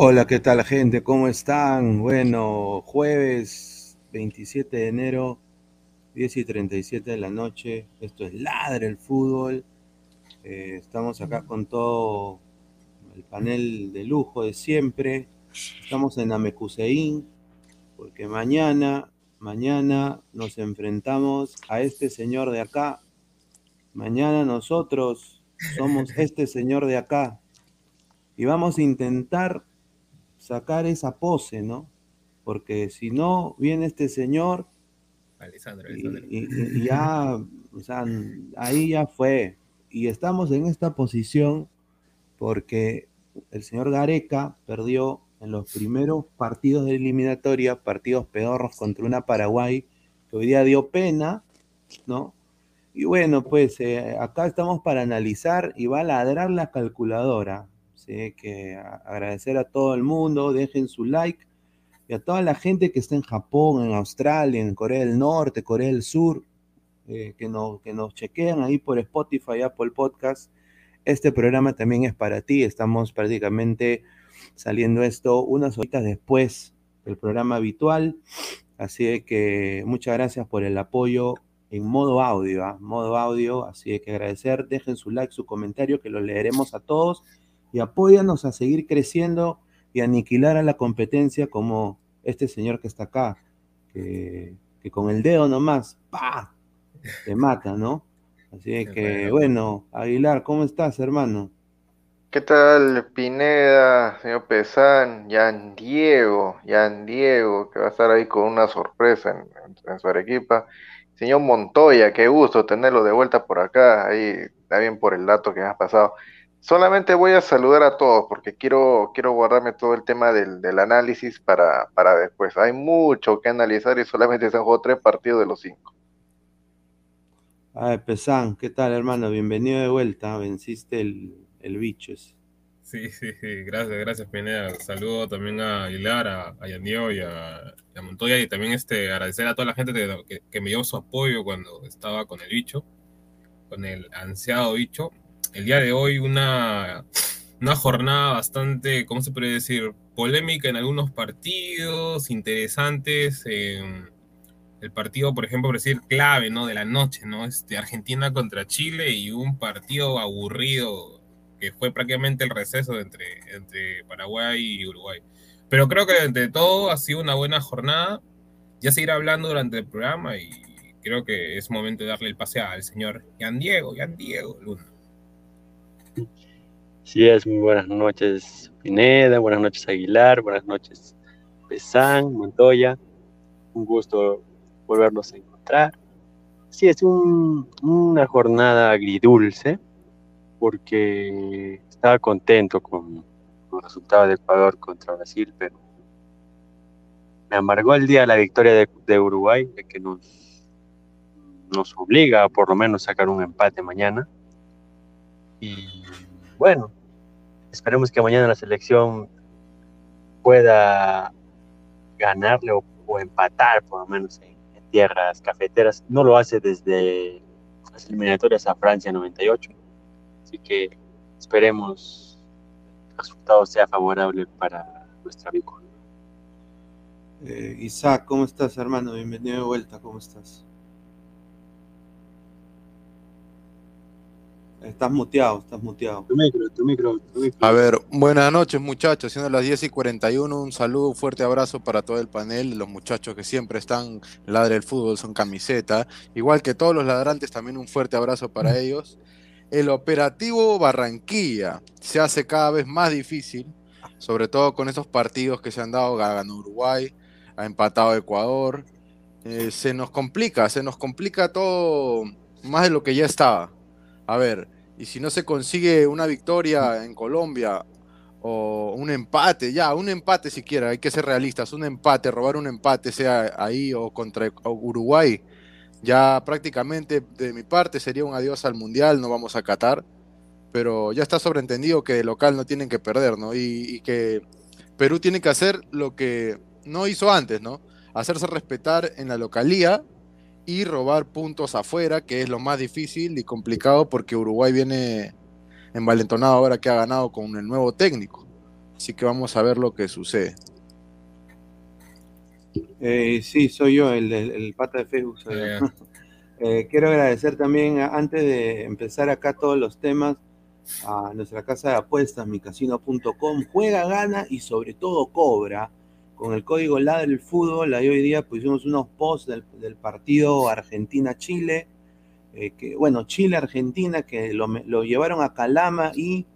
Hola, ¿qué tal gente? ¿Cómo están? Bueno, jueves 27 de enero, 10 y 37 de la noche. Esto es Ladre el Fútbol. Eh, estamos acá con todo el panel de lujo de siempre. Estamos en Amekuseín, porque mañana, mañana nos enfrentamos a este señor de acá. Mañana nosotros somos este señor de acá. Y vamos a intentar sacar esa pose, ¿no? Porque si no, viene este señor Alessandro, y, y ya, o sea, ahí ya fue. Y estamos en esta posición porque el señor Gareca perdió en los primeros partidos de eliminatoria, partidos pedorros contra una Paraguay, que hoy día dio pena, ¿no? Y bueno, pues eh, acá estamos para analizar y va a ladrar la calculadora. Así que agradecer a todo el mundo, dejen su like y a toda la gente que está en Japón, en Australia, en Corea del Norte, Corea del Sur, eh, que, nos, que nos chequean ahí por Spotify, Apple Podcast. Este programa también es para ti. Estamos prácticamente saliendo esto unas horitas después del programa habitual. Así que muchas gracias por el apoyo en modo audio, ¿ah? modo audio. Así que agradecer, dejen su like, su comentario, que lo leeremos a todos y apóyanos a seguir creciendo y aniquilar a la competencia como este señor que está acá, que, que con el dedo nomás, ¡pa! te mata, ¿no? Así que, bueno, Aguilar, ¿cómo estás, hermano? ¿Qué tal, Pineda, señor Pesán, Yan Diego, Yan Diego, que va a estar ahí con una sorpresa en, en- en su Arequipa? Señor Montoya, qué gusto tenerlo de vuelta por acá, ahí está bien por el dato que me has pasado. Solamente voy a saludar a todos porque quiero, quiero guardarme todo el tema del, del análisis para, para después. Hay mucho que analizar y solamente se han jugado tres partidos de los cinco. A ver, Pesán, ¿qué tal, hermano? Bienvenido de vuelta, venciste el, el bicho ese. Sí, sí, sí, gracias, gracias Pineda. Saludo también a Aguilar, a, a Yandio y a, y a Montoya y también este, agradecer a toda la gente que, que- que me dio su apoyo cuando estaba con el bicho, con el ansiado bicho. El día de hoy una, una jornada bastante, ¿cómo se puede decir? Polémica en algunos partidos, interesantes. en el partido, por ejemplo, por decir clave, ¿no? De la noche, ¿no? Este, Argentina contra Chile y un partido aburrido que fue prácticamente el receso entre, entre Paraguay y Uruguay. Pero creo que entre todo ha sido una buena jornada. Ya se irá hablando durante el programa y creo que es momento de darle el pase al señor Yan Diego, Yan Diego Luna. Sí, es muy buenas noches, Pineda, buenas noches, Aguilar, buenas noches, Pesán, Montoya. Un gusto volvernos a encontrar. Sí, es una jornada agridulce porque estaba contento con, el resultado de Ecuador contra Brasil, pero me amargó el día la victoria de, Uruguay, que nos, nos obliga a por lo menos sacar un empate mañana. Y bueno, esperemos que mañana la selección pueda ganarle o, empatar por lo menos en, tierras cafeteras. No lo hace desde las eliminatorias a Francia 98. Así que esperemos el resultado sea favorable para nuestra bicolor. Eh, Isaac, ¿cómo estás, hermano? Bienvenido de vuelta, ¿cómo estás? Estás muteado, estás muteado. Tu micro, tu micro, tu micro. A ver, buenas noches muchachos, siendo las 10 y 41, un saludo, un fuerte abrazo para todo el panel, los muchachos que siempre están ladre el fútbol, son camiseta, igual que todos los ladrantes, también un fuerte abrazo para mm. ellos. El operativo Barranquilla se hace cada vez más difícil, sobre todo con esos partidos que se han dado, ganó Uruguay, ha empatado Ecuador, eh, se nos complica, se nos complica todo más de lo que ya estaba a ver, y si no se consigue una victoria en Colombia o un empate, ya, un empate siquiera, hay que ser realistas, un empate, robar un empate, sea ahí o contra Uruguay, ya prácticamente de mi parte sería un adiós al Mundial, no vamos a Qatar, pero ya está sobreentendido que de local no tienen que perder, ¿no? Y, y que Perú tiene que hacer lo que no hizo antes, ¿no? Hacerse respetar en la localía y robar puntos afuera, que es lo más difícil y complicado porque Uruguay viene envalentonado ahora que ha ganado con el nuevo técnico. Así que vamos a ver lo que sucede. Eh, sí, soy yo, el, el, pata de Facebook. Eh, quiero agradecer también, antes de empezar acá todos los temas, a nuestra casa de apuestas, micasino.com. Juega, gana y sobre todo cobra con el código LA del fútbol, ahí hoy día pusimos unos posts del, partido Argentina-Chile, eh, que bueno, Chile-Argentina, que lo, llevaron a Calama y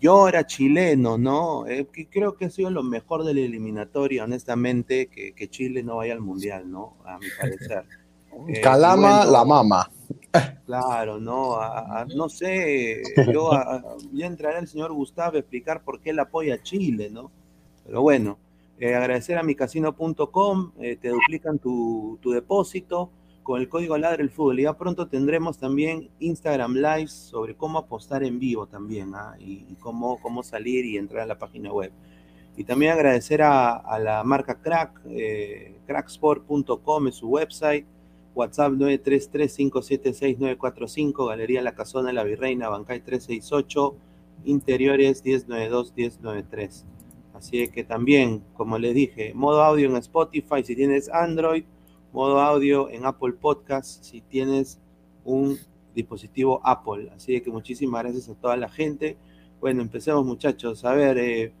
yo era chileno, ¿no? Eh, creo que ha sido lo mejor de la eliminatoria, honestamente, que, Chile no vaya al Mundial, ¿no? A mi parecer. Eh, Calama, la mama. Claro, no, no sé, yo ya entraré el señor Gustavo a explicar por qué él apoya a Chile, ¿no? Pero bueno, eh, agradecer a micasino.com, eh, te duplican tu, depósito con el código Ladre el Fútbol. Y ya pronto tendremos también Instagram Live sobre cómo apostar en vivo también, ¿ah? y, cómo, cómo salir y entrar a la página web. Y también agradecer a, la marca Crack, eh, cracksport.com es su website, WhatsApp 933576945, Galería La Casona La Virreina, Bancay 368, Interiores 1092-1093. Así que también, como les dije, modo audio en Spotify si tienes Android, modo audio en Apple Podcast si tienes un dispositivo Apple. Así que muchísimas gracias a toda la gente. Bueno, empecemos muchachos. A ver, eh,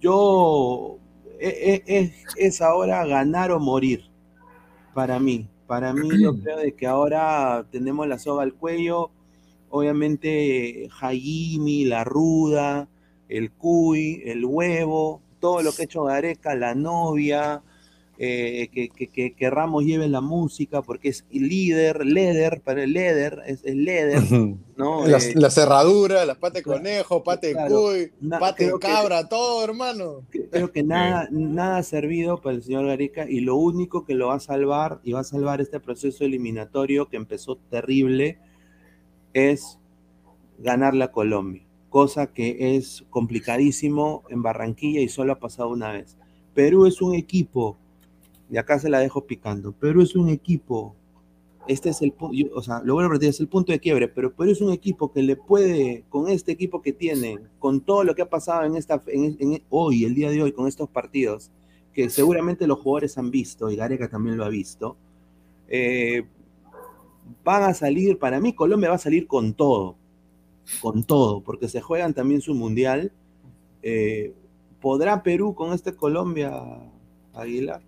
yo eh, eh, es, ahora ganar o morir para mí. Para mí yo creo de que ahora tenemos la soga al cuello. Obviamente Jaime, la ruda, el cuy, el huevo, todo lo que ha hecho Gareca, la novia, eh, que, que, que, Ramos lleve la música porque es líder, líder, para el líder, es el líder, ¿no? La, eh, la, cerradura, las patas de conejo, pate de cuy, pate de cabra, todo, hermano. Creo que nada, nada ha servido para el señor Gareca y lo único que lo va a salvar y va a salvar este proceso eliminatorio que empezó terrible es ganar la Colombia cosa que es complicadísimo en Barranquilla y solo ha pasado una vez. Perú es un equipo, y acá se la dejo picando, Perú es un equipo, este es el punto, o sea, lo vuelvo a repetir, es el punto de quiebre, pero Perú es un equipo que le puede, con este equipo que tiene, con todo lo que ha pasado en esta, hoy, el día de hoy, con estos partidos, que seguramente los jugadores han visto, y Gareca también lo ha visto, eh, van a salir, para mí Colombia va a salir con todo, con todo, porque se juegan también su mundial. Eh, ¿Podrá Perú con este Colombia, Aguilar?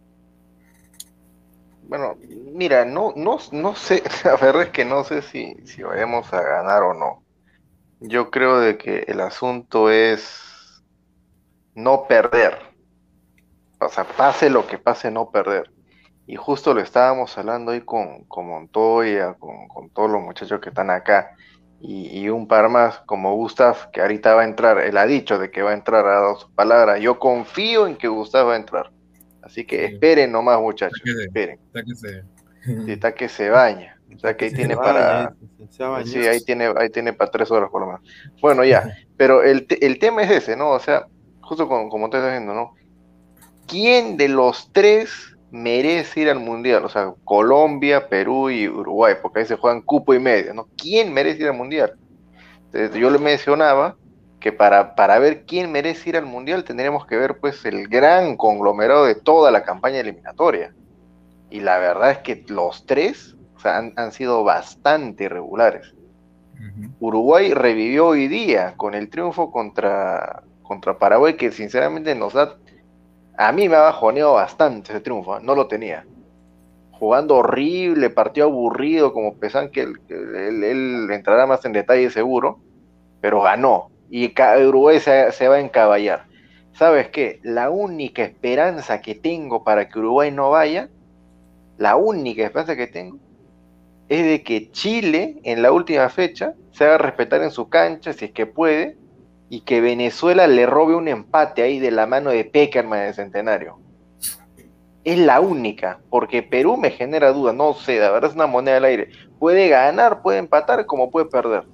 Bueno, mira, no, no, no sé, la verdad es que no sé si, si vayamos a ganar o no. Yo creo de que el asunto es no perder. O sea, pase lo que pase, no perder. Y justo lo estábamos hablando ahí con, con Montoya, con, con todos los muchachos que están acá y, un par más como Gustav, que ahorita va a entrar, él ha dicho de que va a entrar, ha dado su palabra, yo confío en que Gustav va a entrar. Así que esperen nomás muchachos, esperen. Está que se baña. O sea que ahí tiene para. sí, ahí tiene, ahí tiene para tres horas por lo menos. Bueno, ya. Pero el, el tema es ese, ¿no? O sea, justo como, como te estás diciendo, ¿no? ¿Quién de los tres merece ir al mundial? O sea, Colombia, Perú y Uruguay, porque ahí se juegan cupo y medio, ¿no? ¿Quién merece ir al mundial? Entonces, yo le mencionaba que para, para ver quién merece ir al mundial tendríamos que ver pues el gran conglomerado de toda la campaña eliminatoria. Y la verdad es que los tres han, sido bastante irregulares. Uruguay revivió hoy día con el triunfo contra, contra Paraguay, que sinceramente nos da a mí me ha bajoneado bastante ese triunfo, ¿eh? no lo tenía. Jugando horrible, partido aburrido, como pensan que él, entrará más en detalle seguro, pero ganó. Y Uruguay se, va a encaballar. ¿Sabes qué? La única esperanza que tengo para que Uruguay no vaya, la única esperanza que tengo, es de que Chile en la última fecha se haga respetar en su cancha, si es que puede, y que Venezuela le robe un empate ahí de la mano de Peckerman en el centenario. Es la única, porque Perú me genera duda, no sé, la verdad es una moneda al aire. Puede ganar, puede empatar, como puede perder.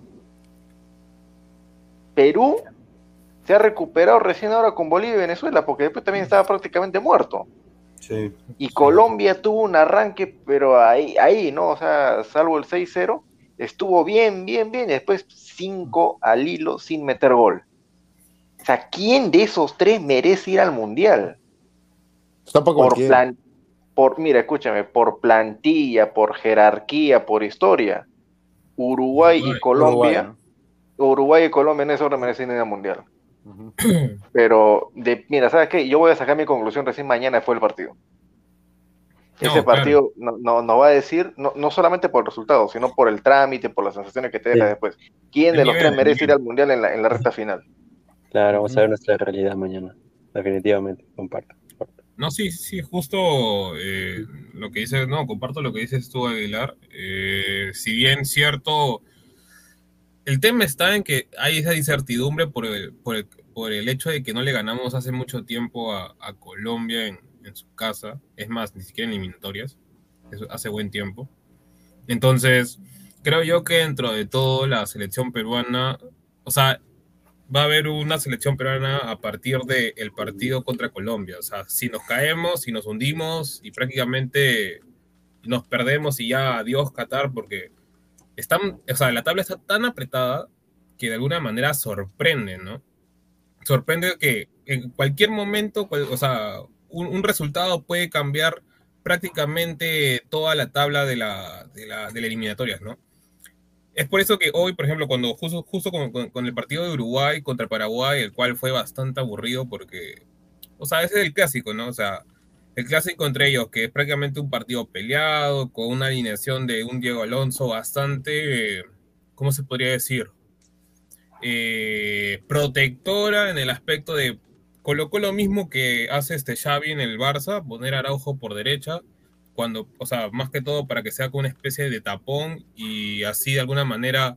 Perú se ha recuperado recién ahora con Bolivia y Venezuela, porque después también estaba prácticamente muerto. Sí. Y Colombia tuvo un arranque, pero ahí, ahí, ¿no? O sea, salvo el 6-0, estuvo bien, bien, bien, y después 5 al hilo sin meter gol. O sea, ¿quién de esos tres merece ir al mundial? por, plan, por Mira, escúchame, por plantilla, por jerarquía, por historia. Uruguay, y Colombia. Uruguay, y Colombia en ese orden merecen ir al mundial. Pero, de, mira, ¿sabes qué? Yo voy a sacar mi conclusión recién mañana fue el partido. Ese partido nos no, va a decir, no, no, solamente por el resultado, sino por el trámite, por las sensaciones que te deja después. ¿Quién de los tres merece ir al Mundial en la, en la recta final? Claro, vamos a ver nuestra realidad mañana. Definitivamente, comparto. No, sí, sí, justo eh, lo que dices, no, comparto lo que dices tú, Aguilar. Eh, si bien cierto, el tema está en que hay esa incertidumbre por el, por el, por el hecho de que no le ganamos hace mucho tiempo a, a Colombia en, en su casa, es más, ni siquiera eliminatorias, eso hace buen tiempo. Entonces, creo yo que dentro de todo la selección peruana, o sea, va a haber una selección peruana a partir del partido contra Colombia. O sea, si nos caemos, si nos hundimos y prácticamente nos perdemos y ya adiós Qatar, porque están, o sea, la tabla está tan apretada que de alguna manera sorprende, ¿no? Sorprende que en cualquier momento, o sea, un, resultado puede cambiar prácticamente toda la tabla de la, de la, de eliminatorias, ¿no? Es por eso que hoy, por ejemplo, cuando justo, justo con, el partido de Uruguay contra Paraguay, el cual fue bastante aburrido porque, o sea, ese es el clásico, ¿no? O sea, el clásico entre ellos, que es prácticamente un partido peleado, con una alineación de un Diego Alonso bastante, ¿cómo se podría decir? Eh, protectora en el aspecto de colocó lo mismo que hace este Xavi en el Barça, poner a Araujo por derecha, cuando, o sea, más que todo para que sea como una especie de tapón y así de alguna manera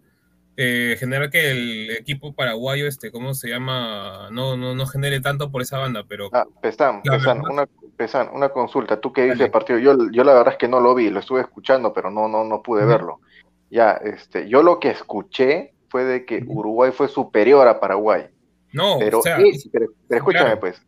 eh, generar que el equipo paraguayo, este, ¿cómo se llama? No, no, no genere tanto por esa banda, pero... Ah, Pesan, una, una consulta, tú que dices el partido, yo, yo la verdad es que no lo vi, lo estuve escuchando, pero no, no, no pude verlo. Ya, este, yo lo que escuché fue de que Uruguay fue superior a Paraguay. No, pero, pero, escúchame pues,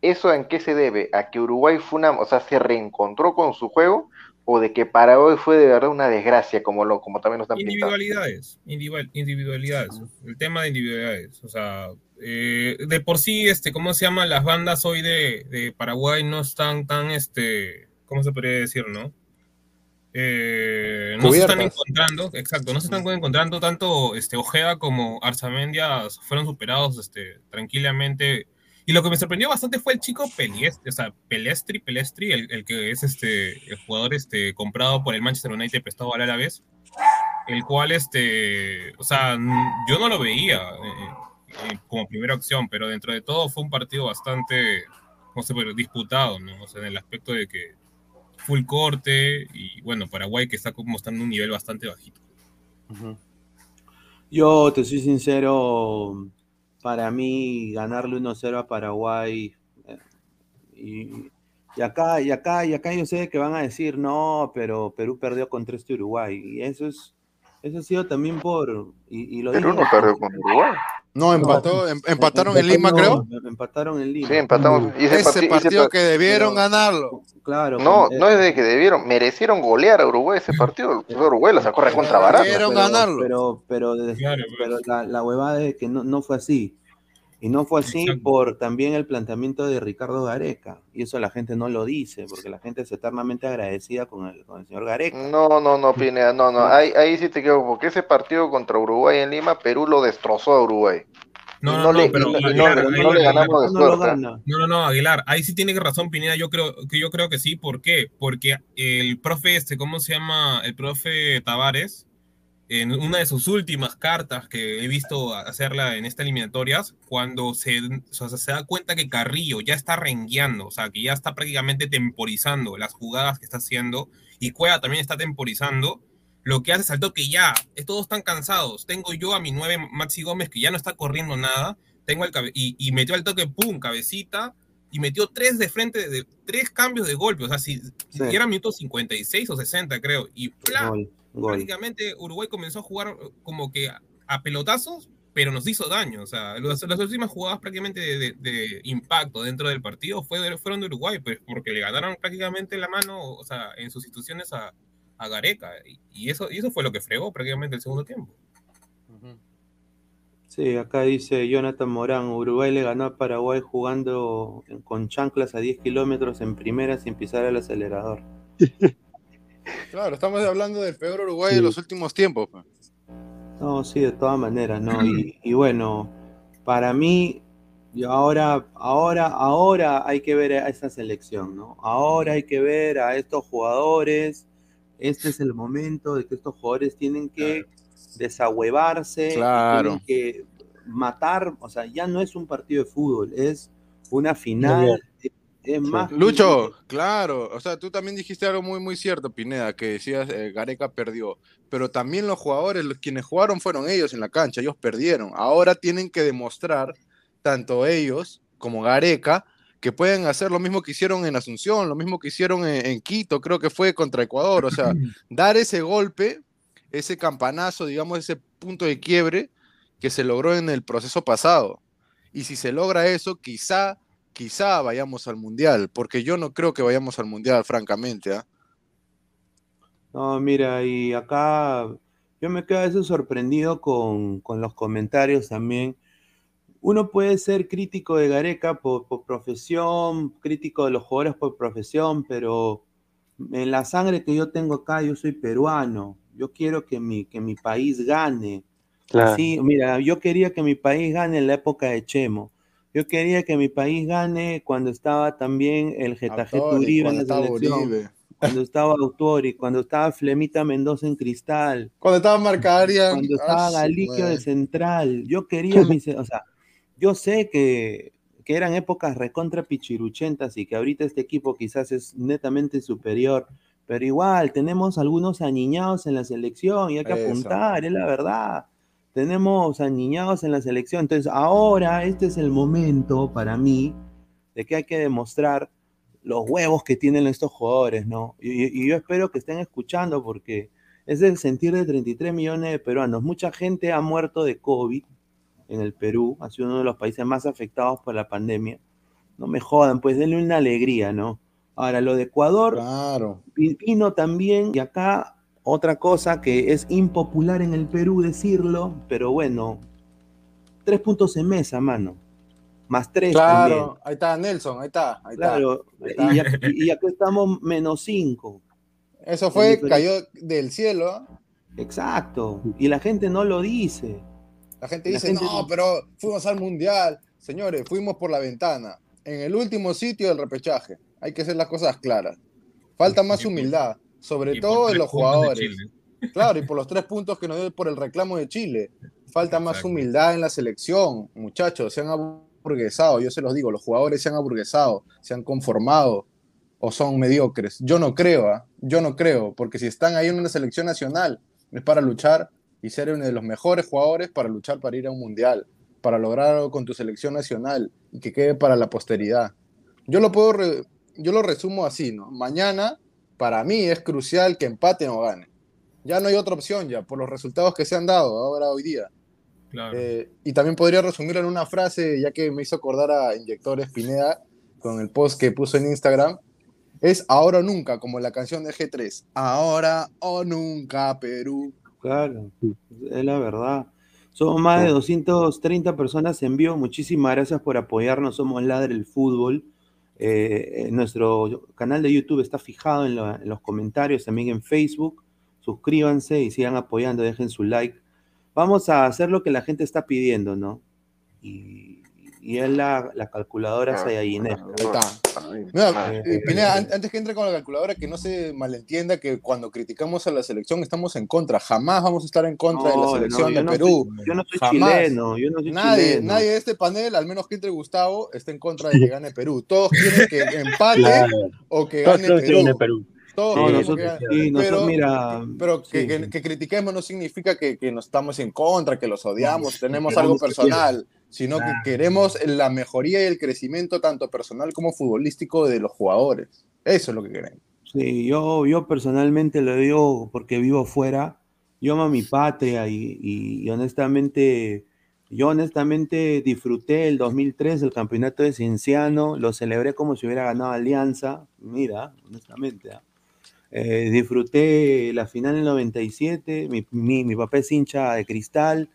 ¿eso en qué se debe? ¿A que Uruguay fue una, o sea, se reencontró con su juego o de que para hoy fue de verdad una desgracia, como lo, como también nos están Individualidades, individualidades, el tema de individualidades, o sea, eh, de por sí, este, ¿cómo se llaman las bandas hoy de, de, Paraguay? No están tan, este, ¿cómo se podría decir, no? Eh, no se están encontrando, exacto, no se están encontrando tanto este, Ojeda como Arzamendia fueron superados este, tranquilamente. Y lo que me sorprendió bastante fue el chico Peliestri, o sea, Pelestri, Pelestri, el, el que es este, el jugador este, comprado por el Manchester United prestado al Alavés, el cual, este, o sea, yo no lo veía eh, eh, como primera opción, pero dentro de todo fue un partido bastante, no sé, pero disputado, ¿no? O sea, en el aspecto de que full corte y bueno, Paraguay que está como está en un nivel bastante bajito. Yo te soy sincero, para mí ganarle 1-0 a Paraguay eh, y, y acá y acá y acá yo sé que van a decir no, pero Perú perdió contra este Uruguay y eso es eso ha sido también por y, y lo Perú dije- no perdió con Uruguay. No, empató, em- empataron en Lima, creo. Empataron- en Lima. Sí, empatamos. Y ese, Ese parti- ese partido par- que debieron pero- ganarlo. Claro. No, con- no es de que debieron, merecieron golear a Uruguay ese partido. Uruguay la sacó recontra barata. Debieron pero, ganarlo. Pero, pero, Claro, pero la, la huevada es que no, no fue así. Y no fue así Exacto. por también el planteamiento de Ricardo Gareca. Y eso la gente no lo dice, porque la gente es eternamente agradecida con el, con el señor Gareca. No, no, no, Pineda, no, no. Ahí, ahí sí te quedo, porque ese partido contra Uruguay en Lima, Perú lo destrozó a Uruguay. No, no, no le- pero no- Aguilar, le ganamos de No lo suerte. gana. No, no, no, Aguilar, ahí sí tiene razón Pineda, yo creo que yo creo que sí, ¿por qué? Porque el profe este, ¿cómo se llama? El profe Tavares, en una de sus últimas cartas que he visto hacerla en estas eliminatorias, cuando se, o sea, se da cuenta que Carrillo ya está rengueando, o sea, que ya está prácticamente temporizando las jugadas que está haciendo, y Cueva también está temporizando, lo que hace es al toque ya, todos están cansados, tengo yo a mi nueve Maxi Gómez que ya no está corriendo nada, tengo el y, y metió al toque, pum, cabecita, y metió tres de frente, de, tres cambios de golpe, o sea, si, Sí. y era minuto 56 o 60 creo, y ¡plá! Gol, gol. prácticamente Uruguay comenzó a jugar eh, como que a, a pelotazos, pero nos hizo daño. O sea, las, las últimas jugadas prácticamente de, de- de impacto dentro del partido fue fueron de Uruguay, pues porque le ganaron prácticamente la mano, o sea, en sus instituciones a, a Gareca. Y, y eso, y eso fue lo que fregó prácticamente el segundo tiempo. Sí, acá dice Jonathan Morán, Uruguay le ganó a Paraguay jugando con chanclas a 10 kilómetros en primera sin pisar el acelerador. Claro, estamos hablando del peor Uruguay Sí. de los últimos tiempos. pues. No, sí, de todas maneras, ¿no? Y, y bueno, para mí, y ahora, ahora, ahora hay que ver a esa selección, ¿no? Ahora hay que ver a estos jugadores. Este es el momento de que estos jugadores tienen que desahuevarse, Claro. tienen que matar, o sea, ya no es un partido de fútbol, es una final, es, más Lucho, claro, o sea, tú también dijiste algo muy, muy cierto, Pineda, que decías eh, Gareca perdió, pero también los jugadores, los quienes jugaron fueron ellos en la cancha, ellos perdieron. Ahora tienen que demostrar, tanto ellos como Gareca, que pueden hacer lo mismo que hicieron en Asunción, lo mismo que hicieron en, en Quito, creo que fue contra Ecuador, o sea, dar ese golpe, ese campanazo, digamos, ese punto de quiebre que se logró en el proceso pasado. Y si se logra eso, quizá, quizá vayamos al Mundial, porque yo no creo que vayamos al Mundial, francamente. ¿ah? No, mira, y acá yo me quedo a veces sorprendido con, con los comentarios también. Uno puede ser crítico de Gareca por, por profesión, crítico de los jugadores por profesión, pero en la sangre que yo tengo acá, yo soy peruano. Yo quiero que mi, que mi país gane. Claro. Sí, mira, yo quería que mi país gane en la época de Chemo. Yo quería que mi país gane cuando estaba también el Getafe Uribe en la selección Uribe. cuando estaba Autori, cuando estaba Flemita Mendoza en Cristal, Cuando estaba Marcarian. cuando estaba Galiquio de Central. Yo quería, mi se- o sea, yo sé que, que eran épocas recontra pichiruchentas y que ahorita este equipo quizás es netamente superior, pero igual tenemos algunos aniñados en la selección y hay que Eso. apuntar, es la verdad. Tenemos aniñados en la selección. Entonces, ahora este es el momento para mí de que hay que demostrar los huevos que tienen estos jugadores, ¿no? Y, y- yo espero que estén escuchando porque es el sentir de 33 millones de peruanos. Mucha gente ha muerto de COVID en el Perú, ha sido uno de los países más afectados por la pandemia. No me jodan, pues denle una alegría, ¿no? Ahora, lo de Ecuador, Claro. Vino también, y acá otra cosa que es impopular en el Perú decirlo, pero bueno, tres puntos en mesa, mano. Más tres Claro, ahí está Nelson, ahí está. Ahí Claro, Ahí está. y, acá estamos menos cinco. Eso fue, cayó del cielo. Exacto. Y la gente no lo dice. La gente dice, no, pero fuimos al mundial. Señores, fuimos por la ventana. En el último sitio del repechaje. Hay que hacer las cosas claras. Falta más humildad, sobre todo en los jugadores. Claro, y por los tres puntos que nos dio por el reclamo de Chile. Falta más humildad en la selección, muchachos. Se han aburguesado, yo se los digo, los jugadores se han aburguesado, se han conformado o son mediocres. Yo no creo, ¿ah? yo no creo, porque si están ahí en una selección nacional es para luchar y ser uno de los mejores jugadores para luchar para ir a un mundial, para lograr algo con tu selección nacional y que quede para la posteridad. Yo lo puedo, yo lo resumo así, ¿no? Mañana para mí es crucial que empate o gane. Ya no hay otra opción ya por los resultados que se han dado ahora hoy día. Eh, y también podría resumirlo en una frase, ya que me hizo acordar a Inyector Espineda con el post que puso en Instagram. Es ahora o nunca, como la canción de G3. Ahora o nunca, Perú. Claro, es la verdad. Somos más de 230 personas en vivo. Muchísimas gracias por apoyarnos. Somos Ladre el Fútbol. Eh, nuestro canal de YouTube está fijado en, en, los comentarios, también en Facebook. Suscríbanse y sigan apoyando, dejen su like vamos a hacer lo que la gente está pidiendo, ¿no? Y, es la, calculadora Saiyajinesa. Ahí está. Mira, eh, Pineda, antes que entre con la calculadora, que no se malentienda que cuando criticamos a la selección estamos en contra. Jamás vamos a estar en contra de la selección de Perú. yo no soy chileno, yo no soy nadie, chileno. Nadie de este panel, al menos que entre Gustavo, está en contra de que gane Perú. Todos quieren que empate o que gane Perú pero, mira, pero que, critiquemos no significa que, que nos estamos en contra, que los odiamos, tenemos algo personal, sino que queremos la mejoría y el crecimiento tanto personal como futbolístico de los jugadores. Eso es lo que queremos. Sí, yo, yo personalmente lo digo porque vivo fuera, yo amo a mi patria y, y, honestamente, yo honestamente disfruté el 2003 el campeonato de Cienciano, lo celebré como si hubiera ganado Alianza, mira, honestamente. ¿ah? Eh, disfruté la final en el 97, mi, mi, papá es hincha de cristal,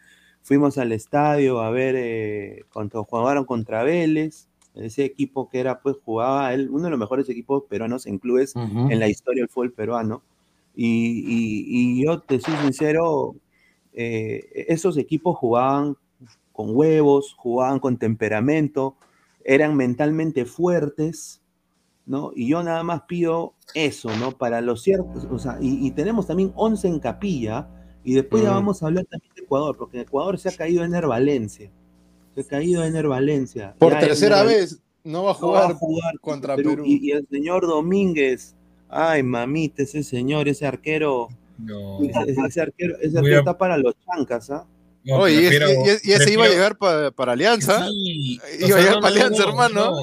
fuimos al estadio a ver eh, cuando jugaron contra Vélez, ese equipo que era, pues jugaba él, uno de los mejores equipos peruanos en clubes en la historia del fútbol peruano. Y, y, yo te soy sincero, eh, esos equipos jugaban con huevos, jugaban con temperamento, eran mentalmente fuertes, ¿no? Y yo nada más pido eso, ¿no? Para los ciertos, o sea, y, tenemos también 11 en capilla, y después ya vamos a hablar también de Ecuador, porque Ecuador se ha caído en Valencia, se ha caído en Valencia. Por tercera vez no va a jugar, contra Perú. Y, el señor Domínguez, ay mamita, ese señor, ese arquero, ese, arquero, ese arquero está para los chancas, ¿ah? Oye, y, ese iba a llegar para Alianza. iba a llegar para Alianza, hermano.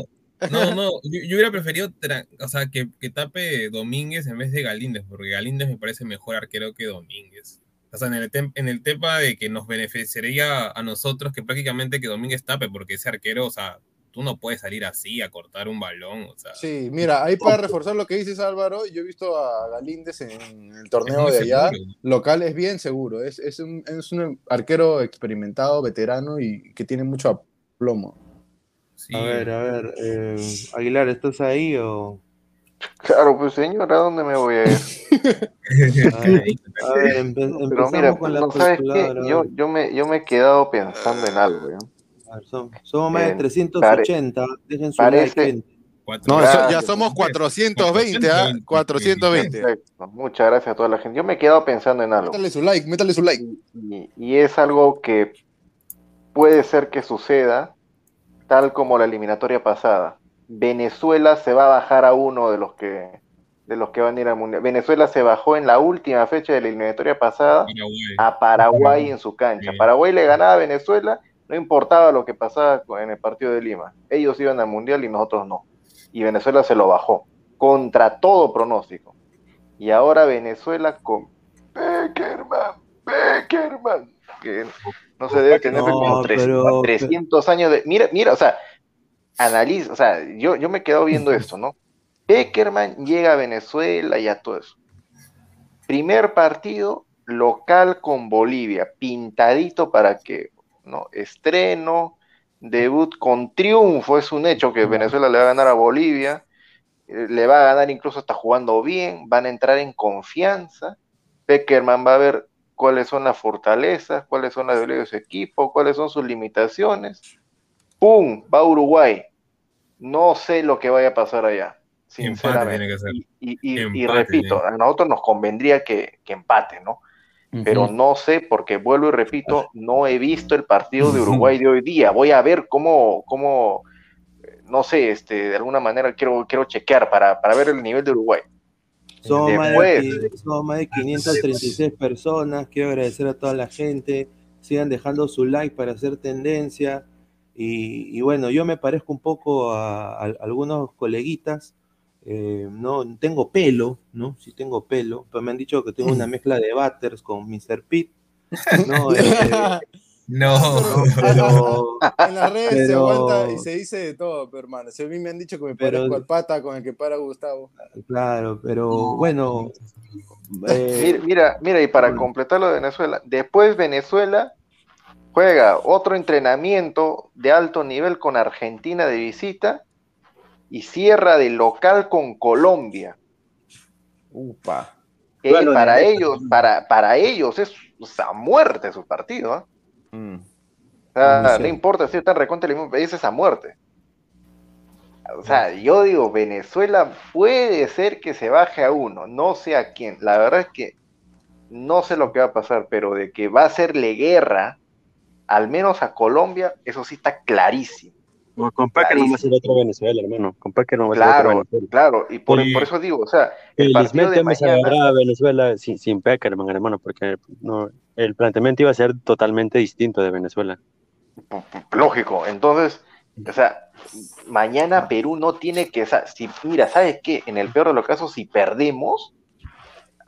No, no, yo, hubiera preferido o sea, que, que, tape Domínguez en vez de Galíndez, porque Galíndez me parece mejor arquero que Domínguez. O sea, en el, en el tema de que nos beneficiaría a nosotros que prácticamente que Domínguez tape, porque ese arquero, o sea, tú no puedes salir así a cortar un balón. O sea. Sí, mira, ahí para reforzar lo que dices Álvaro, yo he visto a Galíndez en el torneo de allá, local es bien seguro, es, es, un, es un arquero experimentado, veterano y que tiene mucho plomo. A ver, a ver, eh, Aguilar, ¿estás ahí o...? Claro, pues señor, ¿a dónde me voy a ir? a ver, Pero mira, con la ¿no sabes qué? Yo, yo, me, yo me he quedado pensando en algo. ¿ya? A ver, son, somos más de 380, dejen su parece, like. No, ya somos 420, ¿ah? 420. Perfecto. Muchas gracias a toda la gente. Yo me he quedado pensando en algo. Métale su like, métale su like. Y, y es algo que puede ser que suceda, tal como la eliminatoria pasada. Venezuela se va a bajar a uno de los que de los que van a ir al mundial. Venezuela se bajó en la última fecha de la eliminatoria pasada a Paraguay en su cancha. Paraguay le ganaba a Venezuela, no importaba lo que pasaba en el partido de Lima. Ellos iban al mundial y nosotros no. Y Venezuela se lo bajó contra todo pronóstico. Y ahora Venezuela con Beckerman, Beckerman, que no se debe tener como 300, años de. Mira, mira, o sea, analiza, o sea, yo, yo me quedo viendo esto, ¿no? Eckerman llega a Venezuela y a todo eso. Primer partido local con Bolivia, pintadito para que, ¿no? Estreno, debut con triunfo, es un hecho que Venezuela le va a ganar a Bolivia. eh, le va a ganar incluso está jugando bien, van a entrar en confianza. Peckerman va a ver cuáles son las fortalezas, cuáles son las debilidades de su equipo, cuáles son sus limitaciones. ¡Pum! Va a Uruguay. No sé lo que vaya a pasar allá, sinceramente. Y, y, repito, a nosotros nos convendría que, que empate, ¿no? Pero no sé, porque vuelvo y repito, no he visto el partido de Uruguay de hoy día. Voy a ver cómo, cómo no sé, este, de alguna manera quiero, quiero chequear para, para ver el nivel de Uruguay. Somos, más de, más de 536 personas. Quiero agradecer a toda la gente. Sigan dejando su like para hacer tendencia. Y, bueno, yo me parezco un poco a, algunos coleguitas. Eh, no tengo pelo, ¿no? Sí tengo pelo, pero me han dicho que tengo una mezcla de Butters con Mr. Pitt. ¿no? Eh, no, pero, en las redes se aguanta y se dice de todo, pero hermano. Si a mí me han dicho que me parezco al pata con el que para Gustavo. Claro, pero bueno. Eh, mira, mira, y para completar lo de Venezuela, después Venezuela juega otro entrenamiento de alto nivel con Argentina de visita y cierra de local con Colombia. Upa. para ellos, para, para ellos es a muerte su partido. ¿eh? Mm. no importa si están recontra el mismo país, es a muerte. O sea, yo digo, Venezuela puede ser que se baje a uno, no sé a quién. La verdad es que no sé lo que va a pasar, pero de que va a hacerle guerra, al menos a Colombia, eso sí está clarísimo. No, con Packer no va a ser otro Venezuela, hermano. Con Packer no va a ser otro Venezuela. Claro, y por, por, eso digo, o sea, el partido de mañana... a Venezuela sin, sin Peckerman, hermano, porque no, el planteamiento iba a ser totalmente distinto de Venezuela. Lógico, entonces, o sea, mañana Perú no tiene que, si, mira, ¿sabes qué? En el peor de los casos, si perdemos,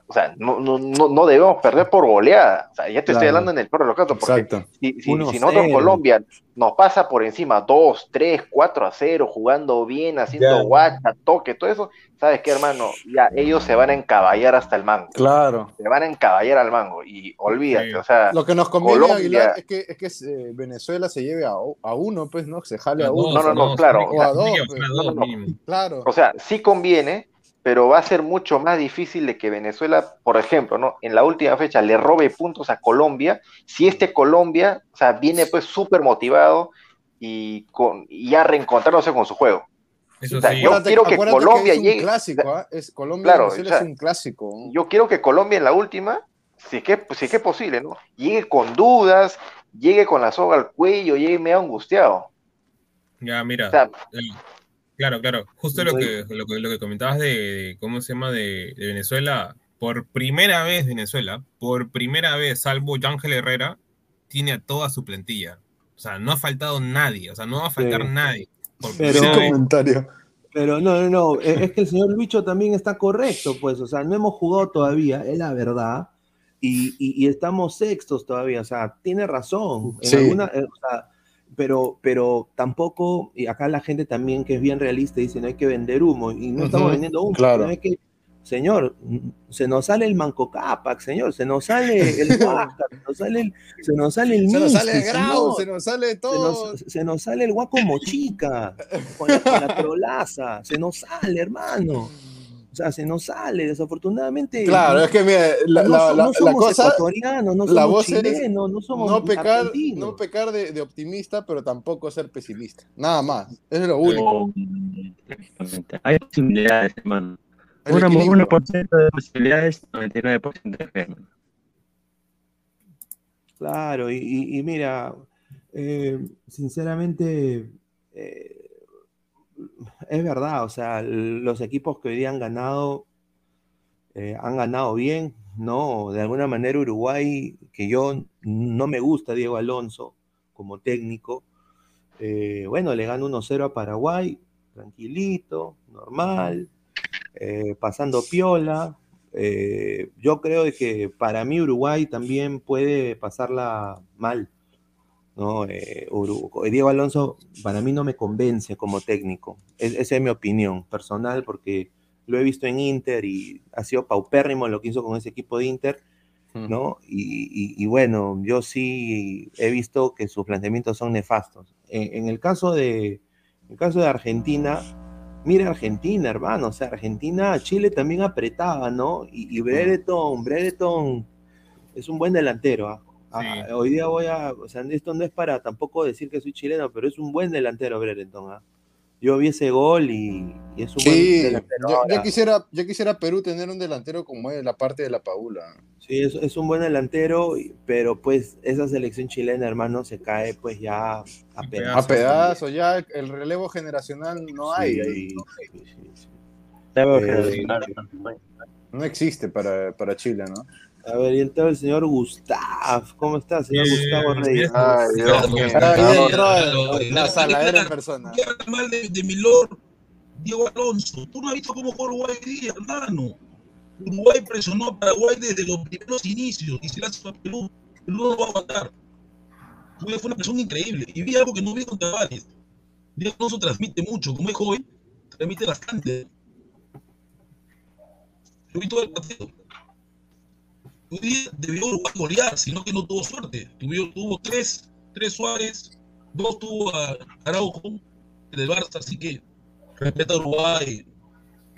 o sea, no, no, no, debemos perder por goleada. O sea, ya te estoy hablando en el peor de los casos, porque si, si, si nosotros Colombia nos pasa por encima 2, 3, 4 a 0, jugando bien, haciendo guacha, toque, todo eso, ¿sabes qué, hermano? Ya ellos se van a encaballar hasta el mango. Claro. Se van a encaballar al mango y olvídate, o sea. Lo que nos conviene, Aguilar, es que, es que eh, Venezuela se lleve a, a, uno, pues, ¿no? Se jale a uno. No, no, no, claro. O a dos, claro. O sea, sí conviene, pero va a ser mucho más difícil de que Venezuela, por ejemplo, ¿no? en la última fecha le robe puntos a Colombia, si este Colombia, o sea, viene pues súper motivado y, con, y ya reencontrándose con su juego. Eso sí. Yo quiero que Colombia llegue. Clásico, ¿eh? es, Colombia claro, es un clásico. Yo quiero que Colombia en la última, si es que, si es, que es posible, ¿no? Llegue con dudas, llegue con la soga al cuello, llegue medio angustiado. Ya, mira. O sea, Claro, claro. Justo lo que, lo que, lo que comentabas de, ¿cómo se llama? De, Venezuela. Por primera vez Venezuela, por primera vez, salvo Ángel Herrera, tiene a toda su plantilla. O sea, no ha faltado nadie. O sea, no va a faltar nadie. pero, comentario. Pero no, no, no. Es que el señor Bicho también está correcto, pues. O sea, no hemos jugado todavía, es la verdad. Y, y, estamos sextos todavía. O sea, tiene razón. En alguna, eh, o sea, pero, pero tampoco, y acá la gente también que es bien realista dice, no hay que vender humo, y no estamos vendiendo humo, claro. que, señor, se nos sale el Manco Capac, señor, se nos sale el Huáscar, se nos sale el, se nos sale el Se nos sale el Grau, se nos sale todo. Se nos, sale el Guaco Mochica, con la, con la trolaza, se nos sale, hermano. O sea, se nos sale, desafortunadamente. Claro, es que mira, la, no, la, somos cosa, ecuatorianos, no somos chilenos, no somos no pecar, no pecar de, de, optimista, pero tampoco ser pesimista. Nada más, es lo único. Hay posibilidades, hermano. Una, 1% de posibilidades, 99% de fe. Claro, y, y, mira, eh, sinceramente, eh, es verdad, o sea, los equipos que hoy día han ganado, eh, han ganado bien, ¿no? De alguna manera Uruguay, que yo no me gusta Diego Alonso como técnico, eh, bueno, le gana 1-0 a Paraguay, tranquilito, normal, eh, pasando piola. yo creo que para mí Uruguay también puede pasarla mal. ¿No? Eh, Diego Alonso para mí no me convence como técnico. esa es mi opinión personal porque lo he visto en Inter y ha sido paupérrimo lo que hizo con ese equipo de Inter, ¿no? Y, bueno, yo sí he visto que sus planteamientos son nefastos. En, el, caso de, el caso de Argentina, mira Argentina, hermano, o sea, Argentina, Chile también apretaba, ¿no? Y, y Brereton, Brereton es un buen delantero, ¿ah? Ah, Sí. Hoy día voy a, o sea, esto no es para tampoco decir que soy chileno, pero es un buen delantero Brereton, ¿ah? Yo vi ese gol y, y es un buen Sí, delantero. ya, ya quisiera, ya quisiera Perú tener un delantero como es la parte de la Paula. Sí, es, es un buen delantero, pero pues esa selección chilena, hermano, se cae pues ya a pedazos. A pedazos, ya el relevo generacional no hay Sí, ahí. sí, Eh. No existe para, para Chile, ¿no? A ver, y entonces el señor Gustav, ¿cómo está, señor Gustavo Reyes? Ay, Dios mío. Lo- en persona. ¿Qué habla mal de, de Milor, Diego Alonso? Tú no has visto cómo jugó Uruguay hoy día, hermano. Uruguay presionó a Paraguay desde los primeros inicios y se la hizo a Perú. Perú no lo va a aguantar. Fue, fue una presión increíble. Y vi algo que no vi con Tavares. Diego Alonso transmite mucho, como es joven, transmite bastante. Yo vi todo el partido. Debió Uruguay golear, sino que no tuvo suerte. Tuvo, tuvo tres, tres Suárez, dos tuvo a Araujo del Barça, así que respeta a Uruguay.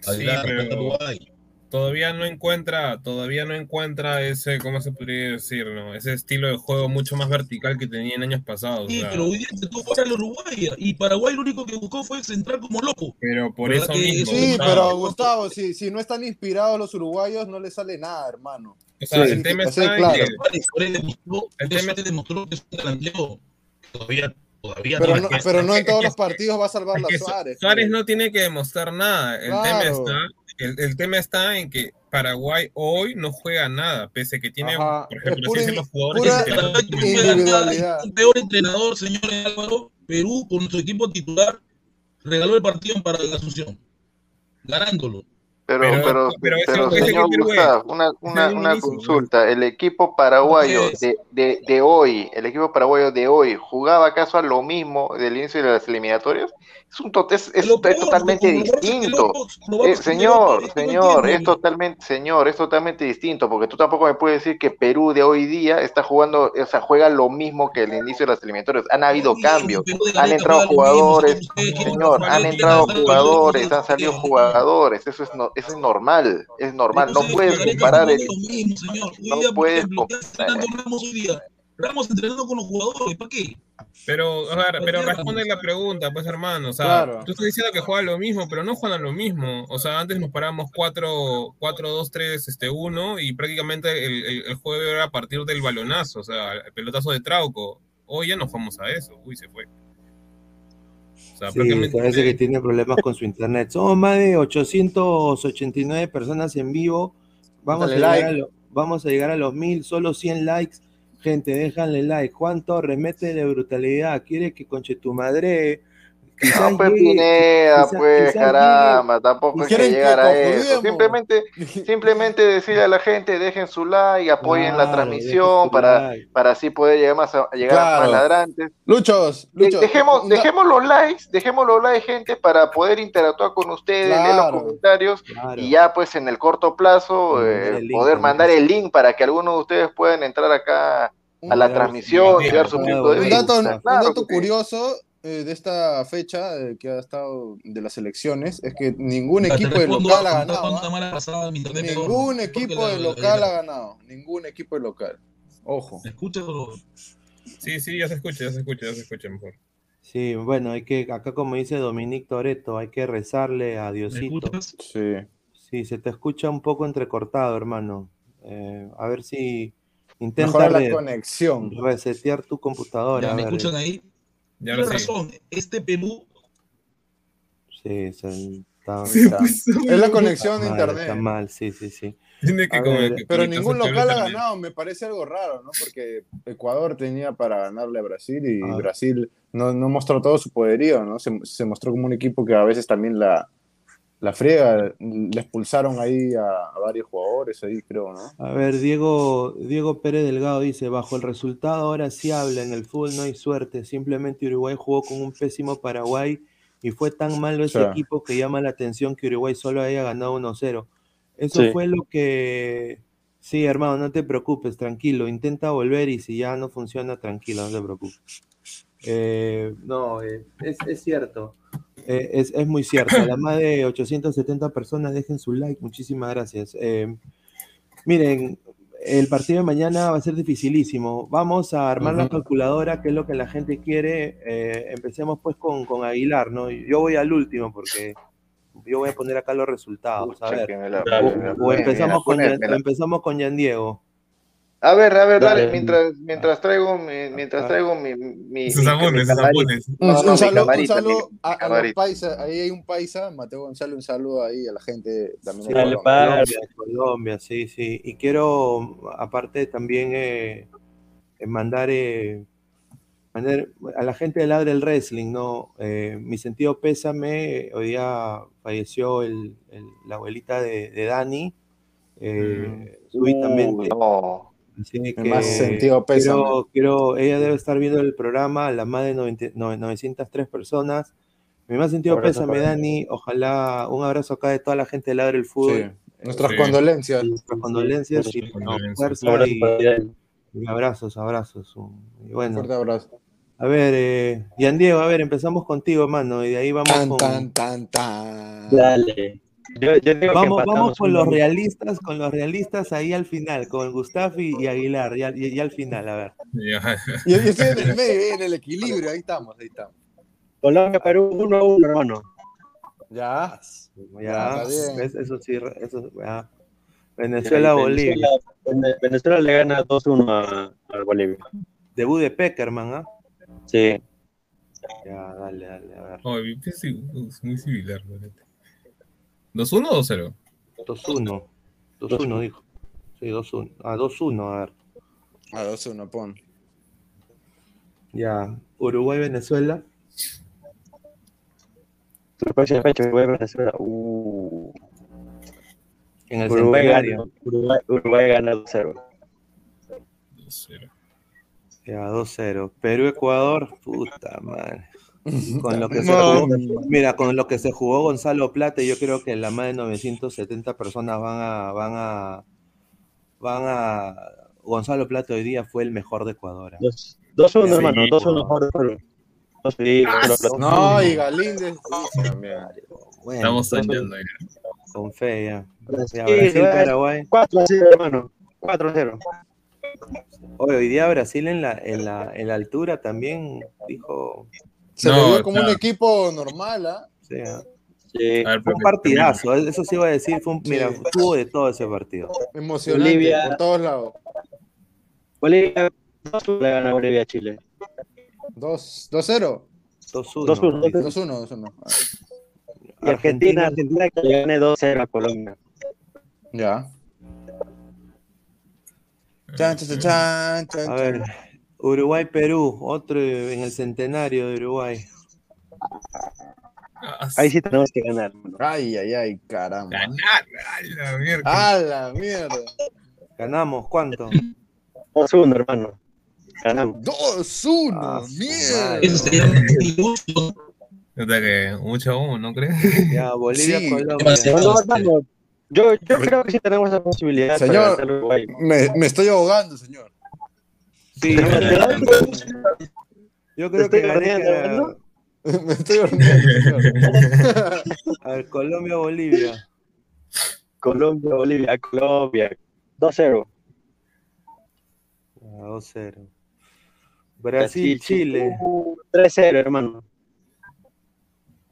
Sí, Aguilar, pero- respeta a Uruguay. Todavía no encuentra, todavía no encuentra ese, ¿cómo se podría decir, no? Ese estilo de juego mucho más vertical que tenía en años pasados. Sí, o sea, pero hoy día jugar al Uruguay y Paraguay lo único que buscó fue centrar como loco. pero por ¿Verdad eso que mismo. eso- Sí, Gustavo. pero Gustavo, si, si no están inspirados los uruguayos, no les sale nada, hermano. O sea, Sí, el tema está en claro. que El tema- demostró que es un delantero que todavía, todavía Pero no, pero en todos los partidos va a salvar la Suárez. Suárez pues. no tiene que demostrar nada. El, tema Claro. está, el, el tema está en que Paraguay hoy no juega nada, pese que tiene, Ajá. por ejemplo, pura los jugadores un peor entrenador, señores Álvaro. Perú, con su equipo titular, regaló el partido para la Asunción, ganándolo. Pero, Pero- pero, pero ese- señor una, una, consulta. El equipo paraguayo de, de, de hoy, el equipo paraguayo de hoy, ¿jugaba acaso a lo mismo del inicio de las eliminatorias? Es, un to- es, es- totalmente distinto. Eh, señor, señor, es totalmente, señor, es totalmente distinto, porque tú tampoco me puedes decir que Perú de hoy día está jugando, o sea, juega lo mismo que el inicio de las eliminatorias. Han habido cambios, han entrado jugadores, señor, han entrado jugadores, han salido jugadores, eso es, no, eso es normal, es normal, no puedes comparar el, no puedes ejemplo, ¿qué hace comparar. Ramos entrenando con los jugadores, ¿para qué? Pero, a ver, pero responde la pregunta, pues hermano. O sea, Claro. tú estás diciendo que juegan lo mismo, pero no juegan lo mismo. O sea, antes nos parábamos 4, 4 2, 3, este, 1 y prácticamente el, el, el juego era a partir del balonazo, o sea, el pelotazo de Trauco. Hoy ya no jugamos a eso. Uy, se fue. O sea, Sí, prácticamente. parece que tiene problemas con su internet. Somos más de 889 personas en vivo. Vamos a, llegar like. a lo- vamos a llegar a los mil, solo 100 likes. Gente, déjanle like. Juan Torres, mete de brutalidad. Quiere que conche tu madre. Quizás No, pues llegue- Pineda, quizás- pues quizás caramba, tampoco es que ¿Quieren que llegar a eso. Simplemente, simplemente decirle a la gente, dejen su like, apoyen la Claro, transmisión para, like. para así poder llegar más a, llegar a Claro. más ladrantes. Luchos, De- Luchos. dejemos, dejemos los likes, dejemos los likes, gente, para poder interactuar con ustedes, leer los Claro. comentarios Claro. y ya pues en el corto plazo eh, el poder mandar el link para que algunos de ustedes puedan entrar acá a la Claro, transmisión dar su claro, punto de Un vista. dato, un Claro dato curioso eh, de esta fecha eh, que ha estado de las elecciones es que ningún equipo de local ha ganado. ¿ah? pasada, Ningún equipo de local ha ganado. Ningún equipo de local. Ojo. ¿Me escuchas o Sí, sí, ya se escucha, ya se escucha, ya se escucha mejor. Sí, bueno, hay que, acá como dice Dominic Toreto, hay que rezarle a Diosito. Sí. Sí, se te escucha un poco entrecortado, hermano. Eh, a ver si intenta la conexión. resetear tu computadora. Ya, a ¿Me ver, escuchan ahí? Ya razón, este Perú Sí, se- está, Está. está Es la conexión de mal, internet. está mal, sí, sí, sí. Tiene que A como ver, que Pero ningún al local ha ganado, me parece algo raro, ¿no? Porque Ecuador tenía para ganarle a Brasil y Ah. Brasil no, no mostró todo su poderío, ¿no? Se, se mostró como un equipo que a veces también la, la friega, le expulsaron ahí a, a varios jugadores, ahí creo, ¿no? A ver, Diego, Diego Pérez Delgado dice, bajo el resultado ahora sí habla, en el fútbol no hay suerte, simplemente Uruguay jugó con un pésimo Paraguay y fue tan malo ese equipo que llama la atención que Uruguay solo haya ganado 1-0. Eso Sí. fue lo que... Sí, hermano, no te preocupes, tranquilo, intenta volver y si ya no funciona, tranquilo, no te preocupes. Eh, no, eh, es, es cierto. Eh, es, es muy cierto. A las más de 870 personas dejen su like. Muchísimas gracias. Eh, miren, el partido de mañana va a ser dificilísimo. Vamos a armar la calculadora, que es lo que la gente quiere. Eh, empecemos pues con, con Aguilar, ¿no? Yo voy al último porque yo voy a poner acá los resultados. A ver. la- la O empezamos la con, empezamos con Yan Diego. A ver, a ver, dale, Dale. mientras, mientras traigo mi, mientras traigo mi, mi, Sus mi sus. Un, No, no, un mi saludo, un saludo a, a los paisas. Ahí hay un paisa, Mateo Gonzalo, un saludo ahí a la gente también de Dale, Colombia. Colombia, Colombia, sí, sí. Y quiero, aparte, también eh, eh, mandar, eh, mandar a la gente del Ladre del Wrestling, ¿no? Eh, mi sentido pésame, hoy día falleció el- el- la abuelita de, de Dani, eh, súbitamente. No, Así que Mi más sentido pésame. quiero, quiero- ella debe estar viendo el programa, las más de 90 no- 903 personas. Mi más sentido Abrazo pésame, Dani. Ojalá un abrazo acá de toda la gente del Ladre del Fútbol. Sí. Nuestras Sí. condolencias. Nuestras condolencias y condolencias. Fuerza abrazo y, abrazos, abrazos. un- Y bueno, Fuerte abrazo. a ver, eh, Yan Diego, a ver, empezamos contigo, hermano, y de ahí vamos Tan, con, tan, tan, tan. Dale. Yo, yo digo que vamos, empatamos vamos con uno los uno. realistas, con los realistas ahí al final, con Gustafi y Aguilar, y, al- y- y al final, a ver. Ya. Yo, yo estoy en el medio, en el equilibrio. Ahí estamos, ahí estamos. Colombia, Perú, 1 a 1, hermano. Ya. Ya, está bien. ¿ves? eso sí, eso, ya. Venezuela, Bolivia. Venezuela, Vene- Venezuela le gana 2-1 a, a Bolivia. Debut de Peckerman, ¿ah? Sí. Ya, dale, dale, a ver. Oh, es muy similar, la neta. ¿2-1 o 2-0? 2-1. 2-1, dijo. Sí, 2-1. Ah, 2-1, a ver. A 2-1, pon. Ya, Uruguay, Venezuela. La próxima fecha, Uruguay, Venezuela. Uh, En el Uruguay, centenario. gana, Uruguay, Uruguay gana 2-0. 2-0. Ya, 2-0. Perú, Ecuador. Puta madre. Con lo que se jugó, mira, con lo que se jugó Gonzalo Plata, yo creo que la más de 970 personas van a, van a, van a. Gonzalo Plata hoy día fue el mejor de Ecuador. ¿ah? 2-1, Sí, hermano. 2-1 no. mejor de sí. No, y Galíndez. sí. Bueno, Estamos soñando. ya. con fe ya. Brasil, va- Paraguay. 4-0, hermano. 4-0. Hoy, hoy día Brasil en la, en la, en la altura también dijo. Se No, le vio como claro. un equipo normal, ¿ah? sea, Sí. A ver, fue un partidazo, eso sí iba a decir, fue un, mira, Sí. tuvo de todo ese partido. Emocionante Bolivia. por todos lados. Bolivia 2-1 le gana Bolivia a Chile. 2 2-0. 2-1. 2-1. 2-1, 2-1. Y Argentina, Argentina que le gane 2-0 a Colombia. Ya. Chan, chan, chan, chan, A ver, chan. Uruguay, Perú, otro en el centenario de Uruguay. Ah, Ahí sí tenemos que ganar. Ay, ay, ay, caramba. Ganar, ay, la mierda. A la mierda. ¿Ganamos cuánto? 2-1, hermano. Ganamos. 2-1, Ah, mierda. Eso sería. Nota que mucho aún, ¿no crees? Ya, Bolivia, Sí, Colombia. Yo, yo creo que sí tenemos esa posibilidad Señor. para ganar Uruguay. Me, me estoy ahogando, señor. Sí, yo creo Estoy que señor. A ver, Colombia, Bolivia. Colombia, Bolivia, Colombia. 2-0. Ah, 2-0. Brasil, Chile. Uh, 3-0, hermano.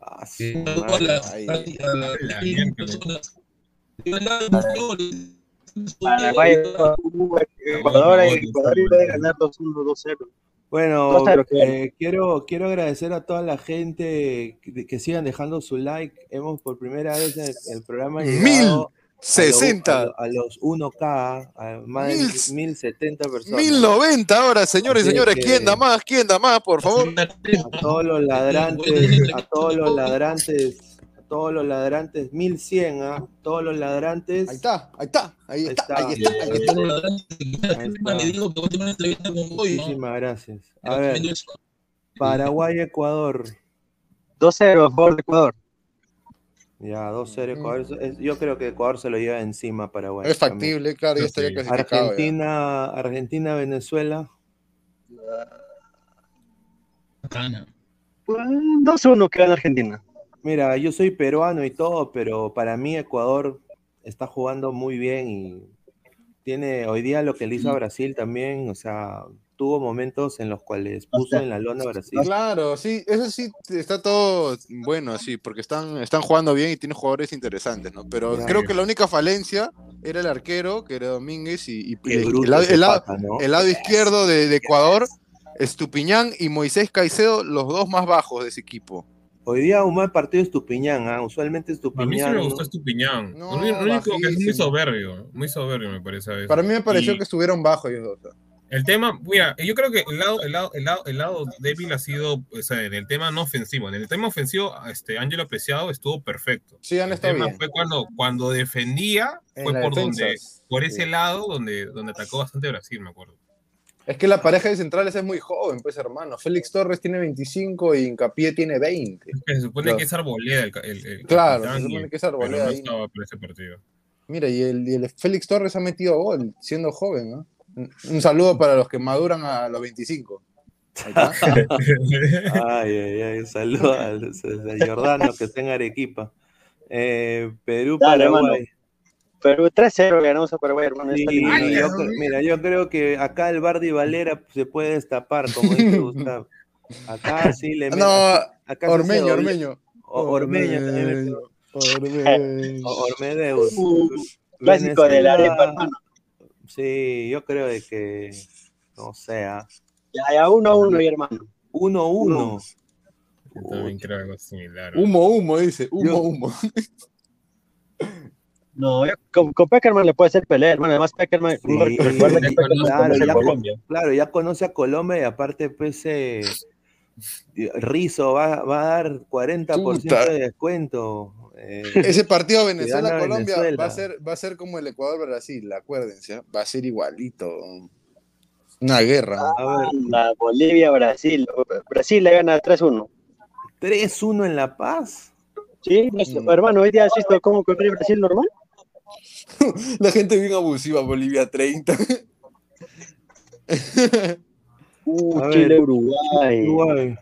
Ah, Sí, Paraguay, Ecuador, Ecuador puede ganar 2-1, 2-0. Bueno, 2-0, claro. eh, quiero, quiero agradecer a toda la gente que, que sigan dejando su like. Hemos por primera vez en el, el programa Mil llegado a, 60. lo- a, los 1K, a más de Mil- 1070 personas. 1090 ahora, señores y que- ¿Quién da más? ¿Quién da más, por favor? A todos los ladrantes, a todos los ladrantes, a todos los ladrantes, 1100, ¿ah? Todos los ladrantes. Ahí está, ahí está, ahí está, está. ahí está, ahí está. Ahí está. Le digo que voy a tener una entrevista con Goy, ¿no? Muchísimas gracias. A ver. Paraguay, Ecuador. 2-0 a favor de Ecuador. Ya, 2-0 Mm. Ecuador. Yo creo que Ecuador se lo lleva encima a Paraguay. Es también. factible, claro, ya estaría sí. clasificado. ya. Argentina, Argentina, Venezuela. Gana. 2-1 que gana Argentina. Mira, yo soy peruano y todo, pero para mí Ecuador está jugando muy bien y tiene hoy día lo que le hizo a Brasil también, o sea, tuvo momentos en los cuales puso en la lona a Brasil. Claro, sí, eso sí está todo bueno así, porque están, están jugando bien y tienen jugadores interesantes, ¿no? Pero Claro. creo que la única falencia era el arquero, que era Domínguez, y, bruto el, lado- ese el lado- pata, ¿no? el lado izquierdo de, de Ecuador, Estupiñán y Moisés Caicedo, los dos más bajos de ese equipo. Hoy día un mal partido es Tupiñán, ¿ah? usualmente es A mí sí Tupiñán. me gustó Estupiñán. No, lo único que es muy soberbio. Muy soberbio me parece a veces. Para mí me pareció Y que estuvieron bajos ellos dos. El tema, mira, yo creo que el lado, el lado, el lado, el lado débil ha sido, o sea, en el tema no ofensivo. En el tema ofensivo, este, Ángelo Preciado estuvo perfecto. Sí, han El estado tema bien. fue cuando, cuando defendía, En fue por donde, por sí. ese lado donde, donde atacó bastante Brasil, me acuerdo. Es que la pareja de centrales es muy joven, pues hermano. Félix Torres tiene 25 y Hincapié tiene 20. Que se supone Claro. que es Arboleda el, ca- el, el Claro, capitán, se supone que es Arboleda pero no estaba por ese partido. Mira, y el, y el Félix Torres ha metido gol siendo joven, ¿no? Un, un saludo para los que maduran a los 25. Ahí está. Ay, ay, ay, saludos al, al Jordano que está en Arequipa. Eh, Perú, Dale, Paraguay. Pero 3-0 ganamos a Paraguay, hermano. Sí, yo mira, yo creo que acá el Bardi Valera se puede destapar, como dice Gustavo. Acá sí le No, acá Ormeño. Ormeño. O- Ormeño también. Ormeño. Ormedeus. Uh, Clásico de la Venezuela, arepa, hermano. Sí, yo creo de que no sea Ya, ya, uno a uno, mi hermano. 1-1. Yo también creo algo similar. Humo, humo, dice. Humo, Yo- humo. No, yo- con, con Peckerman le puede hacer pelea, hermano. Además, Peckerman, Sí, recuerda que Peckerman claro, ya- Colombia. Claro, ya conoce a Colombia y aparte, pues, eh, Rizo va, va a dar 40% Puta. de descuento. eh, Ese partido Venezuela-Colombia Venezuela. va a ser, va a ser como el Ecuador-Brasil, acuérdense, ¿eh? va a ser igualito. Una guerra. a ver, La Bolivia, Brasil. Brasil le gana 3-1. 3-1 en La Paz. Sí, Mm. hermano, hoy día has visto cómo corre Brasil normal. La gente bien abusiva, Bolivia 30. Uh, A ver. Chile, Uruguay. Uruguay.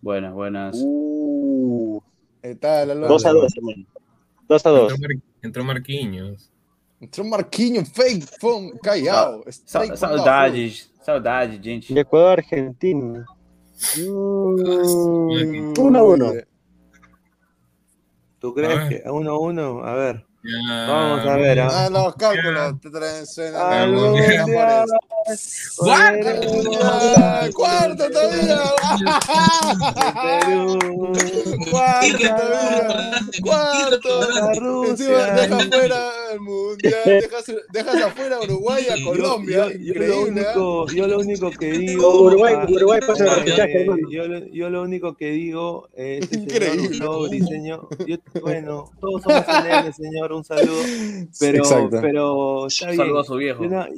Buenas, buenas. Uh, Está la 2 a 2, hermano. 2 a 2. Entró, Mar- entró Marquinhos. Entrou Marquinhos, fake, fom, callao. Sa- saudades, saudades, gente. De Ecuador, Argentina. Mm. 1 a 1. ¿Tú crees A ver. que 1-1? A ver. Ya, Vamos a ver, Ah, ¿ah? los cálculos te traen suena. ¡Cuarto! Ah, Cuarto todavía. Cuarto todavía. Cuarto. La Encima Rusia. deja afuera el mundial. Dejas, dejas afuera a Uruguay y a Colombia. Yo, yo lo. ¿ah? único, yo lo único que digo. Uruguay, ah, Uruguay pasa eh, yo, lo- yo lo único que digo es. este Increíble. Señor bueno, todos somos NN, señor, un saludo. Pero, Exacto. pero bien. Saludos a su viejo. Yo, na-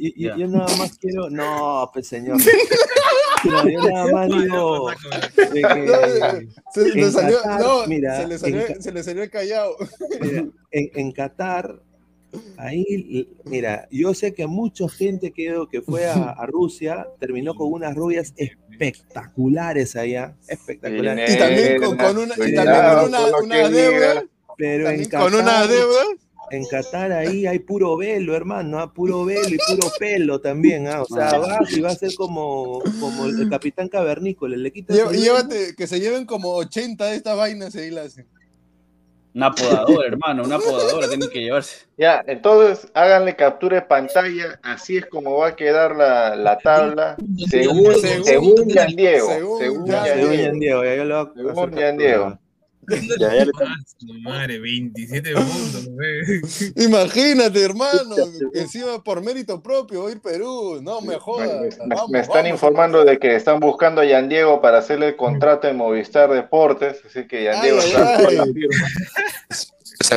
nada más quiero. No, pues señor. No, yo nada más digo de que Se, le salió, Qatar, no, mira, se, le salió, se le salió el mira, en, en Qatar, ahí, mira, yo sé que mucha gente que, que fue a, a Rusia terminó con unas rubias espectaculares allá, espectaculares. Y también con, con una, y también con una, una deuda. Pero en También con una Qatar, deuda. en Qatar ahí hay puro velo, hermano, ¿ah? puro velo y puro pelo también, ¿ah? o sea, Ah. vas y va a ser como, como el capitán cavernícola, le quitas Llévate, que se lleven como 80 de estas vainas y ahí la hacen. Una podadora, hermano, una podadora tienen que llevarse. Ya, entonces háganle captura de pantalla, así es como va a quedar la, la tabla, según, Según- según Yan Diego, según según Diego. Ya yo lo voy a Según captura. Diego. Ya, ya le Ah, su madre, 27 puntos, güey. Imagínate, hermano, encima por mérito propio va a ir Perú. No me jodas. me- Vamos, me están vamos. informando de que están buscando a Yan Diego para hacerle el contrato en Movistar Deportes, así que Yan Diego ay, está la firma.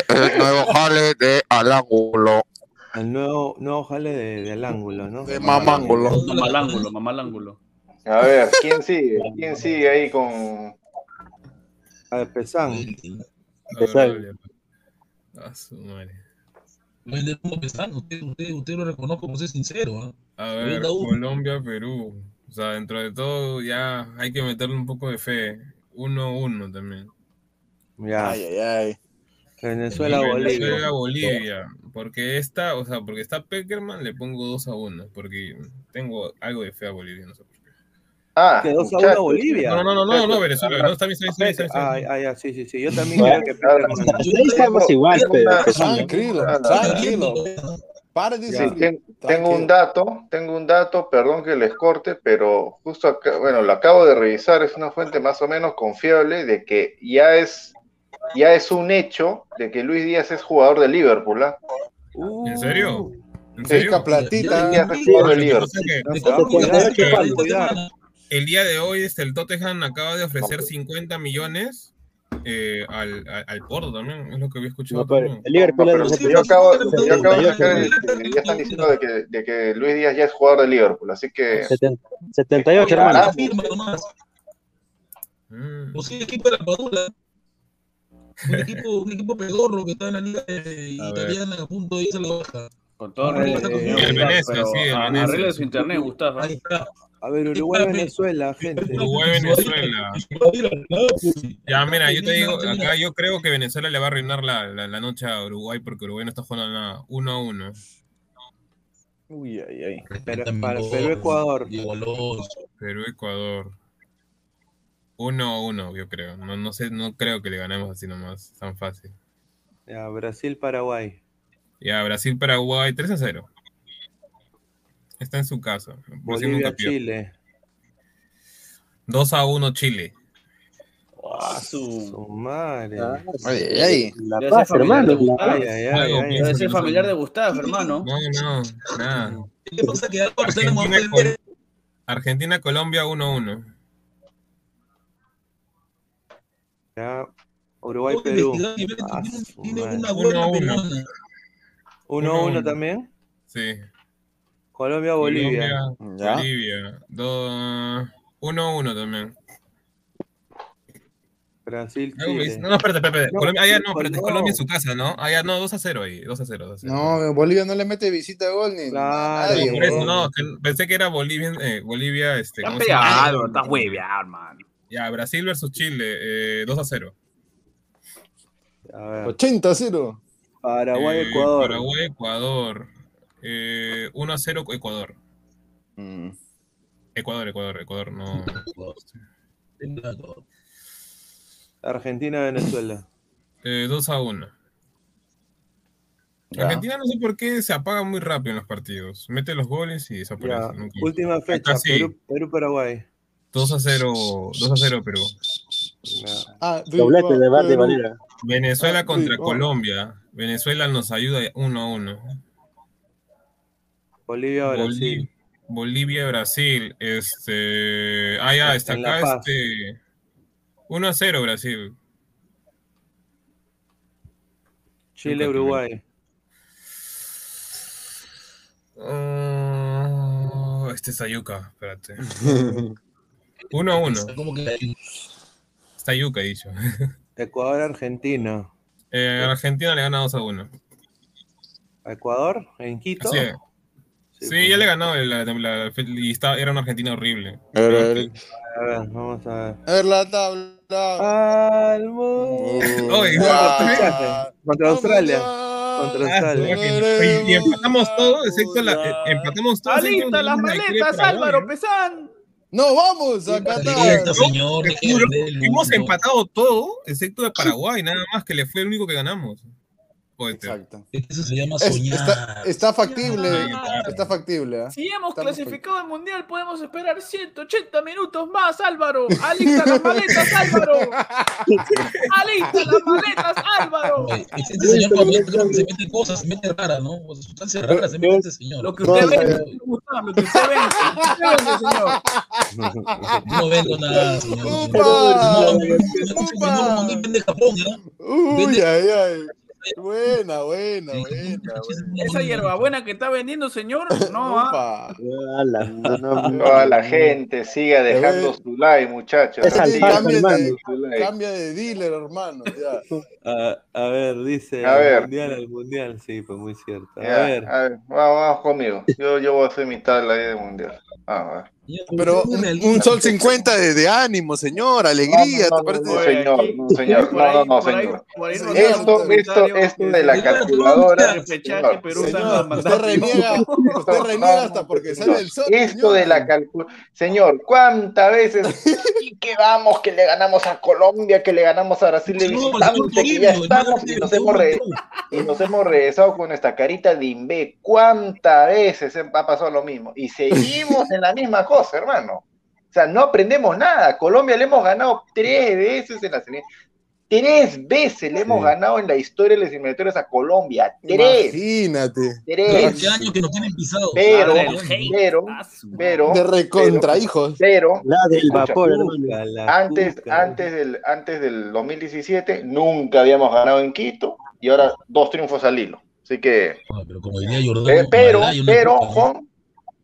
El nuevo jale de al ángulo. El nuevo, nuevo jale de- del ángulo, ¿no? De mamángulo. Mamá al ángulo, mamá al ángulo. A ver, ¿quién sigue? ¿Quién sigue ahí con A ver, Pesán. Ah, su madre. Vender como pesano, usted, usted, usted lo reconozco como ser sincero. ¿ah? A ver, uno. Colombia, Perú. O sea, dentro de todo ya hay que meterle un poco de fe. 1-1 también. Ya. Ay, ay, ay. Venezuela, Venezuela, Bolivia. Bolivia. Porque esta, o sea, porque está Peckerman, le pongo 2 a 1. Porque tengo algo de fe a Bolivia, no sé por. Ah, Que 2 a 1 muchachos. Bolivia. No, no, no, no, no, Venezuela. No, está bien, está bien, está bien, está bien, está Ah, bien. ah, ya, sí, sí, sí. Yo también creo que Ahí estamos igual, Tranquilo, Ah, tranquilo. Para de Ya. Sí, ten- tengo un dato, tengo un dato, perdón que les corte, pero justo acá, bueno, lo acabo de revisar, es una fuente más o menos confiable de que ya es, ya es un hecho de que Luis Díaz es jugador de Liverpool, ¿ah? ¿En serio? ¿En serio? platita. Luis Díaz es jugador de Liverpool. No se se el día de hoy este, el Tottenham acaba de ofrecer 50 millones eh, al, al, al Porto también, es lo que había escuchado. No, pero el Liverpool No, pero yo acabo, de 78, sacar el- ya están diciendo de que, de que Luis Díaz ya es jugador de Liverpool, así que 70 78, Ah, hermano. firma nomás. Mm. O sea, el equipo de la Padula. Un equipo, un equipo pedorro que está en la liga eh, A italiana a punto de irse a la baja. Con todo Eh, respeto, el Venecia, pero sí, el a- Venecia. arregle su internet, Gustavo. Ahí está. A ver, Uruguay, Venezuela, gente. Uruguay, Venezuela. Ya, mira, yo te digo, acá yo creo que Venezuela le va a arruinar la, la, la noche a Uruguay porque Uruguay no está jugando nada. 1 a 1. Uy, ay, ay. Pero, para Perú, Ecuador. Perú, Ecuador. 1 a 1, yo creo. No, no sé, no creo que le ganemos así nomás, tan fácil. Ya, Brasil, Paraguay. Ya, Brasil, Paraguay, 3 a 0. Está en su casa. Bolivia. Chile. 2 a 1 Chile. Ah, su- Su madre. Ah, Ay, ay, ay. La Debe paz, ser familiar de hermano. Ay, ay, ay, Debe ser no familiar de Gustavo, hermano. No, no, nada. ¿Qué pasa? Que está Argentina, enamorado Col- de Argentina, Colombia 1 a 1. Ya. Uruguay, Tengo que Perú. investigar y ver que Ah, tiene- una Uno a buena uno. peruana. 1-1 también. Sí. Colombia, Bolivia. Colombia, Ya. Bolivia. 1 a 1 también. Brasil, Chile. No, no, espérate, espérate. No, Colombia, ya, no, no. espérate, Colombia en su casa, ¿no? Ya, no, 2 a 0 ahí. 2 a 0. 2 a 0. No, Bolivia no le mete visita de gol ni Claro, a nadie, No, por eso, no, que pensé que era Bolivia, eh, Bolivia, este, Está pegado, está hueveado, hermano. Ya, Brasil versus Chile, eh, 2 a 0. A ver. 80 a 0. Paraguay, Eh, Ecuador. Paraguay, Ecuador. Eh, 1 a 0 Ecuador. Mm. Ecuador, Ecuador, Ecuador, no. Argentina, Venezuela. Eh, 2 a 1. Ya. Argentina no sé por qué se apaga muy rápido en los partidos. Mete los goles y desaparece. Nunca- Última fecha. Acá sí. Perú, Perú, Paraguay. 2 a 0, 2 a 0 Perú. Ah, Doblete de, de. Valera. Venezuela Ah, contra oh. Colombia. Venezuela nos ayuda 1 a 1. Bolivia, Brasil. Bolivia, Brasil. Este. Ah, ya, está En acá. Este. 1 a 0 Brasil. Chile, Uruguay. Oh, este es Ayuca, espérate. 1 a 1. ¿Cómo que Está Ayuca, he dicho. Ecuador, Argentina. Eh, Argentina le gana 2 a 1. ¿A Ecuador? ¿En Quito? Así Sí, pues. ya le ganó la, la- la- y está- era una Argentina horrible. A ver, a ver, A ver, vamos a ver. a ver la tabla. Almo. Oye, Ah, Contra Australia. Contra ya. Australia. Oye, y empatamos todo, excepto la. eh, empatamos todo. ¡Alista las maletas, Álvaro ¿no? Pesán! No, vamos a Alista, Qatar. Hemos empatado todo, excepto de Paraguay, nada más, que le fue el único que ganamos. Exacto. Eso se llama Es- soñar. está, está factible. Soñar. Está factible. ¿ah? Si hemos Estamos clasificado al mundial, podemos esperar 180 minutos más, Álvaro. Alista las maletas, Álvaro. Alista las maletas, Álvaro. Oye, Este señor cuando se mete cosas, se mete rara, ¿no? O sea, sustancias raras se mete este señor. Lo que usted No, lo que usted señor. Yo no vendo nada, señor. Upa. No, no. Buena, buena, buena. buena. Esa hierbabuena que está vendiendo, señor, no, ah. Ala, no, no, Toda la gente siga dejando su like, muchachos. Cambia, de, cambia de dealer, hermano. Ya. A, a ver, dice. A ver. Mundial, al mundial. Sí, pues muy cierto. A Ya, ver. a ver, vamos, vamos conmigo. Yo, yo voy a hacer mi tabla ahí de mundial. Ah, a ver. Pero un, un sol 50 de, de ánimo, señor, alegría. No, ¿te parece? no, señor, no, señor, no, no, no, señor. Esto, esto, esto de la calculadora. usted reniega, usted reniega hasta porque sale el sol. Esto de la calculadora. Señor, ¿cuántas veces que vamos, que le ganamos a Colombia, que le ganamos a Brasil No, visitante, señor que ya estamos y nos hemos, y nos hemos regresado con esta carita de imbe? ¿Cuántas veces ha pasado lo mismo? Y seguimos en la misma cosa, hermano. O sea, no aprendemos nada. Colombia le hemos ganado tres veces en la serie. Tres veces le hemos Sí. ganado en la historia de las eliminatorias a Colombia. Tres. Imagínate. Tres. 20 años que nos tienen pisados. Pero, Madre pero, Ah, madre. pero, De recontra, hijos. pero, La del Escucha, vapor, la antes, del, antes del 2017 nunca habíamos ganado en Quito y ahora dos triunfos al hilo. Así que, Ah, pero como diría Jordán, eh, pero, pero,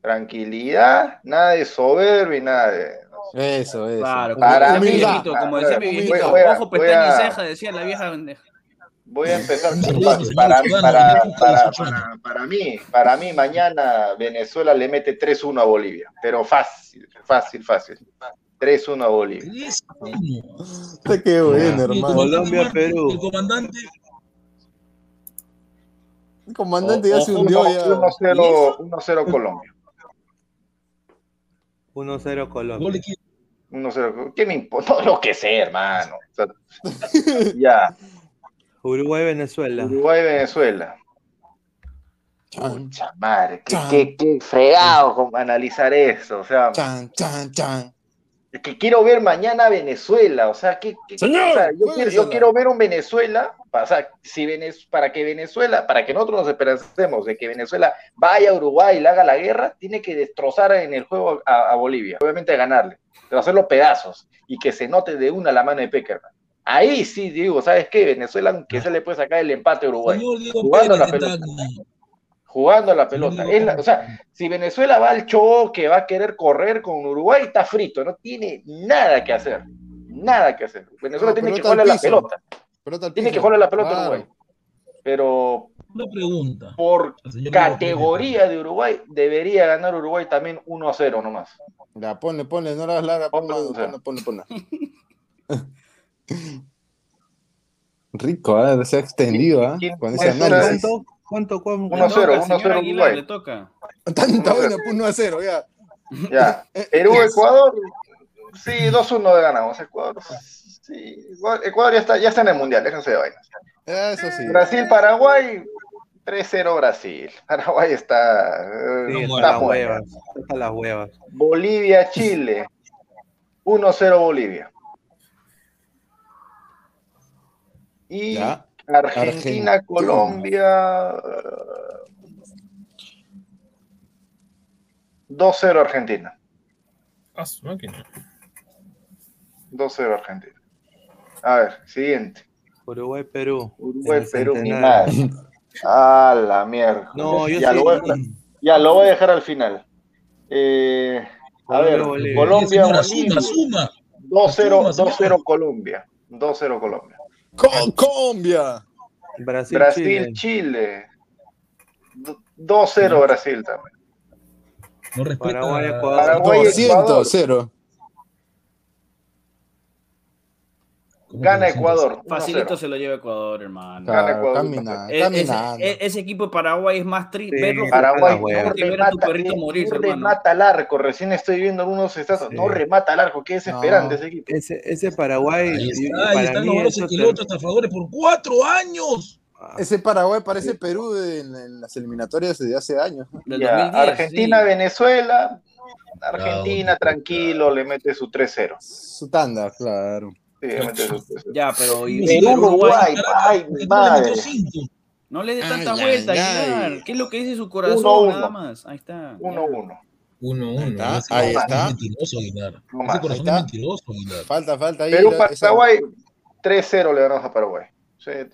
tranquilidad, nada de soberbia y nada de... Eso, eso. Claro, Para como decía mi mí- viejito, como decía mi Voy- viejito, voy a- ojo, voy pestaña y a- ceja, decía la vieja pendeja. Voy a empezar Para, para, para, 18 años. para, para mí, para mí mañana Venezuela le mete 3-1 a Bolivia, pero fácil, fácil, fácil. 3-1 a Bolivia. Está Qué bueno, hermano. Colombia, Perú. El comandante, El comandante ya se hundió ya. 1-0 1-0 Colombia. 1-0 Colombia. gol de quién? 1-0. ¿Qué me importa? No, lo que sé, hermano. O sea, ya. Uruguay, Venezuela. Uruguay, Venezuela. Chan, Pucha madre, qué, Chan. qué, qué fregado con analizar eso. O sea, chan, chan, chan. es que quiero ver mañana Venezuela. O sea, ¿qué, qué- Señor, o sea, yo, quiero, yo quiero ver un Venezuela. Pa- O sea, si Venez- para que Venezuela, para que nosotros nos esperancemos de que Venezuela vaya a Uruguay y le haga la guerra, tiene que destrozar en el juego a, a Bolivia. Obviamente ganarle, pero hacerlo pedazos y que se note de una la mano de Peckerman. Ahí sí digo, ¿sabes qué? Venezuela, aunque se le puede sacar el empate a Uruguay. Jugando Pérez la pelota. Jugando a la pelota. Es la- o sea, si Venezuela va al choque, va a querer correr con Uruguay, está frito, no tiene nada que hacer. Nada que hacer. Venezuela tiene que jugarle a la pelota. Pelota al Tiene que jugarle a la pelota a Claro. Uruguay. Pero Una pregunta. por categoría de Uruguay, debería ganar Uruguay también 1 a 0 nomás. Ya, ponle, ponle, no la hagas larga, ponle, Ponle, ponle, ponle. Rico, ¿eh? se ha extendido, ¿eh? ¿Quién- Con ese análisis. ¿Cuánto? ¿Cuánto? cuánto? Uno a Le cero, toca, uno a señor cero Aguilar, Uruguay. le toca. Tanta vaina, pues 1 a 0, ya. Ya. Perú, Ecuador, sí, 2-1 de ganamos. Ecuador, sí. Ecuador ya está, ya está en el mundial, déjense de vainas. Eso sí. Brasil, Paraguay, 3-0 Brasil. Paraguay está, Sí, está huevas. Está las huevas. Bolivia, Chile, 1-0 Bolivia. Y Ya. Argentina, Argentina. Colombia, eh, 2-0 Argentina. Ah, su máquina. 2-0 Argentina. A ver, siguiente. Uruguay, Perú. Uruguay, Perú, mi madre. A la mierda. No, yo ya, sí. lo voy a, ya lo voy a dejar al final. Eh, a ver, Colombia, Colombia, Bolivia. Señora, Bolivia. suma, suma. 2-0 Suma, 2-0 Colombia. 2-0 Colombia. Con Colombia. Brasil, Brasil, Chile. Chile. Do- 2-0 Brasil también. No respeta. Paraguay, Ecuador. Paraguay, 200, Ecuador. 0. Gana que 200? Ecuador. 1-0. Facilito se lo lleva Ecuador, hermano. Gana Ecuador, Camina, E- ese, caminando. e- ese equipo de Paraguay es más triste. Sí, verlo Paraguay no tu remata, perrito no hermano. remata al arco. Recién estoy viendo algunos estados. Sí. No remata al arco. Qué desesperante No. ese equipo. Ese, ese Paraguay, Ahí está, ahí para están mí los otro estafadores por cuatro años. Ese Paraguay parece Perú de- en, en las eliminatorias de hace años. Ya, 2010, Argentina, sí. Venezuela. Argentina, Claro. tranquilo, le mete su 3-0. Su tanda, claro. Sí, le mete su 3-0. Ya, pero y- Perú, Uruguay, Uruguay, ay, mi madre. no le dé tanta Ay, vuelta, ay. ¿Qué es lo que dice su corazón? Uno, uno. Nada más. Ahí está. 1-1. 1-1. Ah, Ese ahí está. es mentiroso, Aguilar. No Ese más. corazón Ahí es está. mentiroso, Aguilar. Falta, falta ahí. Perú, la- esa- Paraguay, 3-0 le ganamos a Paraguay. Sí, Ay,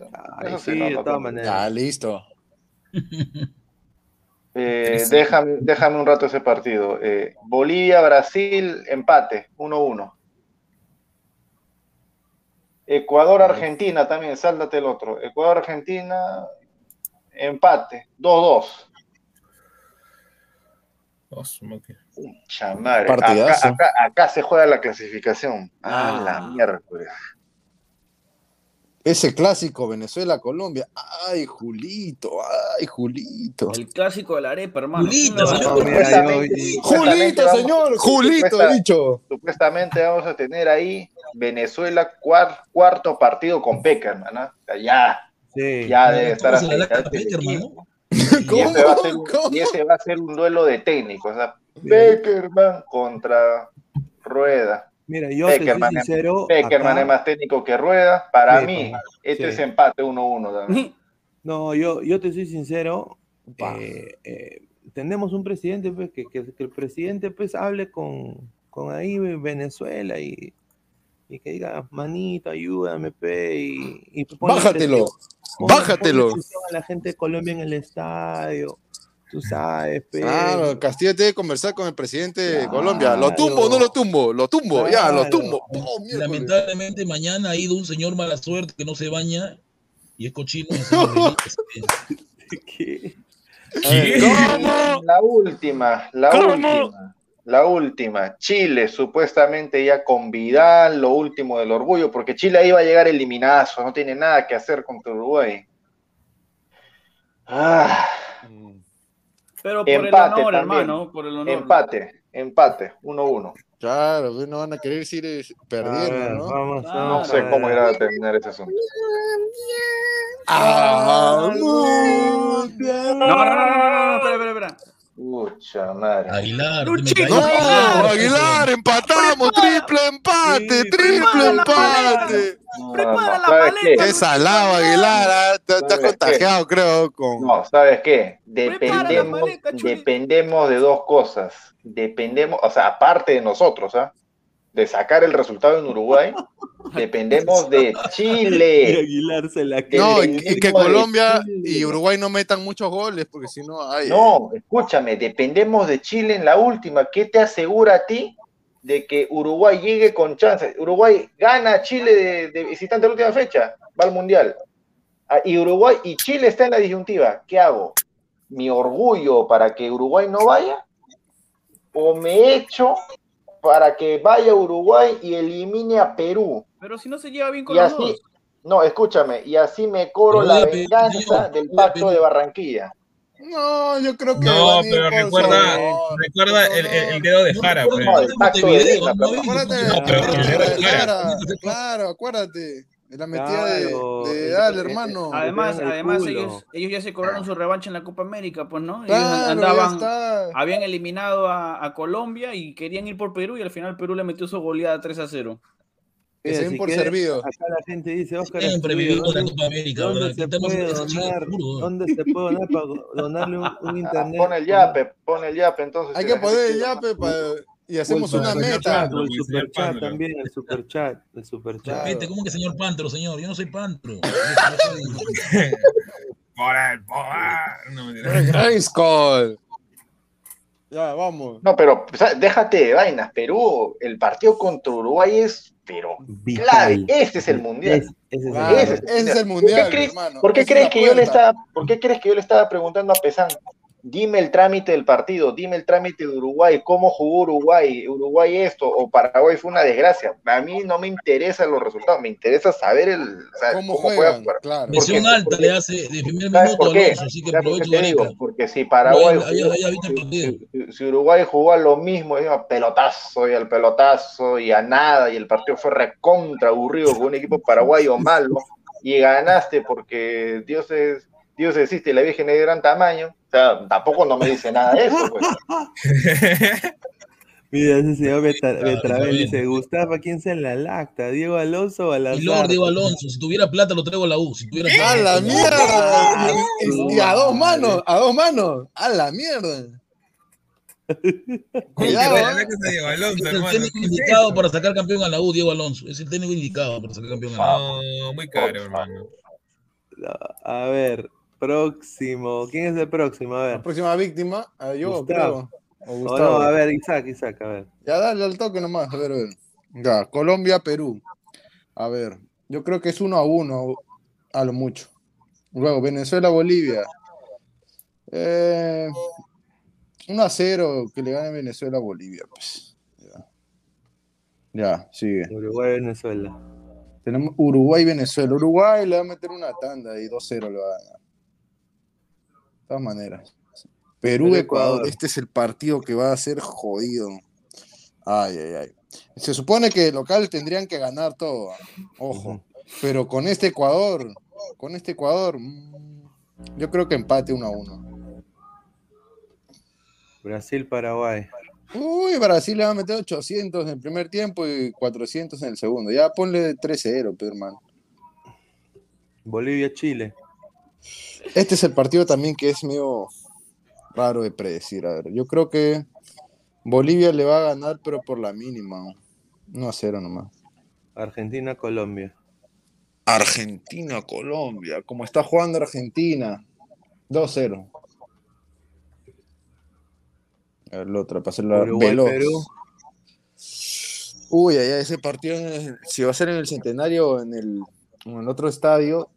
eso sí, de todas maneras. Ya, listo. Eh, déjame, déjame un rato ese partido. Eh, Bolivia, Brasil, empate, 1-1. Ecuador, Argentina también, sáltate el otro. Ecuador, Argentina, empate, 2-2. Ah, su máquina. Pucha madre. Partidazo. Acá, acá, acá se juega la clasificación. Ah, Ah. la miércoles. Ese clásico Venezuela-Colombia. Ay, Julito, ay, Julito. El clásico de la arepa, hermano. Julito, ¿Quién me va a señor. Julito, vamos- señor, Julito, supuesta- he dicho. Supuestamente vamos a tener ahí Venezuela cuar- cuarto partido con Peckerman, ¿no? O sea, ya, Sí. ya debe estar ¿Cómo se le da aceitado a el Peckerman, equipo. no? Y ese, va a ser, un- y ese va a ser un duelo de técnicos, o sea, Peckerman contra Rueda. Mira, yo te soy Peckerman sincero. Peckerman acá- es más técnico que Rueda. Para Sí, mí, papá. este Sí. es empate 1-1. también. No, yo, yo te soy sincero. Eh, eh, tenemos un presidente, pues, que, que- que el presidente pues hable con, con ahí Venezuela y, y que diga, manito, ayúdame, pe, y, y Bájatelo, presión, bájatelo. a la gente de Colombia en el estadio, tú sabes, pe. Claro, Castillo tiene que conversar con el presidente de Colombia. ¿Lo tumbo o no lo tumbo? Lo tumbo, ya, lo tumbo. Oh. Lamentablemente mañana ha ido un señor mala suerte que no se baña y es cochino. ¿Cómo? La última, la ¿Cómo? última, la última. Chile, supuestamente ya con Vidal, lo último del orgullo, porque Chile iba a llegar eliminazo, no tiene nada que hacer contra Uruguay. Ah, Pero por Empate el honor, también. hermano. Por el honor. empate, empate, 1-1. Claro, pues, no van a querer ir eh, A perdiendo, ver, ¿no? vamos. No vamos sé cómo irá a terminar ese asunto. Ah, No, no, no, no, no, no, espera, espera, espera. Pucha madre. Aguilar. No, Aguilar, empatamos, triple empate, Sí, triple empate. No, Prepara la ¿sabes maleta. qué? Qué salado, Aguilar, ah, está, contagiado, creo, con... No, ¿sabes qué? Dependemos, dependemos de dos cosas. Dependemos, o sea, aparte de nosotros, ¿ah? De sacar el resultado en Uruguay, dependemos de Y Chile. Aguilar se la No, y, que Colombia y Uruguay no metan muchos goles, porque si no, ay, No, escúchame, dependemos de Chile en la última. ¿Qué te asegura a ti de que Uruguay llegue con chance? Uruguay gana a Chile de, de visitante la última fecha, va al Mundial. Ah, Y Uruguay y Chile está en la disyuntiva. ¿Qué hago? ¿Mi orgullo para que Uruguay no vaya? ¿O me echo para que vaya Uruguay y elimine a Perú? Pero si no se lleva bien con Y los así, dos. no, escúchame, y así me coro la a venganza del a pacto de Barranquilla. No, yo creo que No, a pero recuerda, recuerda el, el- el dedo de Jara, pues. No, el pacto de Jara. claro, acuérdate de la metida de, Claro, de el- Dale, el- hermano. Ah, Además, además ellos, ellos ya se cobraron su revancha en la Copa América, pues, ¿no? Ellos Claro, andaban, ya está. habían eliminado a, a Colombia y querían ir por Perú y al final Perú le metió su goleada 3 a 0. Que se den por servidos. Acá la gente dice, Oscar, Siempre la ¿dónde- Copa América, ¿Dónde se puede donar? ¿eh? ¿Dónde se puede donar para donarle un, un Ah, internet? pon el yape, pon el yape entonces. Hay que poner el yape más. Y hacemos Uy, una meta. Superchat, o el superchat también, el superchat, el superchat. ¿cómo que señor Pantro, señor? Yo no soy Pantro. Por el poder. No, mentira. Grayskull. Ya, vamos. No, pero o sea, déjate de vainas. Perú, el partido contra Uruguay es, pero Vital. clave. Este es el mundial. Es- ese es el Claro, Ese es el ¿Por mundial, qué crees, hermano. ¿por qué crees que yo le estaba, ¿por qué crees que yo le estaba preguntando a Pesán? Dime el trámite del partido, dime el trámite de Uruguay, cómo jugó Uruguay, Uruguay esto o Paraguay fue una desgracia. A mí no me interesan los resultados, me interesa saber el, o sea, ¿Cómo cómo, juegan? juega. Claro. Porque- alta le hace de primer ¿Sabes minuto por a qué? Alonso, así que ¿Sabes por aprovecho te digo? Porque si Paraguay, jugó- partido. si, si Uruguay jugó a lo mismo, digo, pelotazo y al pelotazo y a nada, y el partido fue recontra aburrido con un equipo paraguayo malo, y ganaste porque Dios es, Dios existe y la Virgen es de gran tamaño, sea, tampoco no me dice nada de eso, pues. Mira, ese señor Betra- Claro, Betravel está dice. Gustavo, ¿a quién se la lacta? ¿Diego Alonso o Y Alazar? Lord Diego Alonso, si tuviera plata lo traigo a la U. Si tuviera ¡A plata, la no. mierda! Y, y a dos manos, a dos manos. ¡A la mierda! Cuidado, ¿Verdad ¿eh? Es el técnico ¿Qué es indicado para sacar campeón a la U, Diego Alonso. Es el técnico indicado para sacar campeón a la U. No, muy caro, hermano. A ver, próximo. ¿Quién es el próximo? A La ver. próxima víctima, a yo, Gustavo. creo. O no, a ver, Isaac, Isaac, a ver. Ya dale al toque nomás, a ver, a ver. Ya, Colombia, Perú. A ver, yo creo que es uno a uno, a lo mucho. Luego, Venezuela, Bolivia. Eh, 1 a 0 que le gane Venezuela a Bolivia. Pues. Ya. ya, sigue. Uruguay, Venezuela. Tenemos Uruguay, Venezuela. Uruguay le va a meter una tanda y 2-0 le va a ganar. Todas maneras. Perú, Ecuador. Ecuador. Este es el partido que va a ser jodido. Ay, ay, ay. Se supone que local tendrían que ganar todo. Ojo. Pero con este Ecuador, con este Ecuador, mm, yo creo que empate 1 a 1. Brasil, Paraguay. Uy, Brasil le va a meter 800 en el primer tiempo y 400 en el segundo. Ya ponle 3-0, pero hermano. Bolivia, Chile. Este es el partido también que es medio raro de predecir. A ver, yo creo que Bolivia le va a ganar, pero por la mínima. 1 a 0 nomás. Argentina, Colombia. Argentina, Colombia. Como está jugando Argentina. 2-0. A ver, la otra, para hacerla Uruguay, veloz. Perú. Uy, allá ese partido, si va a ser en el centenario o en el, o en el otro estadio.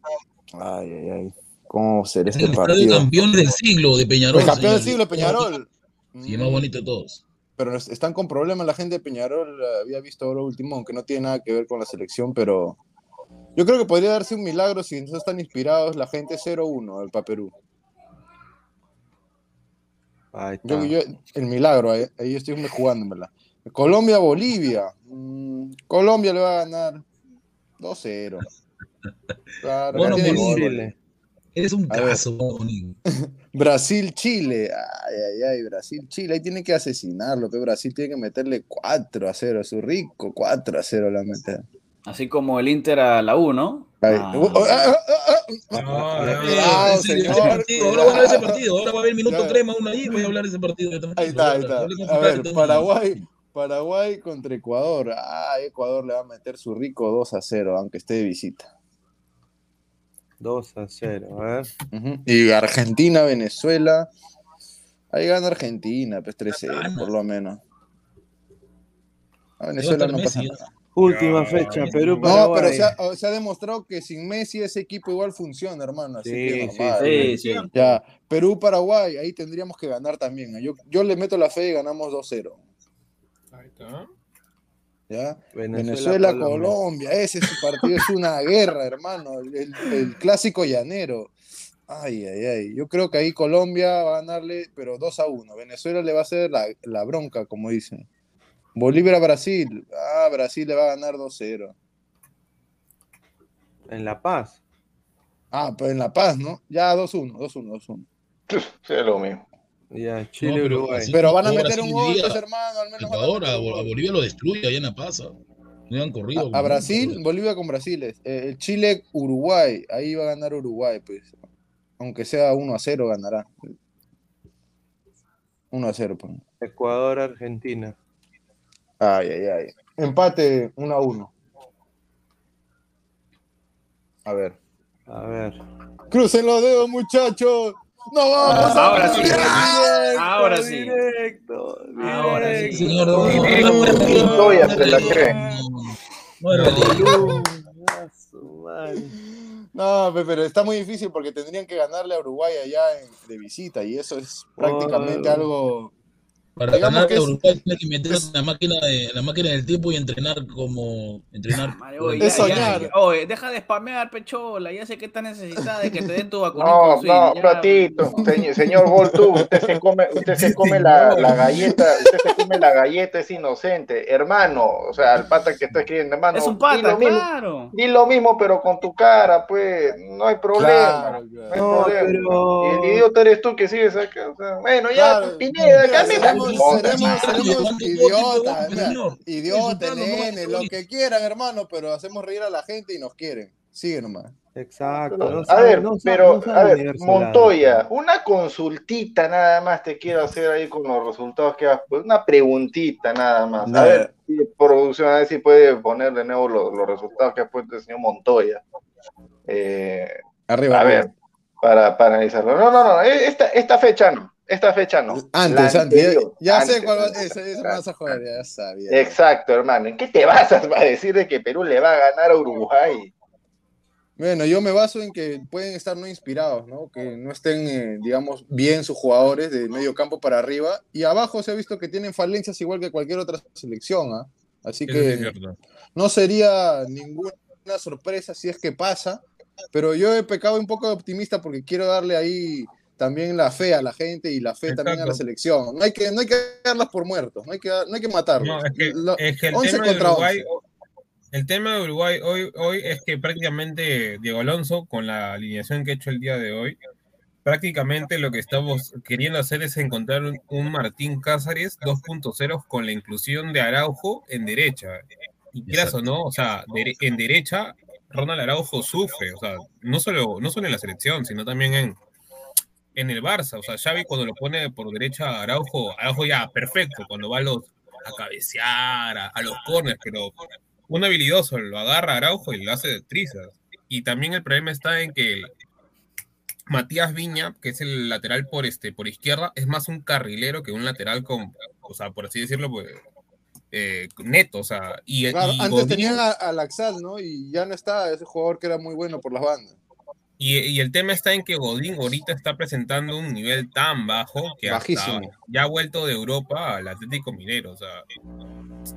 Ay, ay, ay. ¿Cómo será Es este el partido? campeón del siglo de Peñarol. El campeón del siglo, Peñarol. Sí, más bonito de todos. Pero es- están con problemas la gente de Peñarol. eh, Había visto ahora último, aunque no tiene nada que ver con la selección, pero yo creo que podría darse un milagro si no están inspirados la gente 0-1 al Perú. Ahí está. Yo, yo- el milagro, ahí, ahí estoy jugándomela. Colombia, Bolivia. Mm, Colombia le va a ganar 2-0. Claro, Bueno, Bolivia. Eres un A caso, bonito. Brasil, Chile. Ay, ay, ay, Brasil, Chile. Ahí tiene que asesinarlo. Que Brasil tiene que meterle 4 a 0. Su rico 4 a 0 la meter. Así como el Inter a la U, ¿no? Ah. Uh, uh, ah, ah, ah, Ah, ah. ah, ese señor, Ahora voy a hablar de ese partido. Ahora va a haber minuto Claro. crema, uno ahí. Voy a hablar de ese partido. Ahí está, ahí está. A ver. Paraguay, Paraguay contra Ecuador. Ah, Ecuador le va a meter su rico 2 a 0, aunque esté de visita. 2 a 0. A ver. Ujú. Y Argentina, Venezuela. Ahí gana Argentina, pues 3-0, Gana. por lo menos. A Venezuela no pasa nada. Última fecha, Perú, No, Paraguay. pero se ha, se ha demostrado que sin Messi ese equipo igual funciona, hermano. Así Sí, que sí, normal. Sí, sí. Ya, Perú-Paraguay, ahí tendríamos que ganar también. Yo, yo le meto la fe y ganamos 2-0. Ahí está. ¿Ya? Venezuela, Venezuela, Colombia. Colombia, ese es su partido, es una guerra, hermano, el, el- el clásico llanero. Ay, ay, ay. Yo creo que ahí Colombia va a ganarle, pero 2 a 1. Venezuela le va a hacer la, la bronca, como dicen. Bolivia, Brasil. Ah, Brasil le va a ganar 2-0. En La Paz. Ah, pero en La Paz, ¿no? Ya 2-1, 2-1, 2-1. Sí, es lo mismo. Ya, Chile, No, pero Uruguay. así- Pero van a Ahora meter un gol, pues, hermano, al menos van a. Bolivia lo destruye allá en La Paz. ¿ah? No han corrido. A, a Brasil, Bolivia con Brasil. eh, el Chile, Uruguay. Ahí va a ganar Uruguay, pues. Aunque sea 1 a 0, ganará. 1 a 0, pues. Ecuador, Argentina. Ay, ay, ay. Empate 1 a 1. A ver. A ver. Crucen los dedos, muchachos. No vamos a Ahora sí. directo, Ahora sí. Directo. Ahora sí. directo. Señor, no, no, se la cree. No pero está muy difícil porque tendrían que ganarle a Uruguay allá en- de visita y eso es prácticamente Oh. algo. Para Digamos ganar que que es- Uruguay tiene que meterse en la máquina, de, la máquina del tiempo y entrenar como entrenar. Madre, oye, Es ya, ya, soñar. ya. Oye, deja de spamear, pechola. Ya sé que estás necesitada de que te den tu vacuna No, no, ya. platito. Señor, señor Voltu, usted se come, usted se come la, la galleta, usted se come la galleta, es inocente. Hermano, o sea, el pata que está escribiendo, hermano. Es un di pata, mismo, claro. di lo mismo, pero con tu cara, pues, no hay problema. Claro, No hay No, problema. pero- Y el idiota eres tú que sigues acá. o sea, bueno, ya, Claro. Pineda, cambia seremos- seremos- idiotas, idiotas, lo que quieran, hermano, pero hacemos reír a la gente y nos quieren. Sigue nomás. Exacto. Pero, no a sabe- ver, no sabe- pero, no sabe a ver, universo Montoya, una consultita nada más te quiero hacer ahí con los resultados que has puesto, una preguntita nada más. A ver, si producción, a ver si puede poner de nuevo los, los resultados que ha puesto el señor Montoya. Eh, Arriba. a ver, para, para analizarlo. No, no, no, esta, esta fecha no, esta fecha no. Antes, La antes. anterior, Ya, ya sé antes, cuál va antes, antes. vas a joder, ya sabía. Exacto, hermano. ¿En qué te basas para decir de que Perú le va a ganar a Uruguay? Bueno, yo me baso en que pueden estar no inspirados, ¿no? Que no estén, eh, digamos, bien sus jugadores de medio campo para arriba. Y abajo se ha visto que tienen falencias igual que cualquier otra selección, ¿ah? Así que no sería ninguna sorpresa si es que pasa. Pero yo he pecado un poco de optimista porque quiero darle ahí también la fe a la gente y la fe también a la selección. No hay que, no hay que darlas por muertos, no hay que, no hay que matarlos. No, es que, Lo- es que el 11 tema de contra Uruguay, 11. el tema de Uruguay hoy, hoy es que prácticamente Diego Alonso, con la alineación que ha hecho el día de hoy, prácticamente lo que estamos queriendo hacer es encontrar un, un Martín Cázares 2.0 con la inclusión de Araujo en derecha. Y quieras o no, o sea, en derecha, Ronald Araujo sufre, o sea, no solo, no solo en la selección, sino también en, en el Barça. O sea, Xavi cuando lo pone por derecha a Araujo, Araujo ya, perfecto, cuando va a los a cabecear, a, a los corners, pero un habilidoso lo agarra a Araujo y lo hace de trizas. Y también el problema está en que Matías Viña, que es el lateral por este por izquierda, es más un carrilero que un lateral con, o sea, por así decirlo, pues, eh, neto, o sea, y, Claro, y antes Godín- tenían a, a Laxal, ¿no? Y ya no está ese jugador que era muy bueno por las bandas. Y, y el tema está en que Godín ahorita está presentando un nivel tan bajo que hasta ya ha vuelto de Europa al Atlético Minero. O sea,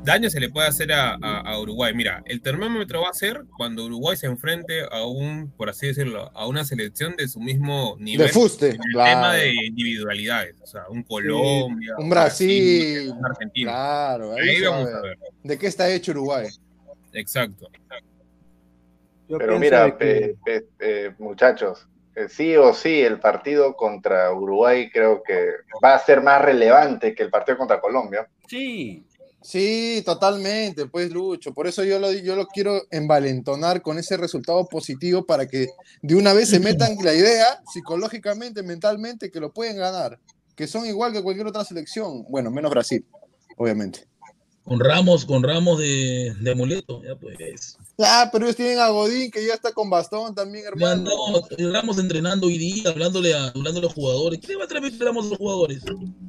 daño se le puede hacer a, a- a Uruguay. Mira, el termómetro va a ser cuando Uruguay se enfrente a un, por así decirlo, a una selección de su mismo nivel. De fuste, en el claro. tema de individualidades. O sea, un Colombia, un Brasil, un Argentina. Claro, ahí Ahí vamos a ver. ¿De qué está hecho Uruguay? Exacto. Yo Pero mira, de que- pe- pe- eh, muchachos, eh, sí o sí el partido contra Uruguay creo que va a ser más relevante que el partido contra Colombia. Sí. Sí, totalmente, pues Lucho. Por eso yo lo, yo lo quiero envalentonar con ese resultado positivo para que de una vez se metan la idea psicológicamente, mentalmente, que lo pueden ganar, que son igual que cualquier otra selección. Bueno, menos Brasil, obviamente. Con Ramos, con Ramos de, de amuleto, ya pues. Ah, pero ellos tienen a Godín que ya está con bastón también, Ya hermano. no, Ramos entrenando hoy día, hablándole a, hablándole a los jugadores. ¿Qué le va a transmitir Ramos a los jugadores?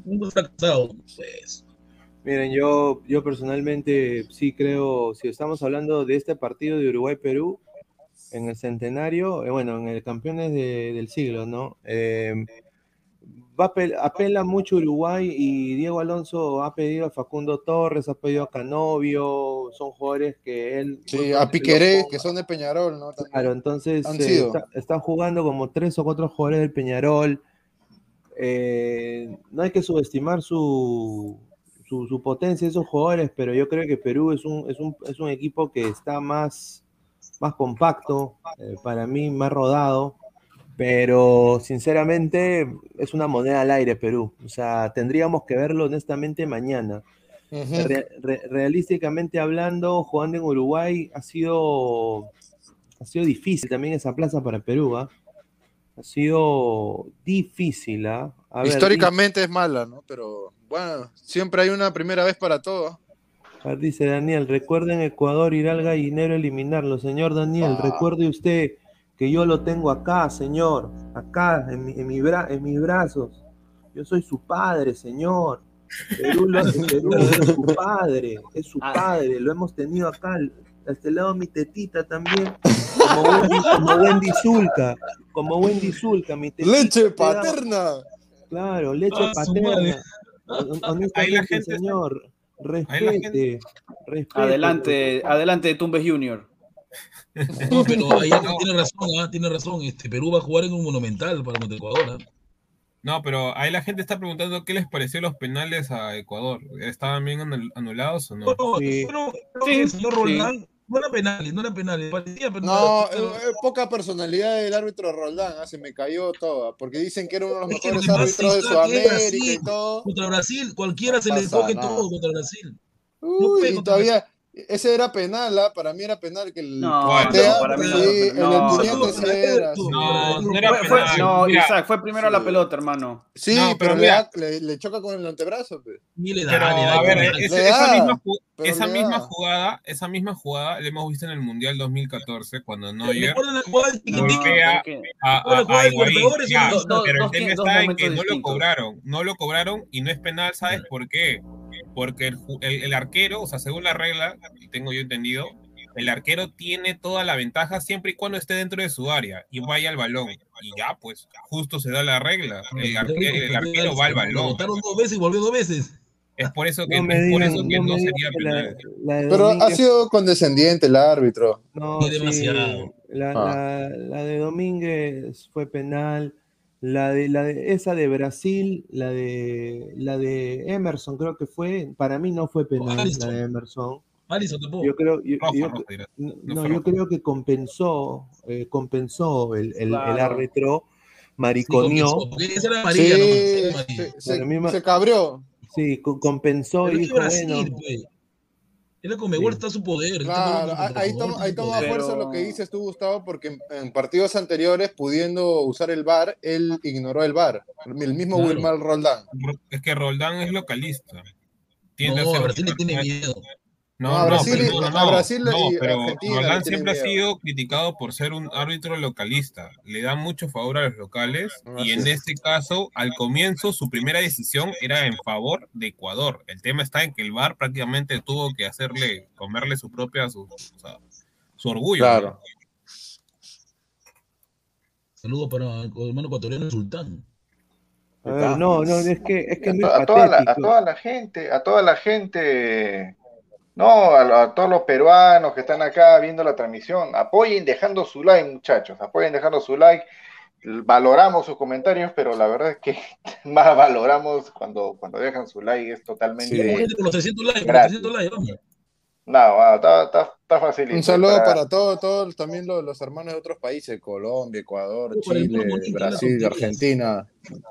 Un fracasado, pues. Miren, yo, yo personalmente sí creo, si estamos hablando de este partido de Uruguay-Perú, en el centenario, eh, bueno, en el campeones de- del siglo, ¿no? Eh, va apela mucho Uruguay y Diego Alonso ha pedido a Facundo Torres, ha pedido a Canovio, son jugadores que él... Sí, a Piqueré, que son de Peñarol, ¿no? También. Claro, entonces eh, está, está jugando como tres o cuatro jugadores del Peñarol. Eh, no hay que subestimar su, su, su potencia esos jugadores, pero yo creo que Perú es un, es un, es un equipo que está más, más compacto, eh, para mí más rodado, pero sinceramente es una moneda al aire Perú. O sea, tendríamos que verlo honestamente mañana. Ujú. Re- re- realísticamente hablando, jugando en Uruguay ha sido, ha sido difícil también esa plaza para Perú. ¿ah? Ha sido difícil. ¿ah? A ver, Históricamente es mala, ¿no? Pero bueno, siempre hay una primera vez para todo. di- a ver, dice Daniel, recuerden Ecuador ir al gallinero a eliminarlo. Señor Daniel, Ah. recuerde usted que yo lo tengo acá, señor, acá, en, mi- en, mi bra- en mis brazos. Yo soy su padre, señor. Perú, lo- Perú es su padre, es su padre, lo hemos tenido acá, este lado mi tetita también, como Wendy, como Wendy Zulka, como Wendy Zulka, mi tetita. Leche paterna. Claro, leche Ah, paterna. Ahí la gente- señor, respete, respete. Adelante, adelante, Tumbes Junior. No, pero ahí tiene razón, ¿ah? tiene razón. Este, Perú va a jugar en un monumental para contra Ecuador. ¿ah? No, pero ahí la gente está preguntando qué les pareció los penales a Ecuador. ¿Estaban bien anul- anulados o no? No, Sí. pero, Sí, el señor sí. Roldán, no era penales, no era penales. Parecía, pero No, era- eh, eh, poca personalidad del árbitro Roldán, ah, se me cayó toda, porque dicen que era uno de los Es mejores árbitros de Sudamérica Brasil. y todo. contra Brasil, cualquiera se No le pasa coge nada. todo contra Brasil. Uy, puede y todavía, ese era penal, ah, para mí era penal que el No, patea, no, para mí no, sí, no, el puñete no, sí no, era, sí. No, no era Fue- fue- penal. no, Mira, Isaac, fue primero la pelota, hermano. Sí, No, pero, pero le, choca con el antebrazo. Ni le da, Pero, le da, a ver, le da. ese- Le esa, misma, esa jugada, esa misma jugada la hemos visto en el Mundial 2014 cuando Neuer ¿Recuerdan la jugada del chiquitín? golpea a, Higuaín. Ya, pero el tema está en que no lo cobraron, no lo cobraron y no es penal, ¿sabes por qué? Porque el, ju- el- el arquero, o sea, según la regla, y tengo yo entendido, el arquero tiene toda la ventaja siempre y cuando esté dentro de su área y vaya al balón. Y ya, pues, justo se da la regla. El, arque- el arquero va al Lo balón. votaron dos veces y volvió dos veces. Es por eso que No no, me es por digan, eso que no no me sería digan que la- penal. la Pero ha sido condescendiente el árbitro. No, sí, demasiado. la, Ah. la- la de Domínguez fue penal. La de, la de- esa de Brasil, la de la de Emerson, creo que fue, para mí no fue penal, la de Emerson. Tampoco. Yo creo, yo, Roja, yo- roja, no, yo creo que compensó, eh, compensó el, el- el árbitro, Sí, amarilla, Sí, amarilla. se, se- se cabreó. sí, co- compensó y dijo, Brasil, bueno, pues. Él con Mebol Sí. está a su poder. está ahí, contra ahí toma, poder. fuerza Pero- lo que dices tú, Gustavo, porque en, en partidos anteriores, pudiendo usar el VAR, él ignoró el VAR. El mismo Claro. Wilmar Roldán. Es que Roldán es localista. Tiende No, a tiene miedo. No, No, a no, Brasil pero, y- no, a no, Brasil no, y pero Argentina siempre ha miedo. sido criticado por ser un árbitro localista. Le da mucho favor a los locales y Así en es. este caso, al comienzo, su primera decisión era en favor de Ecuador. El tema está en que el VAR prácticamente tuvo que hacerle, comerle su propia, su, o sea, su orgullo. Claro. ¿no? Saludos para el hermano ecuatoriano Sultán. a ver, no, no, es que es que a, toda la, a toda la gente, a toda la gente, no, a, a todos los peruanos que están acá viendo la transmisión, apoyen dejando su like, muchachos, apoyen dejando su like. Valoramos sus comentarios, pero la verdad es que más valoramos cuando, cuando dejan su like, es totalmente. Sí. Gente con los 300 likes, con los Gracias. 300 likes, vamos. No, ah, está, está, está facilito. Un saludo Para- para todos, todos también los, los hermanos de otros países, Colombia, Ecuador, Chile, Brasil, Argentina,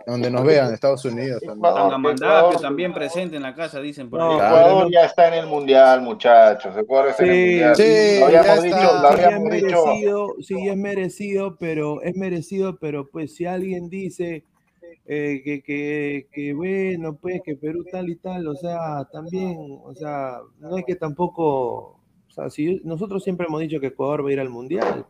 donde nos vean, Estados Unidos también. Ecuador, también presente en la casa, dicen por No, ahí. Claro. Ecuador no. ya está en el mundial, muchachos. Ecuador está en el Sí, mundial. sí, lo habíamos ya dicho, lo Sí, es habíamos dicho. merecido, sí, es merecido, pero es merecido, pero pues si alguien dice eh, que, que, que bueno, pues que Perú tal y tal, o sea, también, o sea, no hay que tampoco, o sea, si nosotros siempre hemos dicho que Ecuador va a ir al Mundial,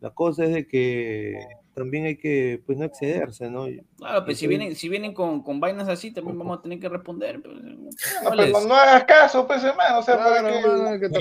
la cosa es de que también hay que, pues no excederse, ¿no? Claro, pues si Sí. vienen, si vienen con, con vainas así, también vamos a tener que responder. pues. No, ¿Cuál pero no hagas caso, pues, hermano. O sea, Claro, ¿para hermano, que te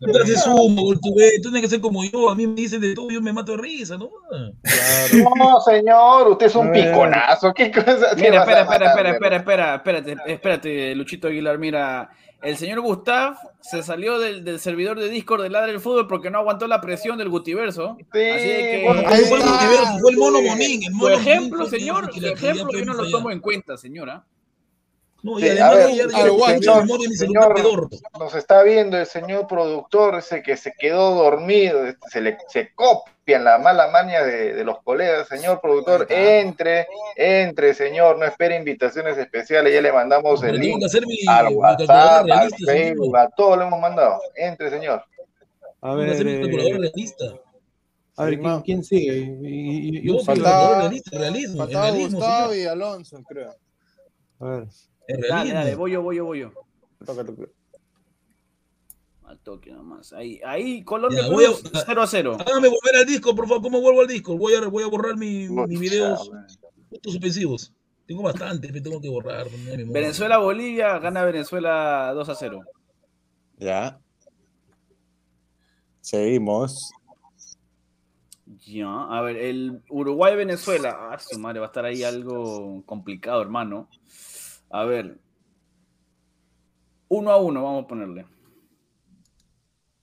Tú te haces Correa. sumo, Goltubé, tú tienes que ser como yo. A mí me dicen de todo, yo me mato de risa, ¿no? No, señor, usted es un piconazo. ¿Qué cosa Mira, espera, espera, espera, de espera, espera, espérate, espérate, Luchito Aguilar, mira, el señor Gustav se salió del, del servidor de Discord de Ladre del Fútbol porque no aguantó la presión del Gutiverso. Sí, Así de que, Fue el mono Monín. Mono ejemplo, Monín fue el señor, ejemplo que no lo tomo en cuenta, señora. No, y Sí, además ver, ya, ya, ya, Señor, nos está viendo el señor productor, ese que se quedó dormido, este, se le se copian la mala maña de, de los colegas. Señor productor, entre, entre, señor, no espere invitaciones especiales, ya le mandamos Pero el link hacer mi, al WhatsApp, al. Facebook, a todo lo hemos mandado. Entre, señor. A ver, eh, a ver, ¿quién, sigue? Y- y- y- Yo. Faltaba- realista, realismo, el Faltaba realismo, Gustavo señor. y Alonso, creo. A ver. Dale, dale, voy yo, voy yo, voy yo. Toca, toca. Al toque nomás. Ahí, ahí Colombia Ya, voy Perú, a- 0 a 0. Hágame volver al disco, por favor. ¿Cómo vuelvo al disco? Voy a, voy a borrar mi, mi Pucha, videos puntos suspensivos. Tengo bastante, me tengo que borrar. Venezuela-Bolivia, gana Venezuela 2 a 0. Ya. Seguimos. Ya, a ver, el Uruguay-Venezuela. Ah, su madre, va a estar ahí algo complicado, hermano. A ver. 1 a 1, vamos a ponerle.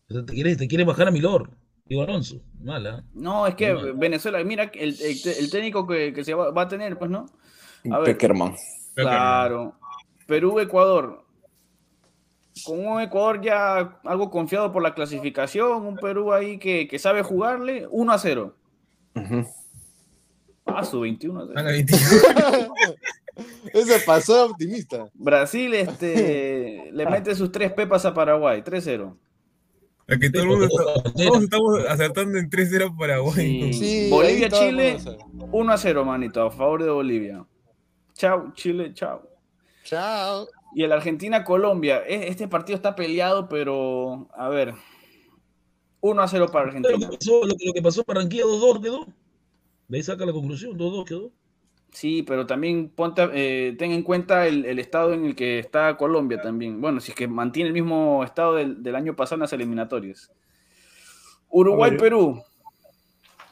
Te quieres, te quieres bajar a Milor. Digo Alonso. Mala. No, es que Mal. Venezuela, mira, el, el, el técnico que, que se va, va a tener, pues, ¿no? A ver. Peckerman. Claro. Perú-Ecuador. Con un Ecuador ya algo confiado por la clasificación, un Perú ahí que, que sabe jugarle, 1 a 0. Ujú. Ah, su 21 a 0. Haga 21. Ese pasó optimista. Brasil este, le mete sus tres pepas a Paraguay, 3-0. Es que todo el mundo está- todos estamos acertando en 3-0 Paraguay. Sí. Sí, Bolivia, ahí todo el Chile. mundo sabe. 1 a 0, manito, a favor de Bolivia. Chao, Chile, chao. Chao. Y el Argentina-Colombia. e- Este partido está peleado, pero a ver. 1 a 0 para Lo que Argentina. pasó, lo, que- lo que pasó Barranquilla 2-2 quedó. De ahí saca la conclusión, 2-2 quedó. Sí, pero también ponte, eh, ten en cuenta el, el estado en el que está Colombia también. Bueno, si es que mantiene el mismo estado del, del año pasado en las eliminatorias. Uruguay-Perú.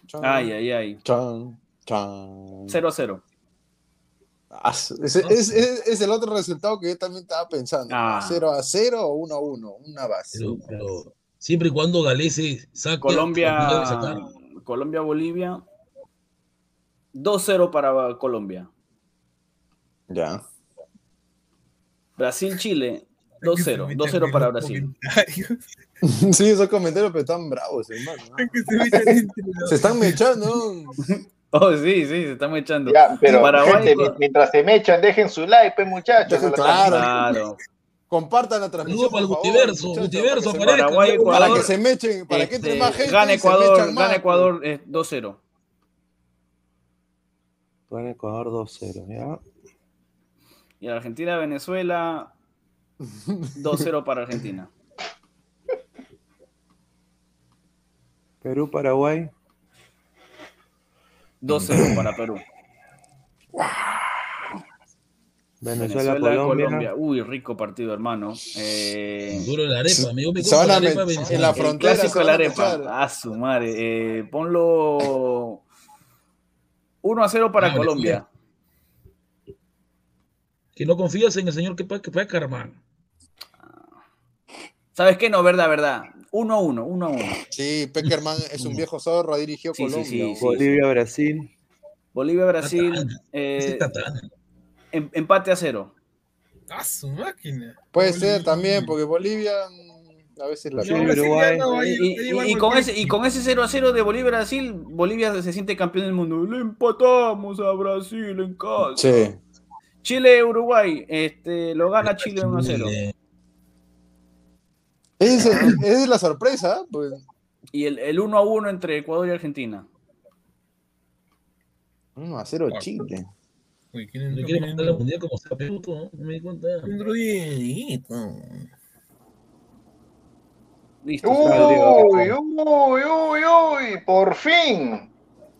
Chan, Ay, ay, ay. chan, chan. 0-0. Ah, ese- es, es- es el otro resultado que yo también estaba pensando. Ah. 0 a 0 o 1 a 1, una base. Pero, pero siempre y cuando Galese saque. Colombia. Colombia-Bolivia. 2-0 para Colombia. Ya. Brasil-Chile. 2-0. 2-0 para Brasil. Sí, esos comentarios pero están bravos, hermano. Se están mechando. Oh, sí, sí, se están echando. Ya, pero Paraguay gente, mientras se me echan, dejen su like, pues muchachos. Claro. Claro. Compartan la transmisión. Para el muchachos, Gutiverso, para que se- ¿no? Para Ecuador. que se mechen, para que entre Este, más gente. gana Ecuador, mechan gana Ecuador eh, 2-0. Gana Ecuador 2-0, ¿ya? Y Argentina-Venezuela 2-0 para Argentina. Perú-Paraguay. 2-0 para Perú. Venezuela-Colombia. Uy, rico partido, hermano. Eh, Duro de la arepa. Me dio mi Se van a la arepa Venezuela. en la el frontera clásico se de la a arepa. A su madre. Eh, ponlo 1-0 para Ah, Colombia. Que no confías en el señor que que fue Carman. ¿Sabes qué? No, verdad, verdad. 1-1, 1-1. Sí, Peckerman es un viejo zorro, ha dirigido Sí, sí, Colombia. sí, sí. Bolivia-Brasil. Bolivia-Brasil. Ese eh, Tatán. em- empate a cero. ¡Ah, su máquina! Puede ser también, porque Bolivia mm, a veces la Sí, No, Uruguay. ahí- Y, y- ahí y con ese, y con ese 0 a 0 de Bolivia-Brasil, Bolivia se siente campeón del mundo. Le empatamos a Brasil en casa. Sí. Chile-Uruguay, este, lo gana Chile 1 a 0. Eh, Esa es, esa es la sorpresa, pues. Y el, el 1 a 1 entre Ecuador y Argentina. 1 a 0 Chile. Uy, ¿quién Le entró? quiere ¿Quién mandar entró? mundial como sea Perú, ¿no? No me di cuenta. Entró Dieguito. Listo. Uy, uy, uy, uy, por fin.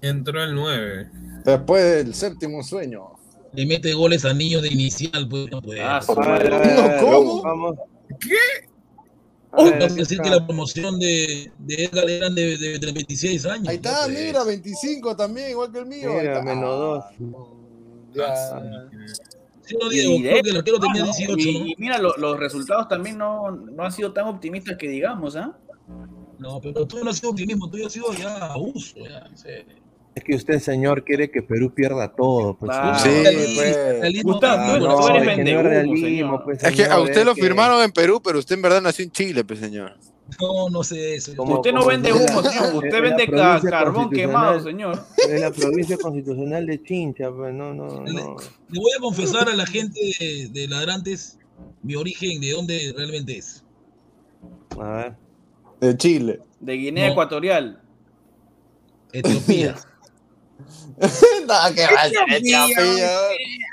Entró el 9. Después del séptimo sueño. Le mete goles a niños de inicial, pues no puede. Ah, no, ¿Cómo? ¿Qué? Uy, ver, decir que la promoción de, de Edgar eran de, de, de 26 años. Ahí está, no mira, 25 también, igual que el mío. Mira, menos 2 no, Y de- creo que el arquero tenía no, 18, ¿no? y, y mira, lo- los resultados también no, no han sido tan optimistas que digamos, ¿ah? No, pero tú no has sido optimismo, tú has sido ya abuso, ya, en serio. Es que usted, señor, quiere que Perú pierda todo. Pues, Claro. Sí, pues. realismo, Gustavo, tú- no, tú eres es que no es vendehumo, realismo, señor. pues, Es que a usted es lo que- firmaron en Perú, pero usted en verdad nació en Chile, pues señor. No, no sé eso. Como- Usted no vende humo, señor. Usted vende ca- carbón quemado, señor. Es la provincia constitucional de Chincha, pues no, no, Le, voy a confesar a la gente de, de Ladrantes mi origen, de dónde realmente es. A ver. De Chile. De Guinea No. Ecuatorial. Etiopía. no, que va a ser Etiopía.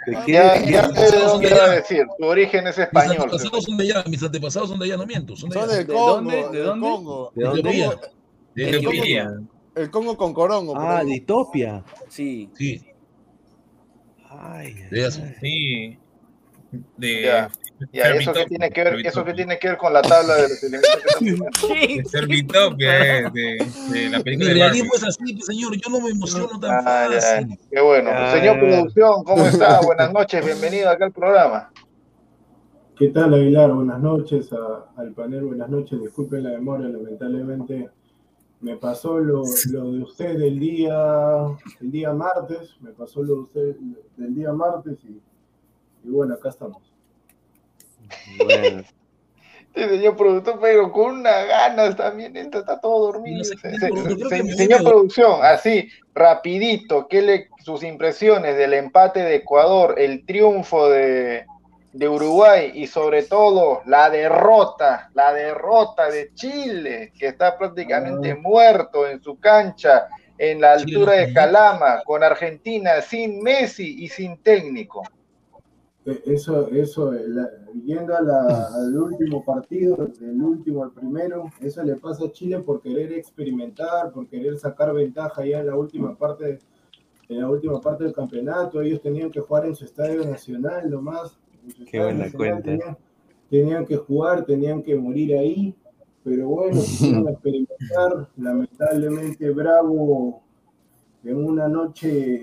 ¿De Ya, qué? ya sé de dónde va a decir. Tu origen es Mis español. antepasados son de allá, mis antepasados son de allá, no miento. Son de Son del ¿De Congo. dónde? ¿De dónde? Congo. ¿De dónde? Etiopía. De El Congo, Etiopía. el Congo con Corongo. Ah, de Itopia. Sí. Sí, Ay. Sí. De. Eso que tiene que ver, eso que tiene que ver con la tabla de los elementos que viendo. De Servitopia, de, de la película Barbie. realismo es así, pues, señor. Yo no me emociono tan Ah. Qué bueno. Ya, Señor producción, ¿cómo está? Buenas noches, bienvenido acá al programa. ¿Qué tal, Aguilar? Buenas noches a- al panel, buenas noches. Disculpen la demora, lamentablemente me pasó lo, lo de usted del día, el día martes, me pasó lo de usted del día martes y, y bueno, acá estamos. Bueno. Sí, señor productor, pero con unas ganas también, entra, está todo dormido. No sé, Se- se- señor producción, así, rapidito, ¿qué le, sus impresiones del empate de Ecuador, el triunfo de, de Uruguay y sobre todo la derrota, la derrota de Chile, que está prácticamente muerto en su cancha en la altura de. Calama, con Argentina sin Messi y sin técnico? Eso, eso, la- yendo a la- al último partido, del último al primero, eso le pasa a Chile por querer experimentar, por querer sacar ventaja ya en la última parte, en la última parte del campeonato. Ellos tenían que jugar en su estadio nacional nomás. Qué buena nacional cuenta. Tenían, tenían que jugar, tenían que morir ahí. pero bueno, quisieron experimentar. Lamentablemente, Bravo en una noche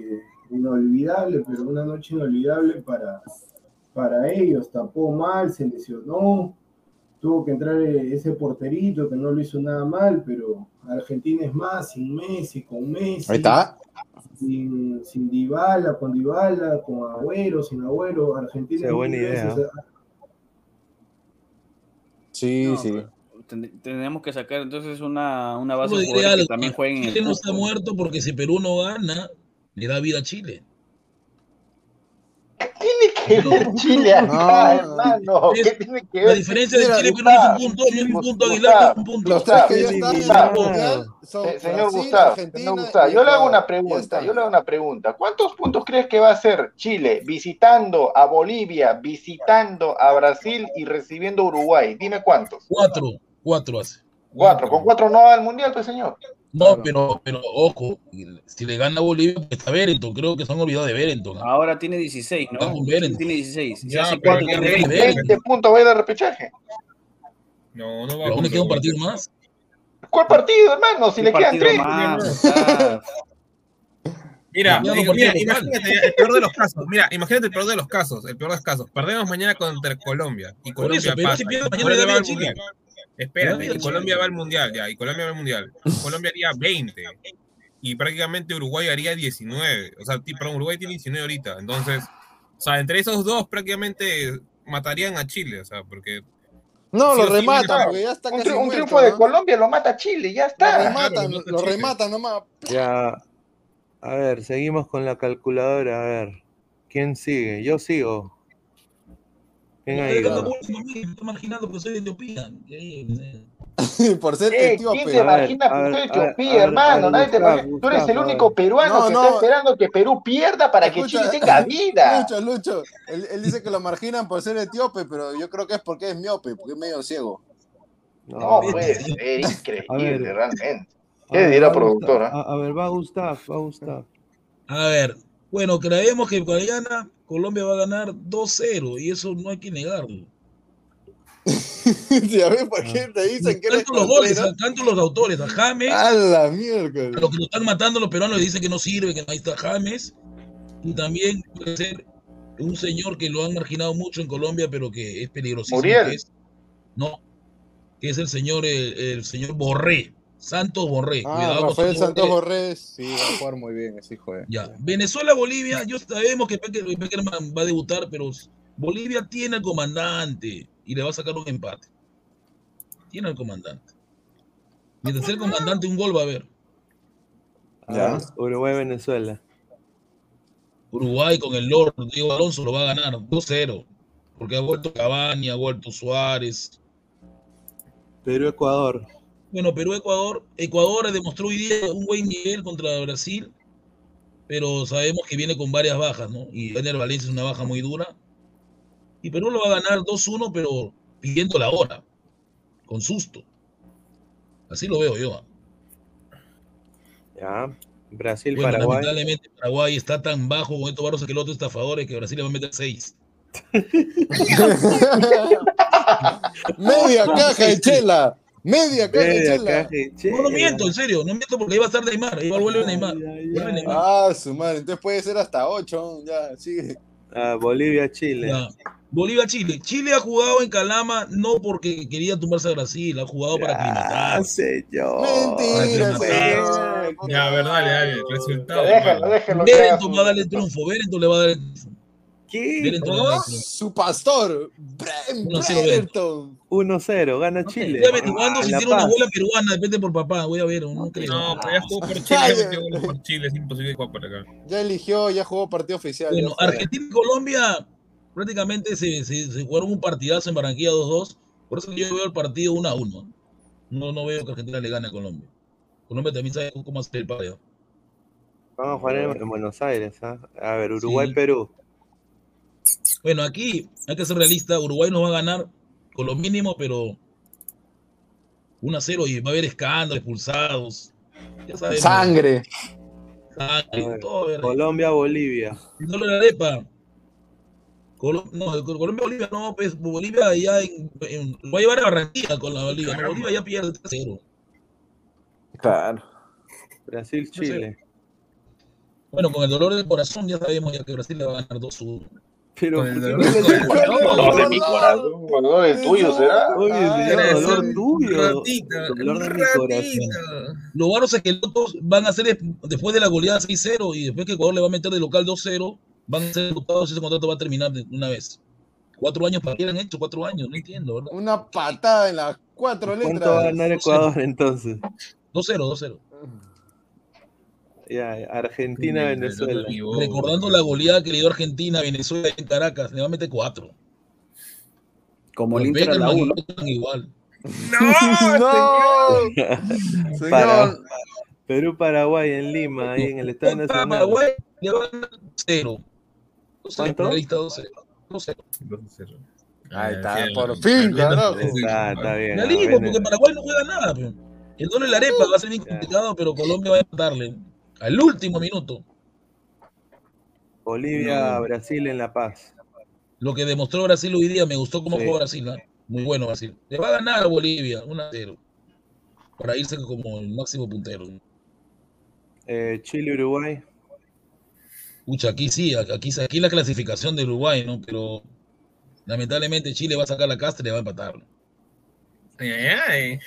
inolvidable, pero una noche inolvidable para, para ellos. Tapó mal, se lesionó, tuvo que entrar ese porterito que no lo hizo nada mal, pero Argentina es más, sin Messi, con Messi. Ahí está. Sin, sin Dybala, con Dybala, con Agüero, sin Agüero, Argentina es buena idea. veces- Sí, No, sí. ten- tenemos que sacar entonces una, una base de que también jueguen en Chile no está muerto porque si Perú no gana, le da vida a Chile. Ver Chile acá, No. hermano? ¿Qué tiene que La ver? diferencia de Chile Perú no es un punto, no es un punto, Aguilar, un punto. Los tres que señor Gustavo, señor Gustavo, yo le hago una pregunta, yo le hago una pregunta. ¿Cuántos puntos crees que va a hacer Chile visitando a Bolivia, visitando a Brasil y recibiendo a Uruguay? Dime cuántos. Cuatro, cuatro hace. Cuatro. Con cuatro no va al mundial, pues señor. No, pero, pero ojo, si le gana a Bolivia, pues está Berenton. Creo que se han olvidado de Berenton. ¿ah? Ahora tiene 16, ¿no? Tiene 16. Si Ya, hace pero cuatro, ya tiene tiene 20. 20 puntos va a ir al repechaje. No, no va Pero aún le queda un partido más. ¿Cuál partido, hermano? Si le quedan tres. más, Mira, no imagínate el peor de los casos. Mira, imagínate el peor de los casos. El peor de los casos. Perdemos mañana contra Colombia. Y Colombia eso, pasa. si mañana, A Espérate, a y Colombia va al mundial ya. Y Colombia va al mundial. Colombia haría 20. Y prácticamente Uruguay haría 19. O sea, perdón, Uruguay tiene 19 ahorita. Entonces, o sea, entre esos dos prácticamente matarían a Chile. O sea, porque No, Sí lo sí, rematan, porque ya está Un, casi un muerto, triunfo de ¿no? Colombia lo mata Chile, ya Lo está. rematan, lo mata lo Chile. rematan nomás. Ya. A ver, seguimos con la calculadora. A ver. ¿Quién sigue? Yo sigo. ¿Quién Me está marginando porque soy de Etiopía. Eh, eh. Por ser Eh, etíope. ¿Quién te imagina por ser Etiopía, hermano? Nadie te. Tú eres el único peruano No, que no. está esperando que Perú pierda para que Chile tenga vida. Lucho, Lucho. Él, él dice que lo marginan por ser etíope, pero yo creo que es porque es miope, porque es medio ciego. No, No, puede ser, A ver. increíble, realmente. a ¿Qué ver, dirá va productora? Gustav, A, a ver, va Gustav, va Gustav. A ver, bueno, creemos que mañana Colombia va a ganar 2-0 y eso no hay que negarlo. Sí, a ver, ¿por qué te dicen que Tanto los goles, tanto los autores, a James, A la mierda. a los que lo están matando los peruanos le dicen que no sirve, que ahí está James, y también puede ser un señor que lo han marginado mucho en Colombia, pero que es peligrosísimo. Muriel. que es- no, que es el señor, el, el señor Borré, Santos Borré. Ah, Cuidado con Rafael Santos Borré. Sí, va a jugar muy bien ese hijo de. Ya, Venezuela-Bolivia, yo sabemos que Pecker- Peckerman va a debutar, pero Bolivia tiene al comandante y le va a sacar un empate. Tiene al comandante. Mientras sea el comandante, un gol va a haber. Ya. Uruguay, Venezuela. Uruguay con el Lord Diego Alonso lo va a ganar 2-0. Porque ha vuelto Cavani, ha vuelto Suárez. Perú, Ecuador. Bueno, Perú-Ecuador. Ecuador demostró hoy día un buen nivel contra Brasil, pero sabemos que viene con varias bajas, ¿no? Y Ener Valencia es una baja muy dura. Y Perú lo va a ganar 2-1, pero pidiendo la hora, con susto. Así lo veo yo. Ya. Brasil, Bueno, Paraguay. lamentablemente Paraguay está tan bajo con estos barros aquelotes estafadores que Brasil le va a meter 6. Media caja de chela. Media caja de Media chela. caja de No, no miento, en serio, no miento porque ahí va a estar Neymar, Neymar. Vuelve Neymar. Ah, su madre. Entonces puede ser hasta 8. Ya, sigue. Ah, Bolivia, Chile. Ya. Bolivia-Chile. Chile ha jugado en Calama no porque quería tumbarse a Brasil, ha jugado para Ah, aclimatar. señor. Mentira, Para señor. Ya, a ver, dale, dale. Resultado. Déjenlo que haga Berenton va a darle el triunfo, Berenton le va a dar el triunfo. ¿Qué? Su pastor. Brem, Uno cero, Brereton. 1-0, gana Chile. Estoy averiguando Ah, si tiene una abuela peruana, depende por papá, voy a ver, no creo. No, pero ya jugó por Chile, ya metió goles por Chile, es imposible jugar por acá. Ya eligió, ya jugó partido oficial. Bueno. Argentina y Colombia prácticamente se, se, se jugaron un partidazo en Barranquilla 2-2. Por eso yo veo el partido 1-1. No, no veo que Argentina le gane a Colombia. Colombia también sabe cómo hacer el partido. Vamos a jugar en, en Buenos Aires. ¿ah? A ver, Uruguay, Sí. Bueno, aquí hay que ser realista. Uruguay nos va a ganar con lo mínimo, pero 1-0 y va a haber escándalos, expulsados. Ya sabemos. Sangre. Sangre. Colombia, Bolivia. El dólar arepa. Colo- no, Colombia Bolivia no, pues Bolivia ya en, en- lo va a llevar a Barranquilla con la Bolivia. No, Bolivia ya pierde 3-0. Claro. Brasil, Chile. Bueno, con el dolor del corazón ya sabemos ya que Brasil le va a ganar 2-1. Pero Con el ¿por qué dolor le- de mi corazón, dolor del tuyo, ¿será? Oye, señor, Ah, dolor tuyo. ratita, Dolor de mi corazón. Lo bueno es que los otros van a hacer es- después de la goleada 6-0 y después que Ecuador le va a meter de local 2-0, van a ser ejecutados y ese contrato va a terminar de una vez. Cuatro años para qué han hecho, cuatro años, no entiendo, ¿verdad? Una patada en las cuatro letras. ¿Cuánto va a ganar Ecuador entonces? 2-0, 2-0. Ya, Argentina, Venezuela. Recordando la goleada que le dio Argentina a Venezuela en Caracas, le va a meter cuatro. Como el Inter a la Beckerman 1. y Beckham igual. ¡No! Para- Señor. Perú, Paraguay en Lima, ahí en el Contra Nacional. Paraguay le va a ganar 0. ¿Cuánto? La lista 2-0. 2-0. Ahí está, por fin. Está, está bien. La Lima, bueno. porque Paraguay no juega nada. El doble de la arepa va a ser bien complicado, pero Colombia va a empatarle. Al último minuto. Bolivia, Brasil en La Paz. Lo que demostró Brasil hoy día, me gustó cómo Sí. jugó Brasil. ¿ah? Muy bueno Brasil. Le va a ganar a Bolivia 1-0. Para irse como el máximo puntero. Eh, Chile, Uruguay. Pucha, aquí sí, aquí, aquí la clasificación de Uruguay, ¿no? Pero lamentablemente Chile va a sacar la casta y le va a empatar. Ay, ay, ay.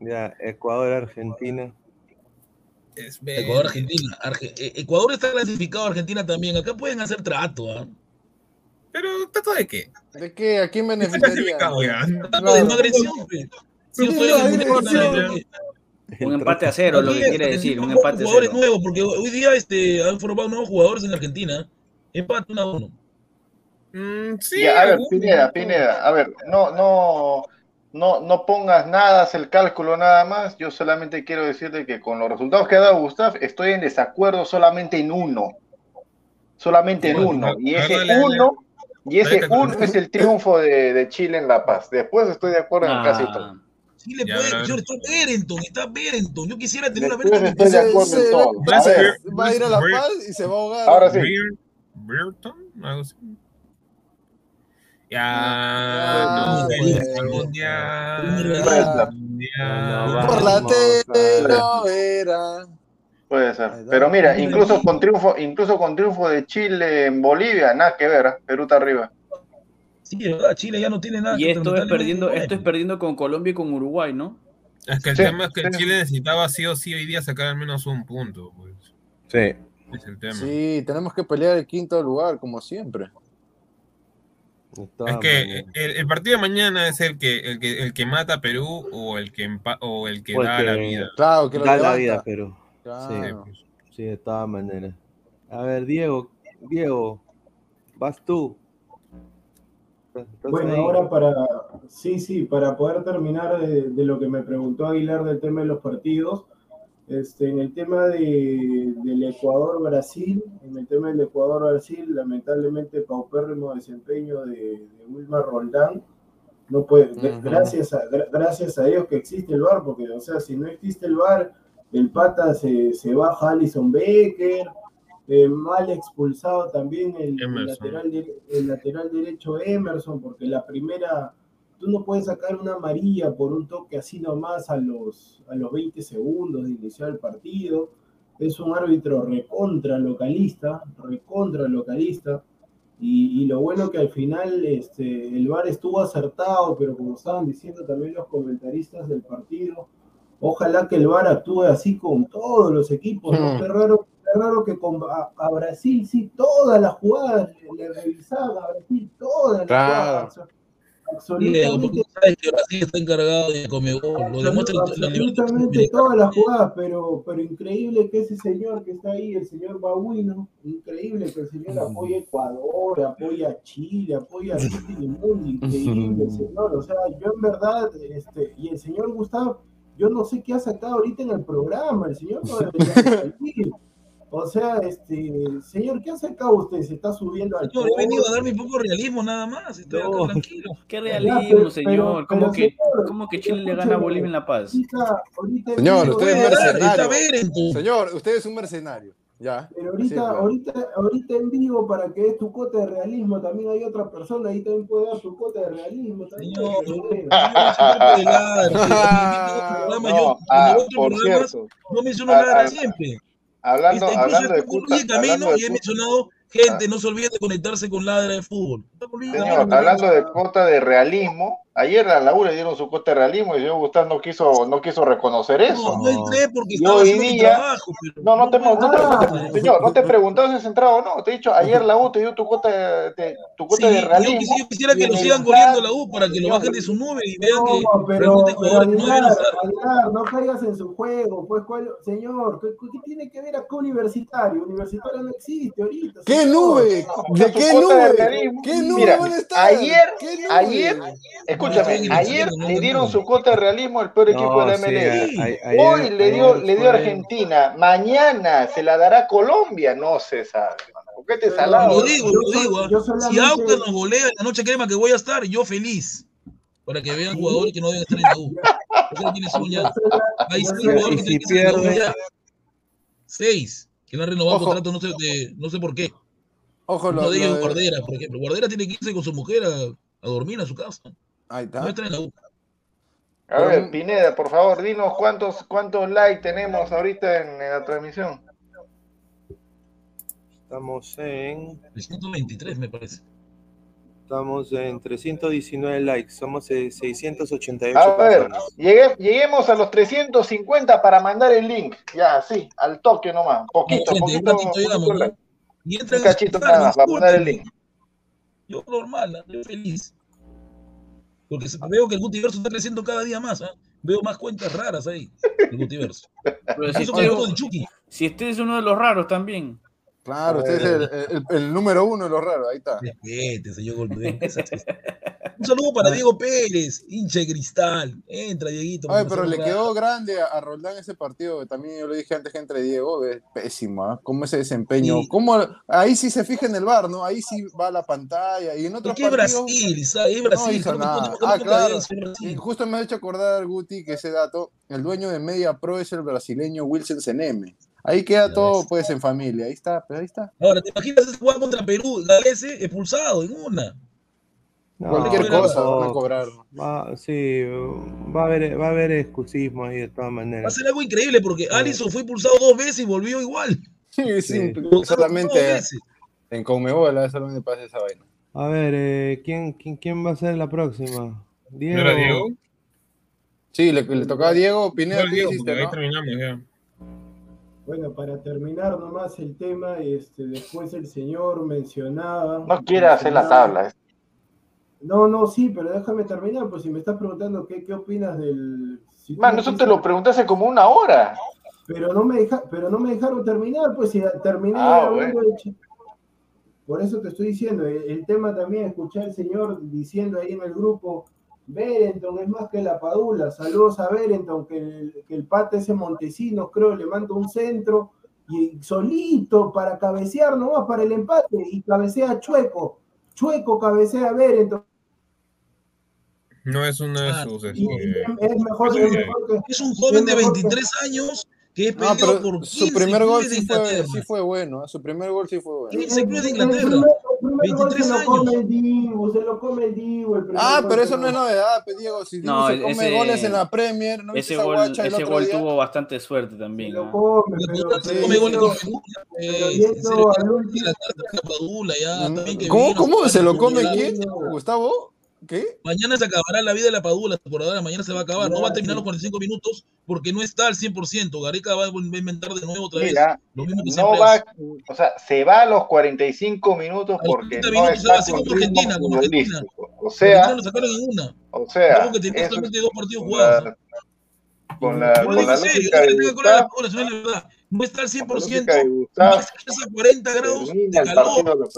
Ya, Ecuador, Argentina. Es Ecuador, Argentina. Arge- eh, Ecuador está clasificado, Argentina también. Acá pueden hacer trato, ¿ah? Pero, ¿trato de qué? ¿De qué? ¿A quién Está beneficiaría? clasificado ya. Trato de no agresión, Sí, soy no, agresión. Un empate a cero, lo que quiere decir, un empate a jugadores cero. nuevos, porque hoy día este, han formado nuevos jugadores en Argentina. Empate 1 a 1. Mm, sí, Ya, a ver, Pineda. Pineda, a ver, no, no, no, no pongas nada, haz el cálculo nada más. Yo solamente quiero decirte que con los resultados que ha dado Gustav, estoy en desacuerdo solamente en uno. Solamente en uno. Y ese uno, y ese uno es el triunfo de, de Chile en La Paz. Después estoy de acuerdo en casi todo. Ah, Sí le Ya, puede, señor, está Berenton, está Berenton. Yo quisiera tener una Berenton. estoy de acuerdo en se- todo. A Parece ver, que- Va a ir a La Paz y se va a ahogar. ahora sí. Así. Ya, no, mundial. No, Por la telenovela. Puede ser. Pero mira, incluso con triunfo, incluso con triunfo de Chile en Bolivia, nada que ver, ¿eh? Perú está arriba. Sí, verdad, Chile ya no tiene nada. Y que esto es perdiendo, esto es perdiendo con Colombia y con Uruguay, ¿no? Es que el Sí, tema es que sí. Chile necesitaba sí o sí hoy día sacar al menos un punto, pues. Sí. Es el tema. Sí, tenemos que pelear el quinto lugar, como siempre. Es que el, el partido de mañana es el que, el que el que mata a Perú o el que empa- o el que O da la vida. Claro, que lo Da la vida, pero. Claro. Sí, Sí, de todas maneras. A ver, Diego, Diego, vas tú. ¿Estás Bueno, ahí? ahora para, sí, sí, para poder terminar de, de lo que me preguntó Aguilar del tema de los partidos, este, en el tema de, del Ecuador-Brasil, en el tema del Ecuador-Brasil, lamentablemente paupérrimo desempeño de, de Wilmar Roldán, no puede, gracias, a, gra- gracias a Dios que existe el VAR, porque, o sea, si no existe el VAR, el pata se, se baja Alison Becker, eh, mal expulsado también el, lateral, el lateral derecho Emerson, porque la primera, tú no puedes sacar una amarilla por un toque así nomás a los, a los 20 segundos de iniciar el partido. Es un árbitro recontra localista, recontra localista. Y, y lo bueno que al final este, el VAR estuvo acertado, pero como estaban diciendo también los comentaristas del partido, ojalá que el VAR actúe así con todos los equipos. ¿no? Hmm. Qué raro, qué raro que con, a, a Brasil sí todas las jugadas le, le revisaban a Brasil todas las Claro. jugadas. Diego, porque Absolutamente tú sabes que Brasil está encargado de Comebol. Lo demuestra el- la absolutamente todas las jugadas, pero, pero increíble que ese señor que está ahí, el señor Babuino, increíble que el señor apoya a Ecuador, apoya a Chile, apoya a City y Mundo, increíble el señor, o sea, yo en verdad, este, y el señor Gustavo, yo no sé qué ha sacado ahorita en el programa, el señor no debería salir. O sea, este, señor, ¿qué ha sacado usted? Se está subiendo al Yo he venido a darme un poco realismo nada más. Estoy acá No. tranquilo. Qué Ya, realismo, pero- señor. pero- ¿Cómo, pero, que, señor, ¿Cómo que Chile le gana a. Bolivia en La Paz? Ahorita- ahorita Señor, usted es dar, mercenario. Señor, usted es un mercenario. Ya. Pero ahorita, es, ahorita, ahorita en vivo, para que des tu cuota de realismo, también hay otra persona, ahí también puede dar su cuota de realismo. También, Señor, ah, otro por cierto, no ladra a- siempre. Hablando, hablando de Luis Camino hablando de y he mencionado, gente, no se olviden de conectarse con ladra de fútbol. Señor, hablando de cuota de realismo, ayer a la U le dieron su cuota de realismo y el señor Gustavo no quiso, no quiso reconocer eso. No, no entré porque estaba hoy haciendo mi día- trabajo. pero No, no te, no te- Ah. señor, no te si has entrado o no. Te he dicho, ayer la U te dio tu cuota de, de- tu cuota Sí, de yo, realismo. yo quisiera y que en lo sigan corriendo la U para que lo bajen de su nube y vean que No, pero, pero jugadores no Aguilar. Aguilar, no caigas en su juego, pues, ¿cuál- señor, ¿qué, qué tiene que ver acá universitario? Universitario no existe ahorita. ¿Qué señor. nube? ¿De qué nube? ¿Qué nube Mira, van a estar? ayer, ¿Qué nube? ayer, escúchame, ayer le dieron su cuota de realismo al peor equipo No, de la sí, MLS. a- ayer- Hoy le dio, le dio Argentina, mañana se la dará Colombia, no se sabe. hermano. ¿Por qué te salado? Lo digo, lo digo. ¿ah? yo Si Aucas nos golea en la noche crema que voy a estar, yo feliz. Para que vean jugadores que no deben estar en la U. Hay sola- jugadores que tienen que estar. Seis. Que no han renovado Ojo. contrato, no sé, de- no sé por qué. Ojo, lo, Uno de lo ellos, de- Guardera, por ejemplo. Guardera tiene que irse con su mujer a, a dormir a su casa. Ahí está. A ver, Pineda, por favor, dinos cuántos, cuántos likes tenemos ahorita en, en la transmisión. Estamos en, 123, me parece. estamos en 319 likes, somos eh, 688 A ver, llegue- lleguemos a los 350 para mandar el link. Ya, sí, al toque nomás. Poquito, poquito, Un cachito nada más para mandar el link. Yo normal, ¿no? yo feliz. Porque veo que el Gutiverso está creciendo cada día más. ¿ah? Veo más cuentas raras ahí, el Gutiverso. Pero si Eso de Chucky. si usted es uno de los raros también. Claro, usted es el, el- el número uno de los raros, ahí está. Respete, señor Golden. Un saludo para Diego Pérez, hincha de cristal. Entra, Dieguito. Ay, pero le quedó grande a, a Roldán ese partido. También yo lo dije antes que entre Diego, es pésimo, ¿ah? ¿Cómo ese desempeño? Sí. ¿Cómo, ahí sí se fija en el bar, ¿no? Ahí sí va la pantalla. Y en otros es partidos Brasil, ¿sabes? Es no hizo nada. Ah, claro. Y justo me ha hecho acordar, Guti, que ese dato, el dueño de Media Pro es el brasileño Wilson Seneme. Ahí queda todo, pues, en familia. Ahí está, pero ahí está. Ahora, ¿te imaginas ese jugar contra Perú? Galese expulsado en una. No, Cualquier cosa no, van a cobrar. va- sí, va a haber, va a haber excusismo ahí de todas Va a maneras. ser algo increíble porque. Alisson fue impulsado dos veces y volvió igual. Sí, sí, solamente veces. en Conmebol, ¿eh? solamente pasa esa vaina. A ver, eh, ¿quién, quién, ¿quién va a ser la próxima? Diego. ¿No era Diego? Sí, le, le tocaba a Diego Pineda, No, Diego, porque ahí terminamos ya. Bueno, para terminar nomás el tema, este, después el señor mencionaba. No quiere hacer la tabla. No, no, sí, pero déjame terminar, pues si me estás preguntando qué, qué opinas del. si me eso te lo pregunté hace como una hora. Pero no me deja, pero no me dejaron terminar, pues si terminé Ah, de Ch- Por eso te estoy diciendo, el, el tema también, escuché al señor diciendo ahí en el grupo, Berenton es más que la Padula, saludos a Berenton, que el, que el pata ese Montesinos, creo, le manda un centro y solito para cabecear nomás para el empate y cabecea Chueco, Chueco cabecea a Berenton. No es uno de sus. Este, es mejor, es mejor que, Es un joven de Es mejor que- 23 años que es No, pedido por su 15 primer gol sí fue, sí fue bueno, ¿eh? su primer gol sí fue bueno. De El Inglaterra. Primer- el primer gol 23 se lo come años. el Dibu, se lo come el primer Ah, pero se eso lo- no es novedad, Diego. Si Dibu No, se come ese- goles en la Premier, ¿no Ese gol, guacha el ese otro gol día? tuvo bastante suerte Se también. lo ¿ah? come, Pero pero, goles con Perú, ¿Cómo, cómo? ¿Se lo come quién? ¿Gustavo? ¿Qué? Mañana se acabará la vida de la Padula, por ahora mañana se va a acabar. No va a terminar los 45 minutos porque no está al 100%. Gareca va a vol- va a inventar de nuevo otra vez. Mira, Lo mismo que no va, hace. o sea, se va a los 45 minutos A los porque 30 no minutos se va, está así con Argentina, como Argentina. O sea, lo sacaron en una. o sea, que tenía solamente dos partidos con jugados. la, con la, Yo lo con la en serio, lógica no de con la Gustavo, no es la verdad. No está al con la 100%, lógica de Gustavo, más a 40 grados de calor.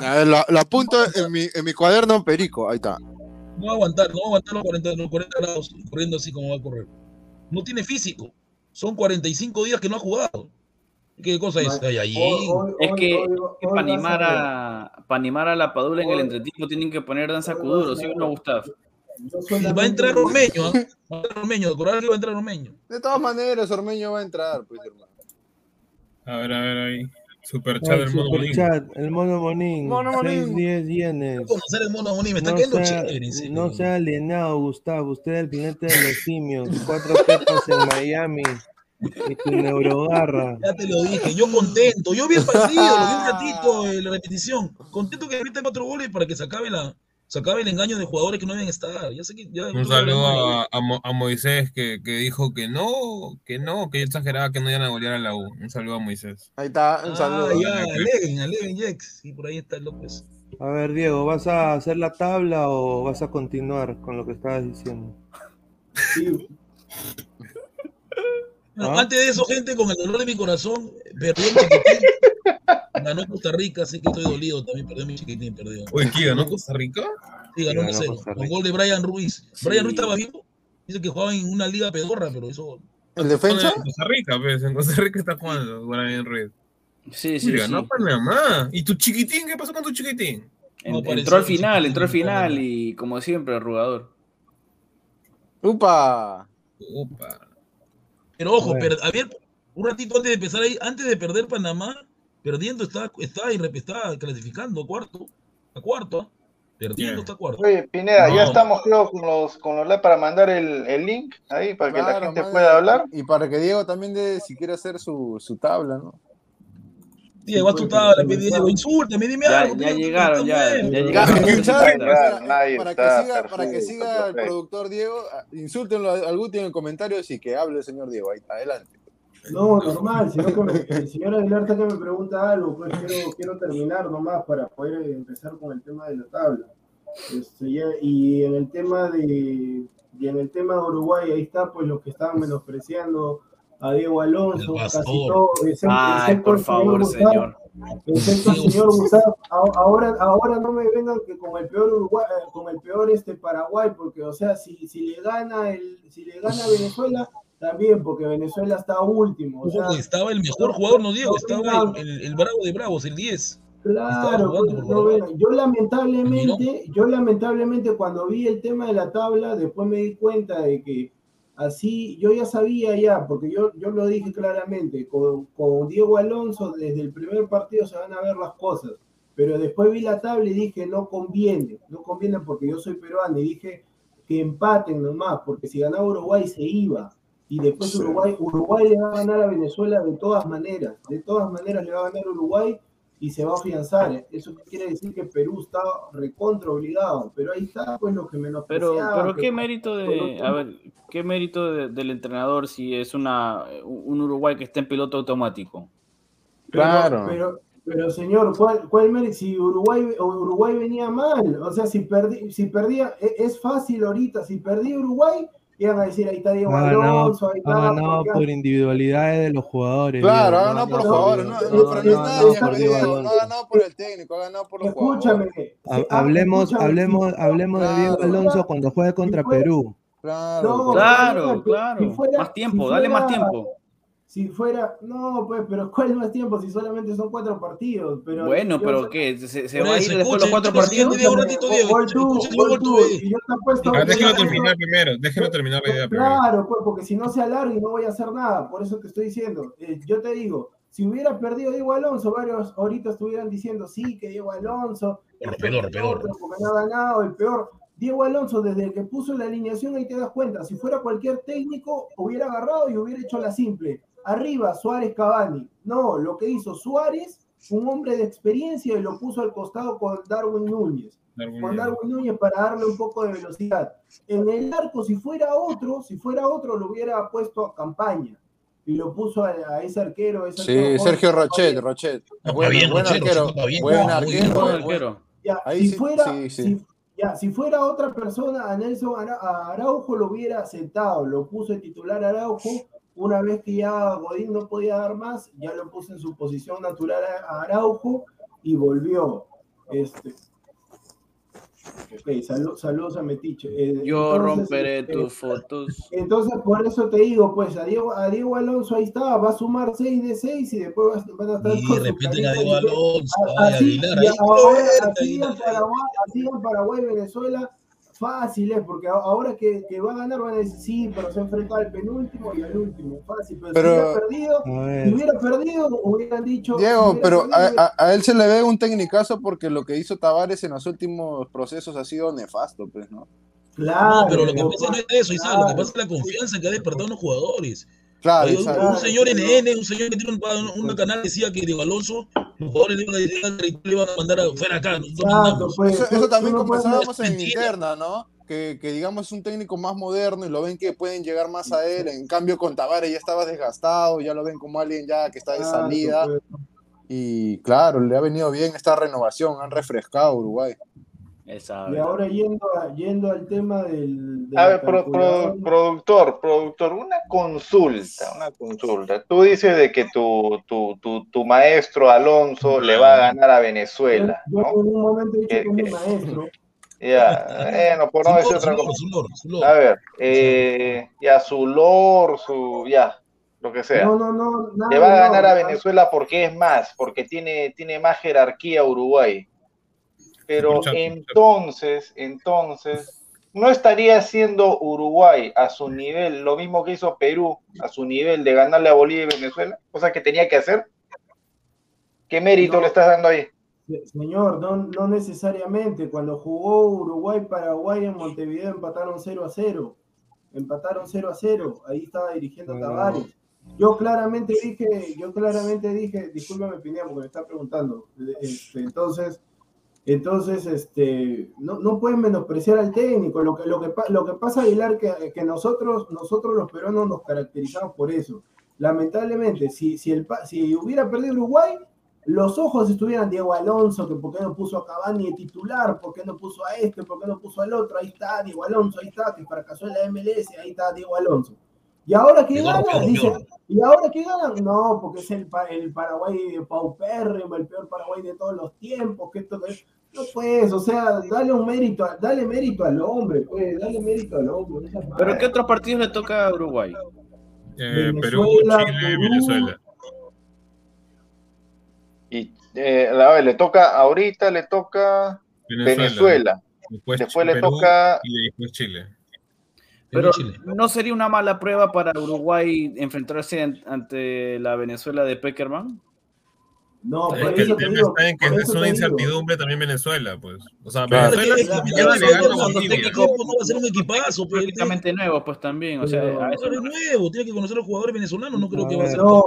de A ver, apunto en mi, en mi cuaderno perico, ahí está. no va a aguantar, no va a aguantar los 40, los 40 grados corriendo así como va a correr. No tiene físico. Son 45 días que no ha jugado. ¿Qué cosa es? Es que, para animar a, para animar a la Padula en el entretiempo tienen que poner danza Kuduro, vas a ¿sí o ver. no, Gustavo? Va a entrar Ormeño, ¿ah? Va a entrar Ormeño, que va a entrar Ormeño. De todas maneras, Ormeño va a entrar, pues, hermano. A ver, a ver ahí. Super chat del mono Bonín. superchat, el mono Bonín. Mono Bonín. 610 yenes. Conocer el mono Bonín, me está No quedando chévere, en no sea alienado, Gustavo. Usted es el planeta de los simios. Cuatro pepas en Miami. Y tu neurogarra. Ya te lo dije, yo contento. Yo vi el partido, lo vi un ratito, eh, la repetición. Contento que metan cuatro goles para que se acabe, la, se acabe el engaño de jugadores que no deben estar. Ya sé que, ya, Un saludo a, a Mo- a Moisés que, que dijo que no, que no, que yo exageraba que no iban a golear a la U. Un saludo a Moisés. Ahí está, un saludo. Ah, ya, aleguen, aleguen, Jex. Sí, por ahí está López. A ver, Diego, ¿vas a hacer la tabla o vas a continuar con lo que estabas diciendo? Sí, Bueno, ¿Ah? Antes de eso, gente, con el dolor de mi corazón, chiquitín. Ganó Costa Rica, así que estoy dolido también. Perdió mi chiquitín, perdió. Oye, ¿qué ganó Costa Rica? Sí, ganó Sí, ganó 1-0. Costa Con gol de Brian Ruiz. Sí. Brian Ruiz estaba vivo. Dice que jugaba en una liga pedorra, pero eso. ¿El defensa? En Costa Rica, pues, en Costa Rica está jugando Brian Ruiz. Sí, Y sí, ganó sí. Panamá. ¿Y tu chiquitín? ¿Qué pasó con tu chiquitín? En- No, pareció entró al final, entró al final y como siempre, arrugador. ¡Upa! Opa. Pero ojo, Bueno. per- a ver, un ratito antes de empezar ahí, antes de perder Panamá, perdiendo está, está, está clasificando a cuarto. A cuarto. Perdiendo está a cuarto. Oye, Pineda, ya estamos creo con los con los likes para mandar el, el link ahí para que la gente pueda hablar. Y para que Diego también dé, si quiere hacer su, su tabla, ¿no? Diego, haz tu tabla, Diego, insúltame, dime Ya, algo. ya Diego, llegaron, ya, ya llegaron. Para, que siga, para que perfecto, siga el productor Diego, ah, insúltenlo al Guti en el comentario y que hable el señor Diego. Ahí está, adelante. No, normal, sino que me- el señor Aguilar está que me pregunta algo, pues quiero, quiero terminar nomás para poder empezar con el tema de la tabla. Este, ya- y en el tema de y en el tema de Uruguay, ahí está pues los que estaban menospreciando a Diego Alonso, casi todo, excepto, Ay, excepto por favor, Gustavo, señor. excepto el señor Gustavo. Ahora, ahora no me vengan que con el peor Uruguay, eh, con el peor este Paraguay, porque o sea, si, si le gana el, si le gana Venezuela, también, porque Venezuela está último. O sea, Ojo, estaba el mejor jugador, no Diego, estaba el, el- el bravo de bravos, el 10. Claro, jugando pues, no, bueno, yo lamentablemente, yo lamentablemente cuando vi el tema de la tabla, después me di cuenta de que así, yo ya sabía ya, porque yo, yo lo dije claramente, con, con Diego Alonso desde el primer partido se van a ver las cosas, pero después vi la tabla y dije, no conviene, no conviene porque yo soy peruano y dije que empaten nomás, porque si ganaba Uruguay se iba. Y después Sí. Uruguay, Uruguay le va a ganar a Venezuela de todas maneras, de todas maneras le va a ganar Uruguay y se va a afianzar. Eso quiere decir que Perú está recontra obligado, pero ahí está pues lo que menos Pero, pero qué mérito de, a ver, qué mérito de- del entrenador si es una un Uruguay que está en piloto automático. Pero, Claro. Pero, pero señor, ¿cuál, cuál mérito? Si Uruguay, Uruguay venía mal, o sea, si, perdí, si perdía, e- es fácil ahorita, si perdía Uruguay, iban a decir, ahí está Diego Ha ganado, Alonso, ahí está. ganado porque- por individualidades de los jugadores. Claro, ha no ganado por los no, jugadores, no, no, no, no, pero no no, es no, nadie, no, Diego, no, no ha ganado por el técnico, ha ganado por los Escúchame. jugadores. Ha- ah, Hablemos, escúchame, hablemos, hablemos de Diego Claro. Alonso cuando juegue contra si Perú. Claro, No, Claro, claro. si fuera- más tiempo, si dale más tiempo. Si fuera, no, pues, pero ¿cuál es más tiempo si solamente son cuatro partidos? Pero Bueno, pero ¿qué? ¿Se, va a ir después de los cuatro partidos? Diego, un ratito, Diego, Gol tú, tú, y yo te apuesto A que tengo- terminar primero, déjenlo terminar la idea primero. Claro, pues, porque si no se alarga y no voy a hacer nada, por eso te estoy diciendo. Eh, yo te digo, si hubiera perdido Diego Alonso, varios ahorita estuvieran diciendo, sí, que Diego Alonso, esto, peor, peor. porque no ha ganado, el peor. Diego Alonso, desde que puso la alineación, ahí te das cuenta, si fuera cualquier técnico, hubiera agarrado y hubiera hecho la simple. Arriba, Suárez Cavani. No, lo que hizo Suárez, un hombre de experiencia, y lo puso al costado con Darwin Núñez con Darwin Núñez para darle un poco de velocidad. En el arco, si fuera otro, si fuera otro, lo hubiera puesto a campaña y lo puso a, a ese arquero. Ese Sí, arquero Sergio. Rochet, Rochet. Buen, bien, buen Rochero, arquero, bien, buen arquero. Arquero. Ya, Ahí si sí, fuera, sí, sí. Si, ya, si fuera otra persona, a Nelson Ara- a Araujo lo hubiera aceptado, lo puso de titular Araujo. Una vez que ya Godín no podía dar más, ya lo puso en su posición natural a, Araujo y volvió. Este. Ok, salu- saludos a Metiche. Eh, Yo entonces, romperé este, tus fotos. Entonces, por eso te digo, pues, a Diego, a Diego Alonso ahí está, va a sumar 6 de 6 y después va a- van a estar Y respeten a Diego Alonso, así, Aguilar, ahora, en. Paraguay, así en Paraguay, Venezuela, fácil es, porque ahora que, que va a ganar van a decir, sí, pero se ha enfrentado al penúltimo y al último, fácil. Pero, Pero- si hubiera perdido, si hubiera perdido, hubieran dicho... Diego, pero a, perdido, a- a él se le ve un tecnicazo porque lo que hizo Tavares en los últimos procesos ha sido nefasto, pues, ¿no? Claro, No, pero lo que pasa no es eso, Isaac, lo que claro. pasa es la confianza que ha despertado en los jugadores. Claro, un, un señor NN, un señor que tiene un, un canal decía que Diego Alonso, los jugadores iban a decir y le iban a mandar a- fuera acá. mandamos. pues, Eso, eso también conversábamos en interna, ¿no? Que, que digamos es un técnico más moderno y lo ven que pueden llegar más a él. En cambio, con Tavares ya estaba desgastado, ya lo ven como alguien ya que está de Exacto, salida. pues. Y claro, le ha venido bien esta renovación, han refrescado a Uruguay. Y ahora yendo, a- yendo al tema del... de A ver, pro- pro- calculadora, productor, productor, una consulta, una consulta. Tú dices de que tu, tu, tu, tu maestro Alonso le va a ganar a Venezuela, yo ¿no? en un momento he dicho Que- mi maestro. Ya, bueno, por no decir lor, otra su lor, cosa. su lor, su lor. A ver, eh, ya su lord, su, ya, lo que sea. No, no, no, nada Le va a ganar a lor, Venezuela porque es más, porque tiene, tiene más jerarquía Uruguay. Pero entonces, entonces, ¿no estaría haciendo Uruguay a su nivel lo mismo que hizo Perú a su nivel de ganarle a Bolivia y Venezuela? Cosa que tenía que hacer. ¿Qué mérito No. le estás dando ahí? Se- Señor, no, no necesariamente. Cuando jugó Uruguay-Paraguay en Montevideo empataron 0 a 0. Empataron 0 a 0. Ahí estaba dirigiendo No. Tavares. Yo claramente dije, yo claramente dije, discúlpame Pineda porque me está preguntando. Este, entonces, entonces, este, no, no pueden menospreciar al técnico. Lo que, lo que, lo que pasa, Aguilar, que, que nosotros, nosotros los peruanos nos caracterizamos por eso. Lamentablemente, si, si, el, si hubiera perdido Uruguay, los ojos estuvieran Diego Alonso, que por qué no puso a Cavani de titular, por qué no puso a este, por qué no puso al otro, ahí está Diego Alonso, ahí está, que fracasó en la MLS, ahí está Diego Alonso. Y ahora que Diego gana, Romero, dice, y ahora que gana, no, porque es el, el Paraguay paupérrimo, el peor Paraguay de todos los tiempos, que esto que no pues, o sea, dale un mérito, dale mérito al hombre, pues, dale mérito al hombre. ¿Pero qué otros partidos le toca a Uruguay? Eh, Perú, Venezuela, Chile, Perú. Venezuela. Y eh, a ver, le toca, ahorita le toca Venezuela. Después, Después le Perú toca- Y después Chile. Pero. ¿no sería una mala prueba para Uruguay enfrentarse an- ante la Venezuela de Peckerman? No, Es por que eso el te tema digo, está en que por es una digo. incertidumbre también Venezuela, pues. O sea, Claro. Venezuela Es que Venezuela no va a ser un equipazo, pero tiene- Prácticamente nuevos, pues también. O sea, Pero- a eso Pero es nuevo, tiene que conocer a los jugadores venezolanos, no creo que va a ser No,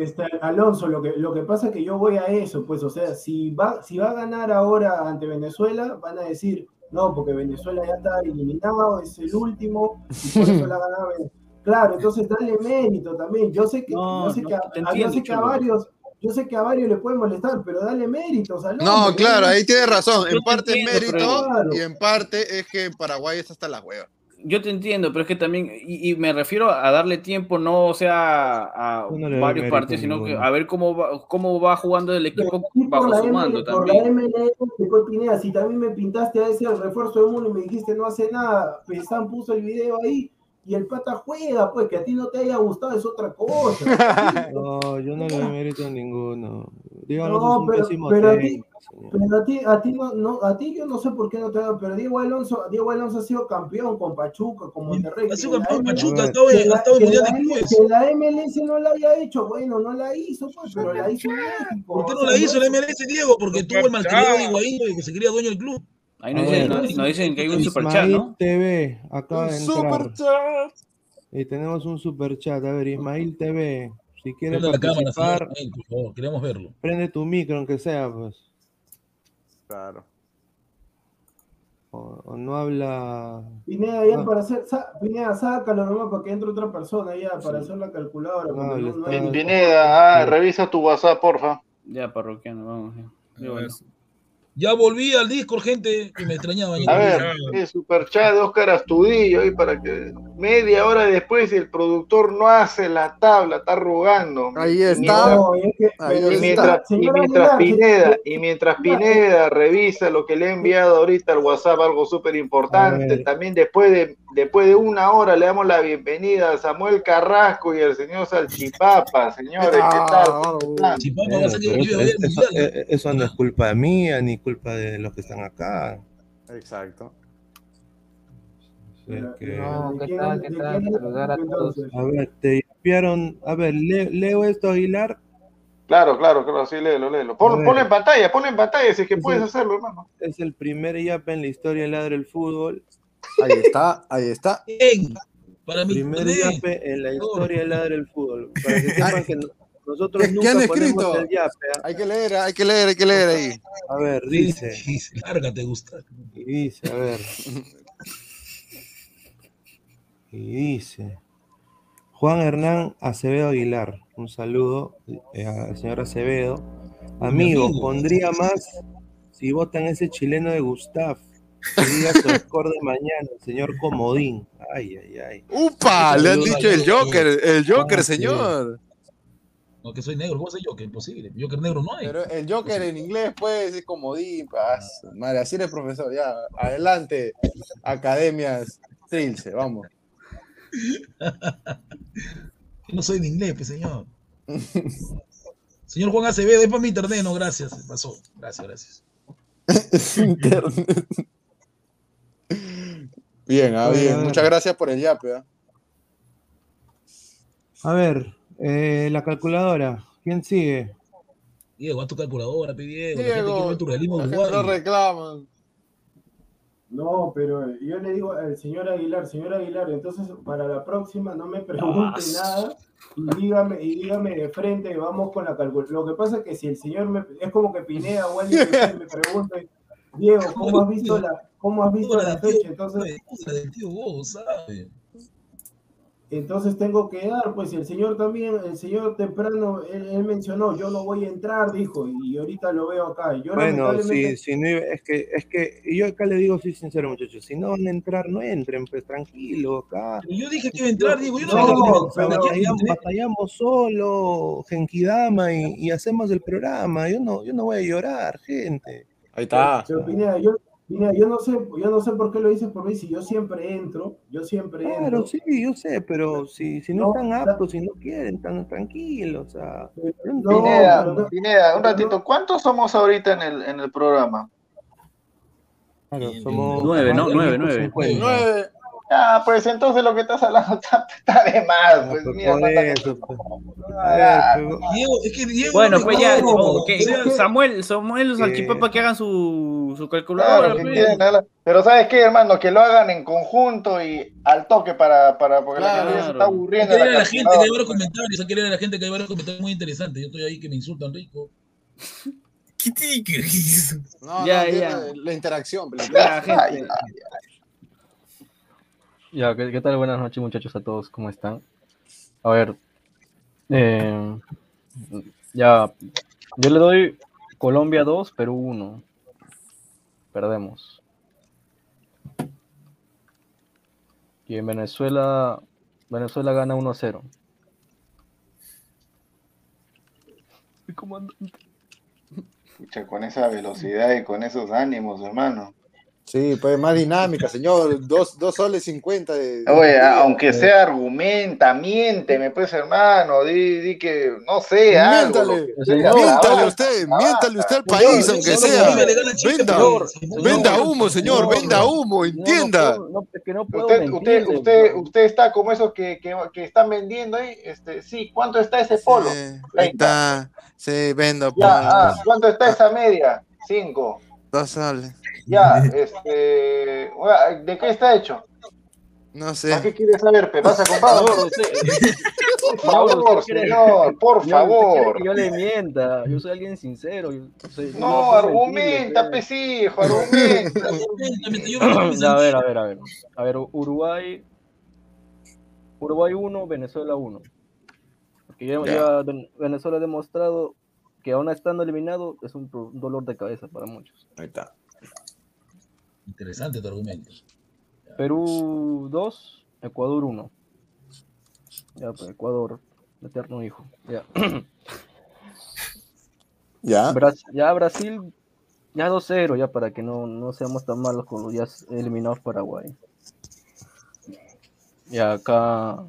este, Alonso, lo que, lo que pasa es que yo voy a eso, pues, o sea, si va, si va a ganar ahora ante Venezuela, van a decir, no, porque Venezuela ya está eliminado, es el último, y por eso la ganaba Venezuela. Claro, entonces dale mérito también. Yo sé que, No, yo sé no, que, a, yo sé que a varios, yo sé que a varios le puede molestar, pero dale méritos al No, claro, ahí tienes razón. En te parte es entiendo, mérito pero- y en parte es que Paraguay está hasta la hueva. Yo te entiendo, pero es que también, y, y me refiero a darle tiempo, no o sea a no varios partidos, sino que a ver cómo va, cómo va jugando el equipo por bajo la su M- mando por la también. MLS, pues, Pineda, si también me pintaste a ese al refuerzo de uno y me dijiste no hace nada, Pesán puso el video ahí y el pata juega, pues que a ti no te haya gustado es otra cosa. No, yo no le mérito a ninguno. Díganos, No, es un pero- pero a ti-. Pero a ti, a ti no, no, a ti yo no sé por qué no te da, pero Diego Alonso, Diego Alonso ha sido campeón con Pachuca, con Monterrey. Ha sido la campeón MLS Pachuca, ha A ver. estado en la- Mundial la de Clubes. que la MLS no la haya hecho, bueno, no la hizo, pues, pero la hizo en México. ¿Por qué no la hizo es- MLS, Diego? Porque tuvo el malcriado de Higuaín, que se quería dueño del club. Ahí nos dicen, ver. nos, nos dicen que hay un superchat, ¿no? TV acaba de entrar. Superchat. Y tenemos un superchat. A ver, Ismael TV, si quiere Prende la cámara, participar, señor Ismael, por favor, queremos verlo. prende tu micro, aunque sea, pues. Claro. O, o no habla. Pineda, ya No. para hacer, sa- Pineda, sácalo nomás para que entre otra persona ya, para hacer la calculadora. porque No, Pineda, ah, revisa tu WhatsApp, porfa. Ya, parroquiano, vamos. ya. Bueno. Ya volví al Discord, gente, y me extrañaban. ya A ver, el superchat de Oscar Astudillo ahí para que media hora después el productor no hace la tabla, está rogando. Ahí está. Y mientras, Pineda, se- y mientras Pineda revisa lo que le he enviado ahorita al WhatsApp, algo súper importante, también después de, después de una hora le damos la bienvenida a Samuel Carrasco y al señor Salchipapa, señores, ¿qué tal? Ah, eh, eso no es culpa mía ni culpa de los que están acá. Exacto. No, ¿De ¿qué tal? A todos. entonces? A ver, te yapearon. A ver, le- leo esto, Aguilar. Claro, claro, claro, sí, léelo, léelo. Pon, ponlo en pantalla, ponlo en pantalla, si es que puedes hacerlo, hermano. Es el primer yape en la historia del ladre del fútbol. Ahí está, ahí está. Bien, para mi Primer yape en la historia del ladre del fútbol. Para que sepan que no- nosotros ¿Qué- nunca han escrito? el yape. ¿ah? Hay que leer, hay que leer, hay que leer ahí. A ver, dice. Lárgate, Gustavo. Y dice, a ver. Y dice. Juan Hernán Acevedo Aguilar. Un saludo eh, al señor Acevedo. Amigo, amigo. pondría más si votan ese chileno de Gustav. Que diga su score de mañana, el señor Comodín. Ay, ay, ay. ¡Upa! Le han dicho el. Joker, el Joker, Ah, sí. señor. No, que soy negro. ¿Cómo soy Joker? Imposible. Joker negro no hay. Pero el Joker en inglés, pues, es comodín. Madre, así eres profesor, ya. Adelante, academias Trilce, vamos. No soy de inglés, pues, señor. Señor Juan Acevedo, es para mi internet, no, gracias. Pasó. Gracias, gracias. Internet. Bien, ah, A ver, a bien. Muchas gracias por el yape. ah. A ver, eh, la calculadora. ¿Quién sigue? Diego, haz tu calculadora, pe Diego. La gente quiere Diego, ver tu realismo la gente lo uruguayo. No, pero yo le digo al señor Aguilar, señor Aguilar, entonces para la próxima no me pregunte nada y dígame, y dígame de frente, vamos con la calculadora. Lo que pasa es que si el señor me, es como que Pineda o alguien me pregunta, Diego, ¿cómo has visto la, cómo has visto La fecha? Entonces, la del tío Hugo, ¿sabes? Entonces tengo que dar, pues y el señor también, el señor temprano, él, él mencionó, yo no voy a entrar, dijo, y ahorita lo veo acá. Yo Bueno, lamentablemente- si, si no iba- es que, es que yo acá le digo, soy sincero, muchachos, si no van a entrar, no entren, pues tranquilo, acá. Yo dije que iba a entrar, Diego. Yo no, No, pero batallamos, batallamos solo, Genkidama, y, y hacemos el programa. Yo no, yo no voy a llorar, gente. Ahí está. Yo, Pineda, yo no sé, yo no sé por qué lo dices por mí, si yo siempre entro, yo siempre entro. Claro, sí, yo sé, pero si, si no, No, están la- aptos, si no quieren, tan tranquilos, o sea. Pineda, no- Pineda, un ratito, ¿cuántos somos ahorita en el, en el programa? Claro, somos Nueve, ¿no? Nueve, 150. Nueve. Ah, pues entonces lo que estás hablando está, está de más, pues Pues mira, por tanta eso, gente. pues. Ver, pero- Diego, es que Diego. Bueno, no pues ya, Samuel, Samuel, los Eh, salchipapas que hagan su, su calculadora. Claro, que pues. quieren. Pero ¿sabes qué, hermano? Que lo hagan en conjunto y al toque para, para porque la gente se está Claro. Aburriendo que leer a la la gente, que hay varios comentarios. Que leer a la gente, que hay varios comentarios muy interesantes. Yo estoy ahí que me insultan rico. ¿Qué tiene que? No, Ya, no, ya. La, la interacción. la Ya, interacción. Ay, gente. ay, Ya, ¿qué, qué tal? Buenas noches, muchachos, a todos. ¿Cómo están? A ver, eh, ya, yo le doy Colombia 2, Perú 1. Perdemos. Y en Venezuela, Venezuela gana 1 a 0. Mi comandante. Pucha, con esa velocidad y con esos ánimos, hermano. Sí, pues más dinámica, señor. Dos, dos soles cincuenta. De, Oye, aunque sea argumenta, miénteme, pues hermano, di, di que, no sé, algo. Miéntale, que sea, miéntale usted, trabaja. miéntale usted al país, señor, aunque sea. Venda, señor, señor, venda humo, señor, venda humo, entienda. puedo- no, es que no puedo Usted, usted, usted, usted está como esos que, que, que están vendiendo ahí, este, sí, ¿cuánto está ese polo? Sí, ahí 30. está. Sí, Ya, pues. ah, ¿cuánto está esa media? 5. Ya, este, ¿de qué está hecho? No sé. ¿Para qué quieres saber? ¿Te vas a comprar? Señor, usted- Por favor, usted señor, por usted favor. que yo le mienta. Yo soy alguien sincero. yo soy- yo No, puedo argumenta, mentirle, pues hijo, argumenta. Ya, a ver, a ver, a ver. A ver, Uruguay. Uruguay 1, Venezuela 1. Porque ya, Ya. ya Ven- Venezuela ha demostrado que aún estando eliminado es un, dolor de cabeza para muchos. Ahí está. Interesante tu argumento. Perú 2, Ecuador 1. Ya, pues, Ecuador, eterno hijo. Ya. Ya. Ya Brasil, ya 2-0, ya para que no, no seamos tan malos con los ya eliminados Paraguay. Y acá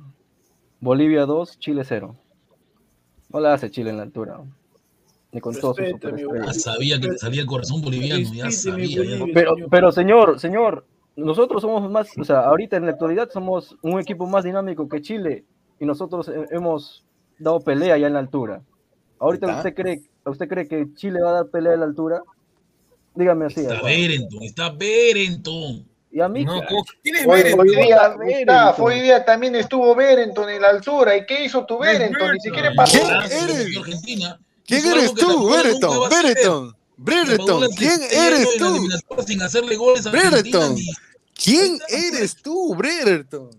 Bolivia 2, Chile 0. No la hace Chile en la altura. Ni con todos sus Ya superestrellas. sabía que te salía el corazón boliviano, ya sabía. ya. Pero, pero señor, señor, nosotros somos más, o sea, ahorita en la actualidad somos un equipo más dinámico que Chile y nosotros he- hemos dado pelea ya en la altura. Ahorita ¿Está? usted cree, ¿usted cree que Chile va a dar pelea en la altura? Dígame así. Está. Berenton, está Berenton. Y a mí, No, claro. ¿cómo- ¿quién es Hoy, Berenton? hoy día. Gustavo, hoy día también estuvo Berenton en la altura. ¿Y qué hizo tu Berenton? Ni siquiera pasó. Francia, ¿Quién que eres? Argentina. ¿Quién eres tú, Brereton? Brereton. Brereton. ¿Quién eres en tú? sin hacerle goles a Brereton. ¿Quién eres tú, Brereton?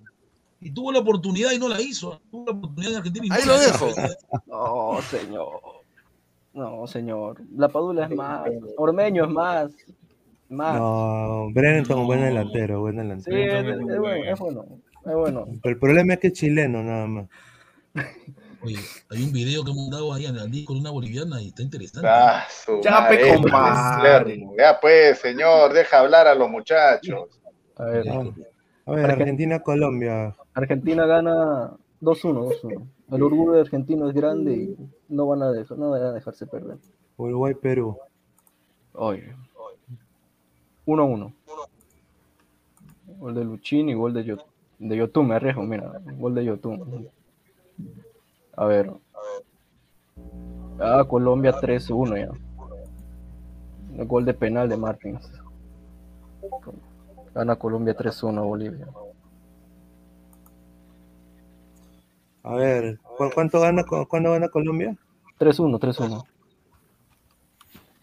y tuvo la oportunidad y no la hizo. Tuvo la oportunidad de Argentina y no Ahí la lo dejo. No, señor. No, señor. La Padula es más. Ormeño es más. Más. No, Brenton, No. buen delantero, buen Sí, delantero. es, Berenton es es bueno. es bueno. Es bueno. Pero el problema es que es chileno, nada más. Oye, hay un video que hemos dado ahí en el disco de una boliviana y está interesante. Ah, su Ya, madre, pe, esto es compadre. enfermo. Ya pues, señor, deja hablar a los muchachos. A ver. A ver, Argentina-Colombia. Argentina gana 2-1, 2-1. El orgullo de argentino es grande y no van a, dejar, no van a dejarse perder. Uruguay-Perú. Oye. 1-1. Gol de Luchín y gol de, Yot de Yotun, me arriesgo, mira. Gol de Yotun. A ver. Ah, Colombia 3-1 ya. El gol de penal de Martins. Gana Colombia 3-1 a Bolivia. A ver, ¿cu- ¿cuánto gana, cu- cuándo gana Colombia? 3-1, 3-1.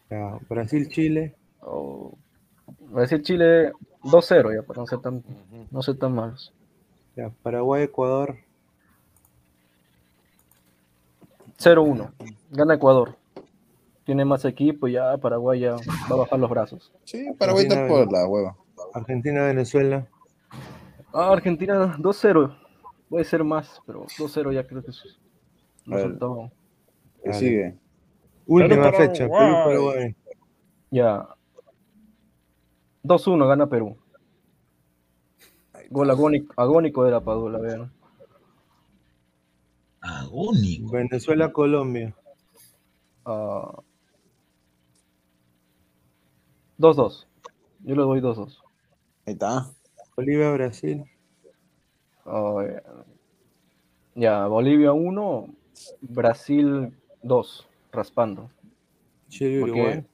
Ya, Brasil-Chile. Oh, voy a decir Chile 2-0 ya, para no ser tan, no ser tan malos. Ya, Paraguay-Ecuador. 0-1. Gana Ecuador. Tiene más equipo y ya Paraguay ya va a bajar los brazos. Sí, Paraguay está Argentina, por la hueva. Argentina-Venezuela. Ah, Argentina 2-0. Puede ser más, pero 2-0 ya creo que es un resultado. ¿Qué sigue? Última fecha, Perú-Paraguay. Ya. 2-1 gana Perú. Gol agónico, agónico de la Padula, vean. Agónico. Venezuela-Colombia. Ah, 2-2. Yo le doy 2-2. Ahí está. Bolivia-Brasil. Oh, ya. Ya, Bolivia 1, Brasil 2, raspando. Chile-Uruguay. Porque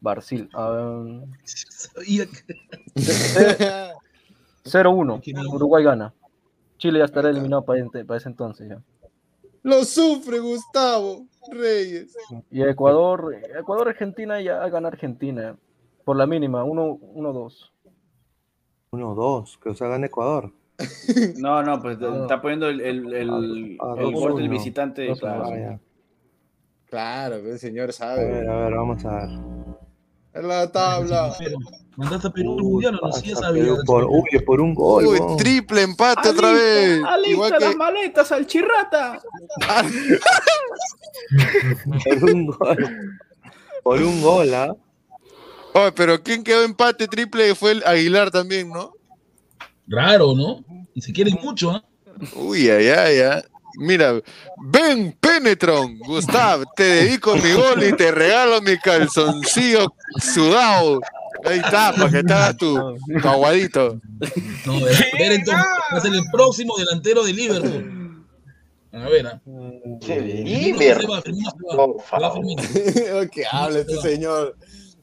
Brasil. ah, Sabía que- 0-1, Uruguay gana. Chile ya estará eliminado para, ese entonces ya. Lo sufre Gustavo Reyes. Y Ecuador, Ecuador, Argentina ya gana Argentina. Por la mínima, 1-2. 1-2, que o sea, gana Ecuador. No, no, pues está poniendo el, el, el, Ah, el dos gol del uno. visitante. Dos claro. Ah. Claro, el señor A sabe. ver, a ver, vamos a ver. En la tabla. Mandaste a Perú al mundial, no, sí sabía. Por, uy, por un gol. Uy, triple empate otra vez. Alista Igual las que maletas al chirrata. Por un gol. Por un gol, ¿ah? Oye, pero ¿quién quedó empate triple? Fue el Aguilar también, ¿no? Raro, ¿no? Y se quieren mucho, ¿ah? Uy, ay, ay, ay. Mira, ven, Penetron, Gustav, te dedico mi gol y te regalo mi calzoncillo sudado. Ahí está, para que te hagas tu, tu aguadito. No, Berenton va a ser el próximo delantero de Liverpool. A ver, ¿ah? Che, Firmino Liver. se va, Firmino se va. Por Se va favor. Firmino. ¿Qué habla este señor?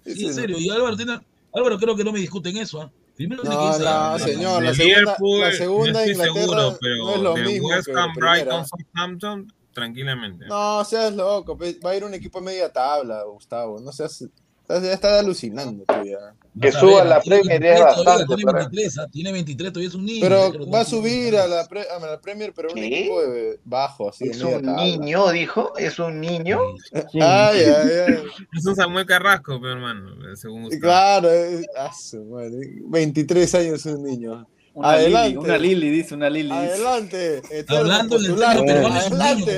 Sí, en serio. Y Álvaro, tiene- Álvaro creo que no me discuten eso, ¿ah? Primero No, no, señor, la segunda, Liverpool, la segunda no estoy Inglaterra seguro, pero no es lo de mismo West Ham. Brighton, Southampton, tranquilamente. No, seas loco, va a ir un equipo a media tabla, Gustavo. No seas, estás, ya estás alucinando tú ya. Que a suba ver, la Premier 23 es todavía, bastante. Tiene para- 23, ¿ah? tiene 23, todavía es un niño. Pero va a subir a la, pre- a la Premier, pero un ¿Qué? equipo de bajo, así Es un tabla. niño, dijo. Es un niño. Sí. Ay, ay, ay. Es un Samuel Carrasco, pero hermano, según Gustavo. Claro, es- ah, su madre. 23 años un niño. Una Adelante. Lili, una Lili, dice, una Lili. dice. Adelante, Hablando del es Adelante,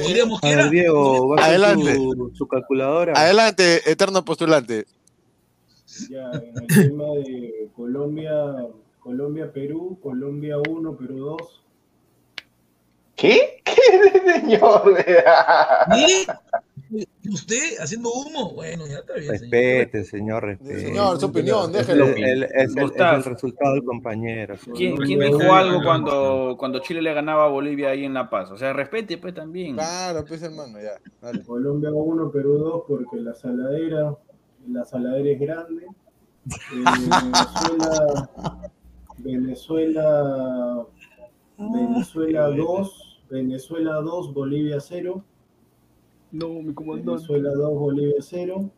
A Diego, a su, su calculadora. adelante, eterno postulante. Ya, en el tema de Colombia, Colombia-Perú, Colombia 1, Perú 2. ¿Qué? ¿Qué, señor? ¿Y usted haciendo humo? Bueno, ya está bien. señor. Respete, señor, respete. Señor, su opinión, Es déjelo. el- el- es el- es el resultado del compañero. ¿Quién, quién dijo algo cuando, cuando Chile le ganaba a Bolivia ahí en La Paz? O sea, respete pues también. Claro, pues hermano, ya. Dale. Colombia 1, Perú 2, porque la saladera, la saladera es grande. Eh, Venezuela, Venezuela, Venezuela 2, Venezuela 2, Bolivia 0. No, mi comandante. Venezuela 2, Bolivia 0.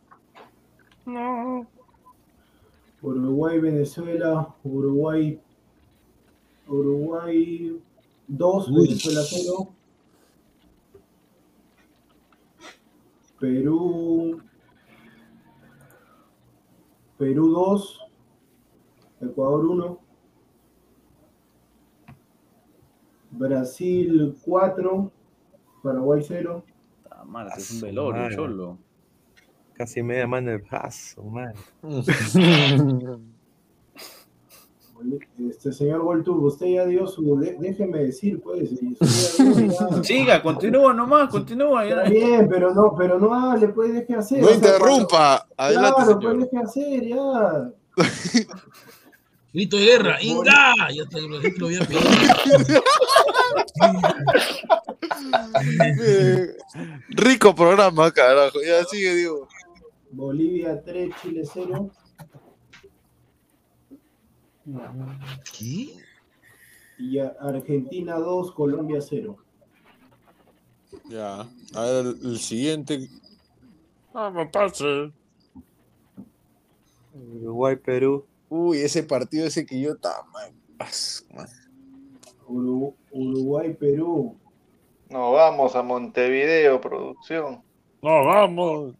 No. Uruguay, Venezuela, Uruguay, Uruguay 2, Uy. Venezuela 0. Perú, Perú 2, Ecuador 1. Brasil 4, Paraguay 0. Ah, madre, es un velorio, cholo. Casi media mano el brazo, man. Este señor Voltur, usted ya dio su. déjeme decir, pues. Siga, continúa nomás, continúa. Está bien, pero no, pero no hable, pues deje hacer. No o sea, interrumpa. Adelante, Claro, señor. pues deje hacer, ya. Grito de guerra, ¡Inga! Ya está, gente lo había Rico programa, carajo. Ya sigue, digo. Bolivia 3, Chile 0. ¿Qué? Y Argentina 2, Colombia 0. Ya. A ver, el, el siguiente. Vamos, pase. Uruguay, Perú. Uy, ese partido ese que yo estaba. Uru- Uruguay, Perú. No, vamos a Montevideo, producción. No, vamos.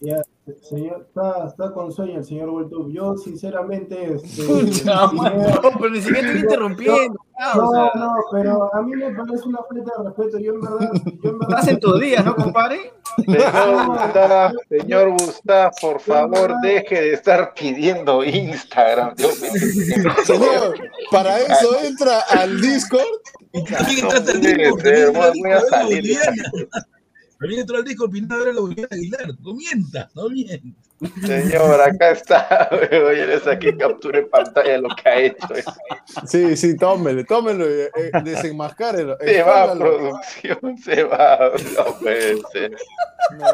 Ya, señor, está, está con sueño el señor Voltur. Yo, sinceramente. Este, No, Pineda- no, pero ni siquiera estoy interrumpiendo. ah, o No, sea, no, pero a mí me parece una falta de respeto. Yo en verdad, yo en verdad. Estás en tus días, ¿no, compadre? Señor Gustavo, señor Gustavo, por favor, deje de estar pidiendo Instagram. Dios mío. Señor, para eso entra al Discord. Y también entraste al Sí, disco, sí, también entró al voy a salir. Boliviana. También entró al disco Pineda de la boliviana Aguilar. No mientas, no mientas. Señor, acá está. Oye, le saqué captura en pantalla de lo que ha hecho. Sí, sí, tómelo, tómelo. eh, eh, desenmascárelo. Se va, producción, se va. No puede ser.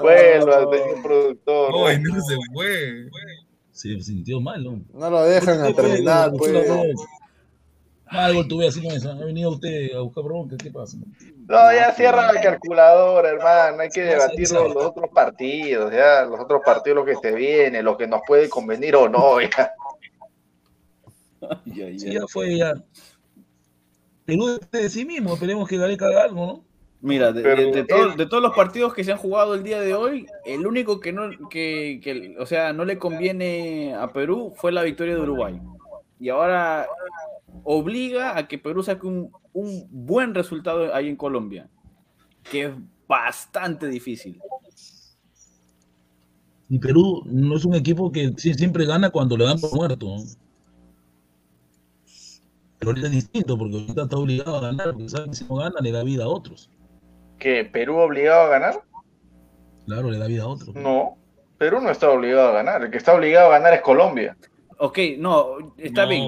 Vuelva, señor productor. No, no se fue. Se sintió mal, ¿no? No lo dejan a terminar, pues. Algo tuve así con eso. Ha venido usted a buscar bronca, ¿qué pasa? No, ya cierra la calculadora, hermano. Hay que debatir los, otros partidos, ya. Los otros partidos, lo que se viene, lo que nos puede convenir o no, ya. Ya, ya. Sí, ya fue, ya. Perú de sí mismo, esperemos que Gareca haga algo, ¿no? Mira, de, Pero de- de todo- él- de todos los partidos que se han jugado el día de hoy, el único que no, que, que, o sea, no le conviene a Perú fue la victoria de Uruguay. Y ahora obliga a que Perú saque un, un buen resultado ahí en Colombia, que es bastante difícil. Y Perú no es un equipo que siempre gana cuando le dan por muerto. Pero ahorita es distinto, porque ahorita está obligado a ganar, porque sabe que si no gana le da vida a otros. ¿Que Perú obligado a ganar? Claro, le da vida a otros. No. Perú no está obligado a ganar. El que está obligado a ganar es Colombia. Ok, no, está No, bien.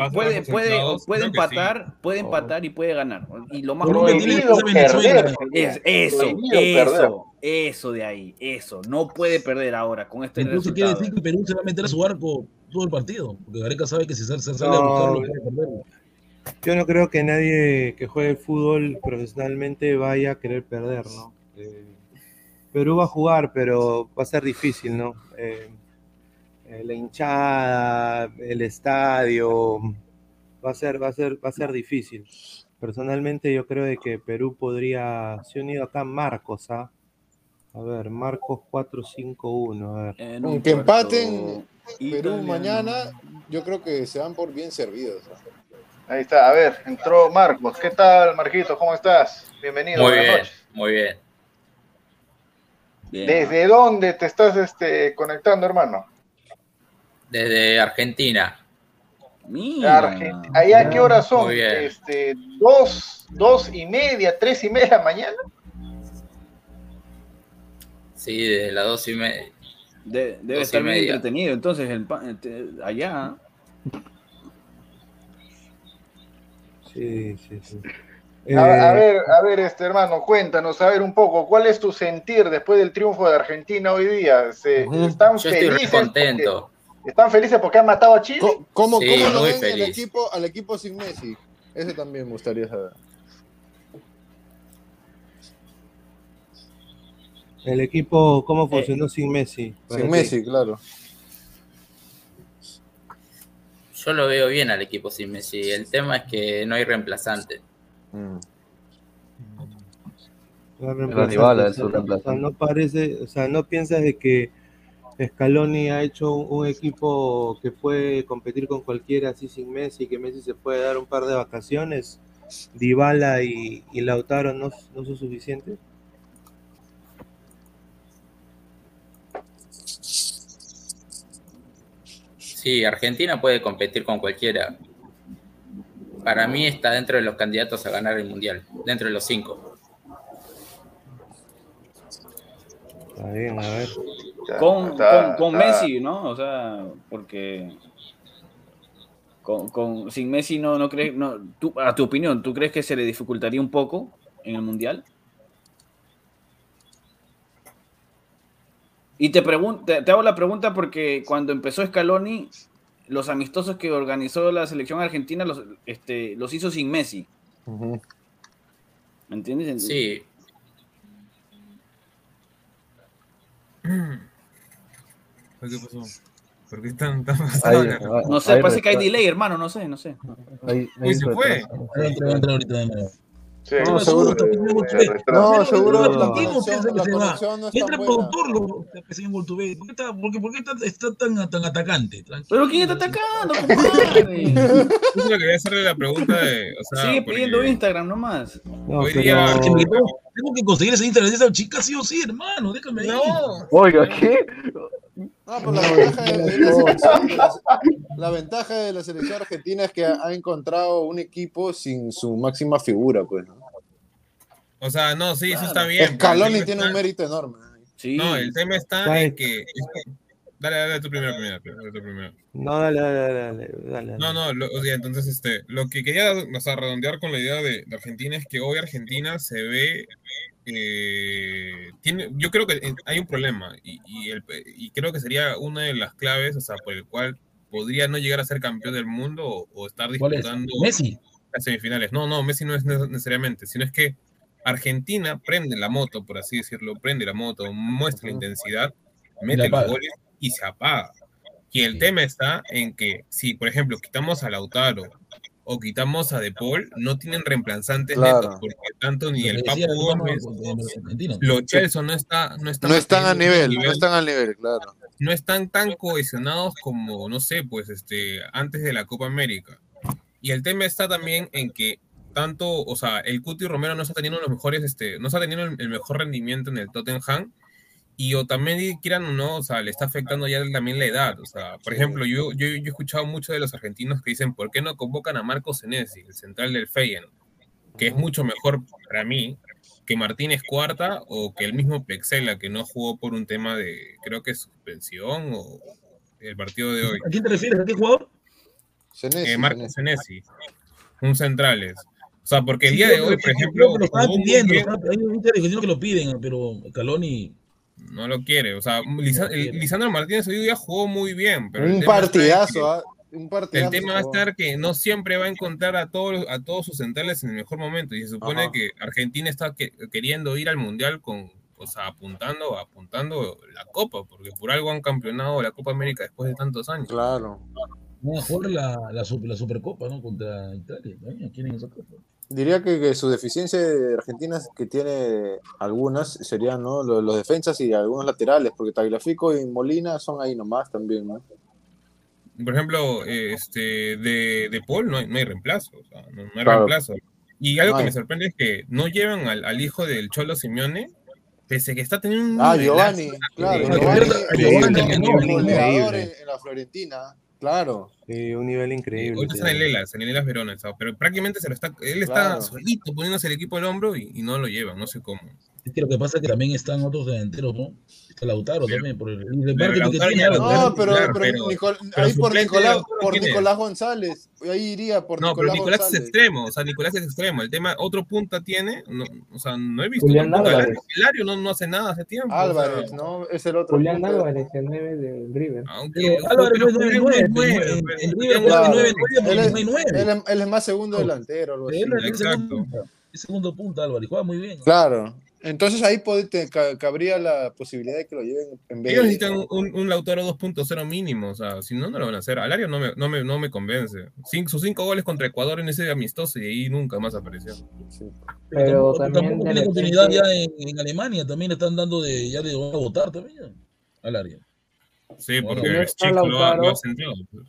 a puede, puede, puede empatar, puede empatar y puede ganar. Y lo más perder. Es, eso, eso, eso de ahí, eso. No puede perder ahora con este Entonces quiere resultado. decir que Perú se va a meter a su arco todo el partido, porque Gareca sabe que si sale, se sale a No. buscarlo puede perderlo. Yo no creo que nadie que juegue fútbol profesionalmente vaya a querer perder, ¿no? Eh, Perú va a jugar, pero va a ser difícil, ¿no? Eh, la hinchada, el estadio, va a ser, va a ser, va a ser difícil. Personalmente yo creo de que Perú podría, se ha unido acá Marcos, ¿ah? A ver, Marcos 451, a ver. En Con un que empaten Perú italiano. mañana, yo creo que se van por bien servidos. Ahí está. A ver, entró Marcos. ¿Qué tal, Marquito? ¿Cómo estás? Bienvenido. Muy bien, noches. muy bien. Bien. ¿Desde dónde te estás este, conectando, hermano? Desde Argentina. Mira. Argent- ¿Allá qué horas son? Muy bien. Este, dos, dos y media, tres y media de la mañana. Sí, de las dos y media. De- debe estar bien media. entretenido. Entonces, el este, allá. Sí, sí, sí. A, a Eh, ver, a ver, este hermano, cuéntanos, a ver un poco, ¿cuál es tu sentir después del triunfo de Argentina hoy día? ¿Se, ¿Están Yo estoy re felices? contento. porque- ¿Están felices porque han matado a Chile? ¿Cómo, Sí, cómo lo muy ven el feliz. equipo, al equipo sin Messi? Ese también me gustaría saber. el equipo, ¿cómo funcionó sin Messi? Sin. Messi, claro. Yo lo veo bien al equipo sin Messi. El tema es que no hay reemplazante. Mm. No reemplazante, o sea, o sea, reemplazante. no parece, o sea, no piensas de que Scaloni ha hecho un, un equipo que puede competir con cualquiera así sin Messi, que Messi se puede dar un par de vacaciones, Dybala y, y Lautaro no, no son suficientes. Sí, Argentina puede competir con cualquiera. Para mí está dentro de los candidatos a ganar el Mundial, dentro de los cinco. Está bien, a ver. Con, Está- con, con está- Messi, ¿no? O sea, porque. Con, con- sin Messi no, no crees. No, tú, a tu opinión, ¿tú crees que se le dificultaría un poco en el Mundial? Y te, te, te hago la pregunta porque cuando empezó Scaloni, los amistosos que organizó la selección argentina los, este, los hizo sin Messi. ¿Me entiendes? Sí, ¿Qué pasó? ¿Por qué están tan pasados? No sé, parece que hay delay, hermano, no sé, no sé. ahí- Uy, ahí se fue. Entra, entra ahorita de nuevo. Sí, No, Seguro, eh. No, seguro Entra productor lo que se. ¿Por qué está, por qué, por qué está, está tan, tan atacante? Tranquilo. ¿Pero quién está atacando, compadre? Yo quería hacerle la pregunta de. O sea, Sigue porque pidiendo Instagram nomás. No, Hoy pero día- que me tengo, tengo que conseguir ese Instagram de esa chica sí o sí, hermano. Déjame. No, Oiga, ¿qué? No, pero la ventaja de, de la selección, de la, la ventaja de la selección argentina es que ha, encontrado un equipo sin su máxima figura, pues. ¿no? o sea, no, sí, eso está bien. Scaloni tiene está- un mérito enorme. Sí. No, el tema está en que. es que- Dale, dale, tú primero, primero, primero, tú primero. no, dale, dale, dale, dale, dale. No, no, lo- o sea, entonces, este, lo que quería, o sea, redondear con la idea de, de Argentina es que hoy Argentina se ve, eh, tiene, yo creo que eh, hay un problema y, y, el- y creo que sería una de las claves, o sea, por el cual podría no llegar a ser campeón del mundo o, o estar disputando Messi. las semifinales. No, no, Messi no es ne- necesariamente, sino es que Argentina prende la moto, por así decirlo, prende la moto, muestra la intensidad, mete los goles y se apaga. Y el tema está en que si, por ejemplo, quitamos a Lautaro o quitamos a De Paul, no tienen reemplazantes Claro. netos, porque tanto ni el Papu Gómez, los Chelsea no está, no están No están a nivel, un no están al nivel, claro. no están tan cohesionados como, no sé, pues este, antes de la Copa América. Y el tema está también en que tanto, o sea, el Cuti Romero no está teniendo los mejores, este, no está teniendo el, el mejor rendimiento en el Tottenham. Y o también, quieran o no, o sea, le está afectando ya también la edad. O sea, por ejemplo, yo, yo, yo he escuchado mucho de los argentinos que dicen, ¿por qué no convocan a Marcos Senesi, el central del Feyenoord? Que es mucho mejor para mí que Martínez Cuarta o que el mismo Plexela, que no jugó por un tema de, creo que suspensión o el partido de hoy. ¿A quién te refieres? ¿A qué jugador? Senesi, Eh, Marcos Senesi. Un centrales. O sea, porque el Sí, día de hoy, por ejemplo, lo estaban pidiendo. Hay un que lo piden, pero Caloni. No lo quiere. O sea, Lisa- el- Lisandro Martínez hoy día jugó muy bien. Pero Un que- partidazo, ¿ah? Un partidazo. El tema va a jugó. estar que no siempre va a encontrar a todos, a todos sus centrales en el mejor momento. Y se supone Ajá. que Argentina está que- queriendo ir al Mundial con, o sea, apuntando, apuntando la Copa, porque por algo han campeonado la Copa América después de tantos años. Claro. Van a jugar la, la, super- la Supercopa, ¿no? Contra Italia. Coño, quieren esa copa. Diría que, que su deficiencia de Argentina que tiene algunas serían ¿no? los, los defensas y algunos laterales, porque Tagliafico y Molina son ahí nomás también, ¿no? Por ejemplo, este, de, de Paul no hay, no hay reemplazo, o sea, no, no hay Claro. reemplazo. Y algo No que me sorprende es que no llevan al, al hijo del Cholo Simeone, pese a que está teniendo un Ah, Giovanni, claro, Giovanni, Giovanni, increíble. en, en la Florentina, claro. Sí, un nivel increíble. ahorita está en el Elas, en el Elas Verona, pero prácticamente se lo está, él está Claro. solito poniéndose el equipo al hombro y, y no lo lleva, no sé cómo. Es que lo que pasa es que también están otros delanteros, ¿no? Está Lautaro también, por el, el marketing que tiene. No, pero, Claro, pero pero- Nicol- pero ahí por Nicolás, por. Nicolás González. Ahí iría por No, pero Nicolás, Nicolás es extremo, o sea, Nicolás es extremo. El tema, otro punta tiene, no, o sea, no he visto Julián. Álvarez. Hilario no, no hace nada hace tiempo. o sea, Álvarez, ¿no? Es el otro. Julián. Álvarez, el 9 del River. aunque Pero Álvarez no es Julián nueve, es nueve, nueve, en- pues, en Julián River porque es, no hay nueve. él es- más segundo delantero. Él el. Es segundo punta, Álvarez. Juega muy bien. Claro. Entonces ahí puede- te ca- cabría la posibilidad de que lo lleven en vez Ellos de- necesitan un, un Lautaro 2.0 mínimo, o sea, si no, no lo van a hacer. Alario no me, no me, no me convence. Cin- sus cinco goles contra Ecuador en ese amistoso y ahí nunca más apareció. Sí. Pero también tiene continuidad ya en, en Alemania. También le están dando de, ya de van a votar también al área. Sí, Bueno, porque no el está chico lo ha, lo ha sentado. pues.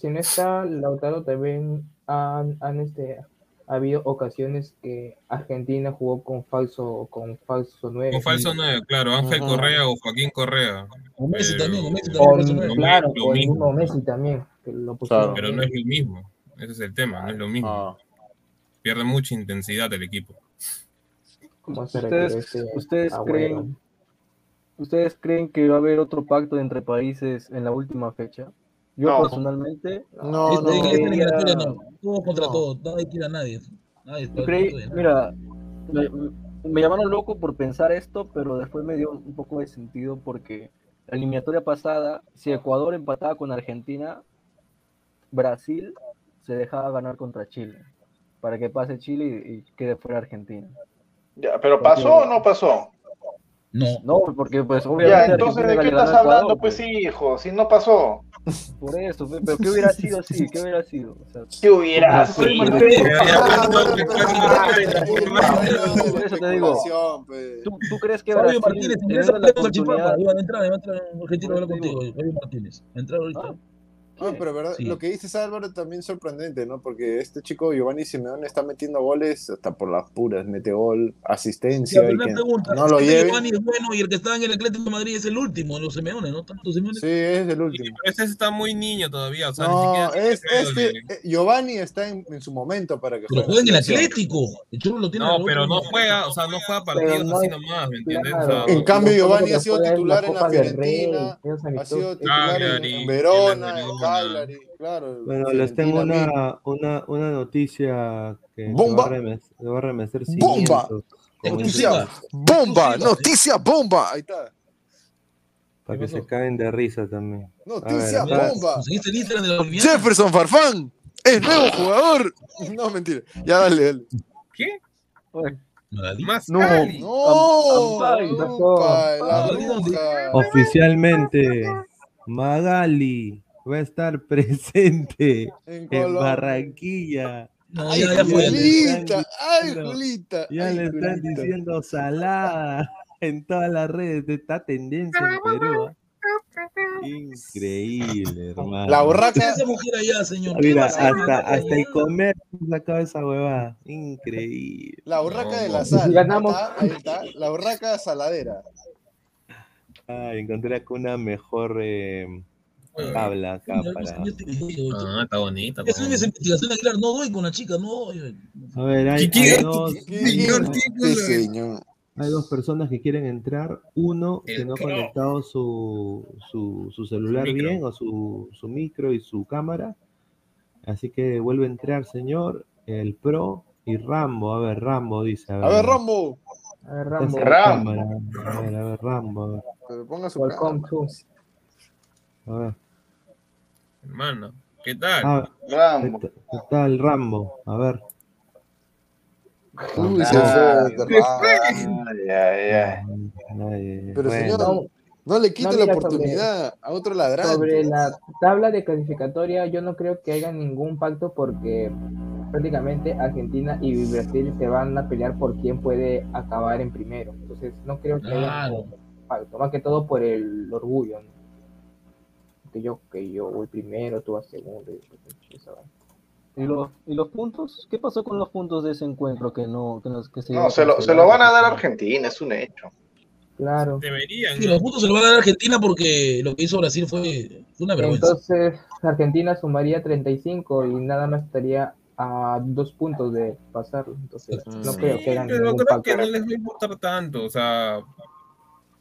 Si no está Lautaro, también han, han, este, ha habido ocasiones que Argentina jugó con falso, con falso 9. Con falso 9, claro, Ángel Ajá. Correa o Joaquín Correa. O Messi Pero- también, o Messi también Con, falso nueve. Lo claro, mismo, lo con el mismo. mismo Messi también. Que lo Claro. pusieron. Pero no es lo mismo. Ese es el tema, no es lo mismo. Ah. Pierde mucha intensidad el equipo. ¿Cómo se refiere ¿Ustedes, este ustedes creen, ¿Ustedes creen que va a haber otro pacto entre países en la última fecha? Yo No. personalmente No, no. Todos contra todos. Nadie tira a nadie. Yo creí- mira, me, me llamaron loco por pensar esto, pero después me dio un poco de sentido porque la eliminatoria pasada, si Ecuador empataba con Argentina, Brasil se dejaba ganar contra Chile, para que pase Chile y, y quede fuera Argentina. Ya, pero ¿pasó o no pasó? No. No, porque pues Ya, obviamente entonces, ¿de qué estás a Ecuador, hablando, pues, hijo? Si no pasó. Por eso, pe- pero ¿qué hubiera sido así? ¿Qué hubiera sido? O sea, ¿Qué hubiera Por sido? eso te digo. ¿Tú, tú crees que Brasil, Martínez, ingresa teniendo la al Chipapa. oportunidad- Iban a entrar, iba a entrar un argentino a hablar Por eso te contigo. Fabio Martínez. A entrar ahorita. Ah, pero verdad, Sí. lo que dices Álvaro también es sorprendente, ¿no? Porque este chico Giovanni Simeone está metiendo goles hasta por las puras, mete gol, asistencia pero y que pregunta. no lo este lleven. Giovanni es bueno y el que está en el Atlético de Madrid es el último, los Simeone, ¿no? Tanto Simeone. Sí, es el último. Ese está muy niño todavía, o sea, ni No, siquiera tiene es, que es que eh, Giovanni está en, en su momento para que Pero juegue juega en el. Atlético. El Cholo lo tiene No, pero no juega, o sea, no juega partidos no así nomás, ¿me entiendes? Claro. O sea, En cambio, Giovanni ha sido titular en la Fiorentina, ha sido titular en Verona, Claro. Bueno, les tengo una, una, una noticia que Bomba. va a remes- que va a remecer Bomba. dicen, ¡Bomba! ¡Noticia bomba! Ahí está. para ¿Qué que se caen de risa también. ¡Noticia ver, bomba! Conseguiste el Instagram de. Jefferson Farfán es nuevo jugador. No, mentira. Ya dale, dale. ¿Qué? Más No. Cali. ¡No! Oficialmente, Magali va a estar presente En. Barranquilla. No, Ay, ya, ya fue. Julita, ay, Julita. Ya ay, le están Julita. diciendo salada en todas las redes de esta tendencia en Perú. ¿ah? Increíble, hermano. La ¿Qué borraca, es esa mujer allá, señor? ¿Qué Mira, hasta, allá? hasta el comer sacaba esa huevada. Increíble. la borraca de la sal. Ganamos. Ahí está, ahí está. La borraca saladera. Ay, encontré acá una mejor eh, Oye, tabla acá para. Ah, está bonita. Es una investigación, Aguilar. No doy con la chica, no doy. A ver, hay, ¿Qué- qué- hay dos, Señor, señor. hay dos personas que quieren entrar. Uno que El no ha pro. conectado su, su, su celular micro. bien o su, su micro y su cámara. Así que vuelve a entrar, señor. El pro y Rambo. A ver, Rambo dice. A ver, Rambo. A ver, Rambo. sin Rambo. cámara. A ver, a ver, Rambo. a ver, Que le ponga su to. A ver. Hermano, ¿qué tal? Ah, Rambo. ¿qué tal, Rambo? A ver. Ay, ay, ay. Ay, Pero bueno. señor, No, no le quite no, la oportunidad a otro ladrante. Sobre la tabla de clasificatoria, yo no creo que haya ningún pacto porque prácticamente Argentina y Brasil se van a pelear por quién puede acabar en primero. Entonces, no creo que haya ningún pacto, más que todo por el orgullo. ¿no? Que yo, que yo voy primero, tú vas segundo. y después, esa vaina. ¿Y los, ¿Y los puntos? ¿Qué pasó con los puntos de ese encuentro que no, que que se No, se lo, se lo van a dar a Argentina, es un hecho. Claro. Deberían. Sí, los puntos se lo van a dar a Argentina porque lo que hizo Brasil fue, una vergüenza. Entonces, Argentina sumaría 35 y nada más estaría a dos puntos de pasarlo. Entonces, no Sí, creo que pero creo que no les va a importar tanto. O sea,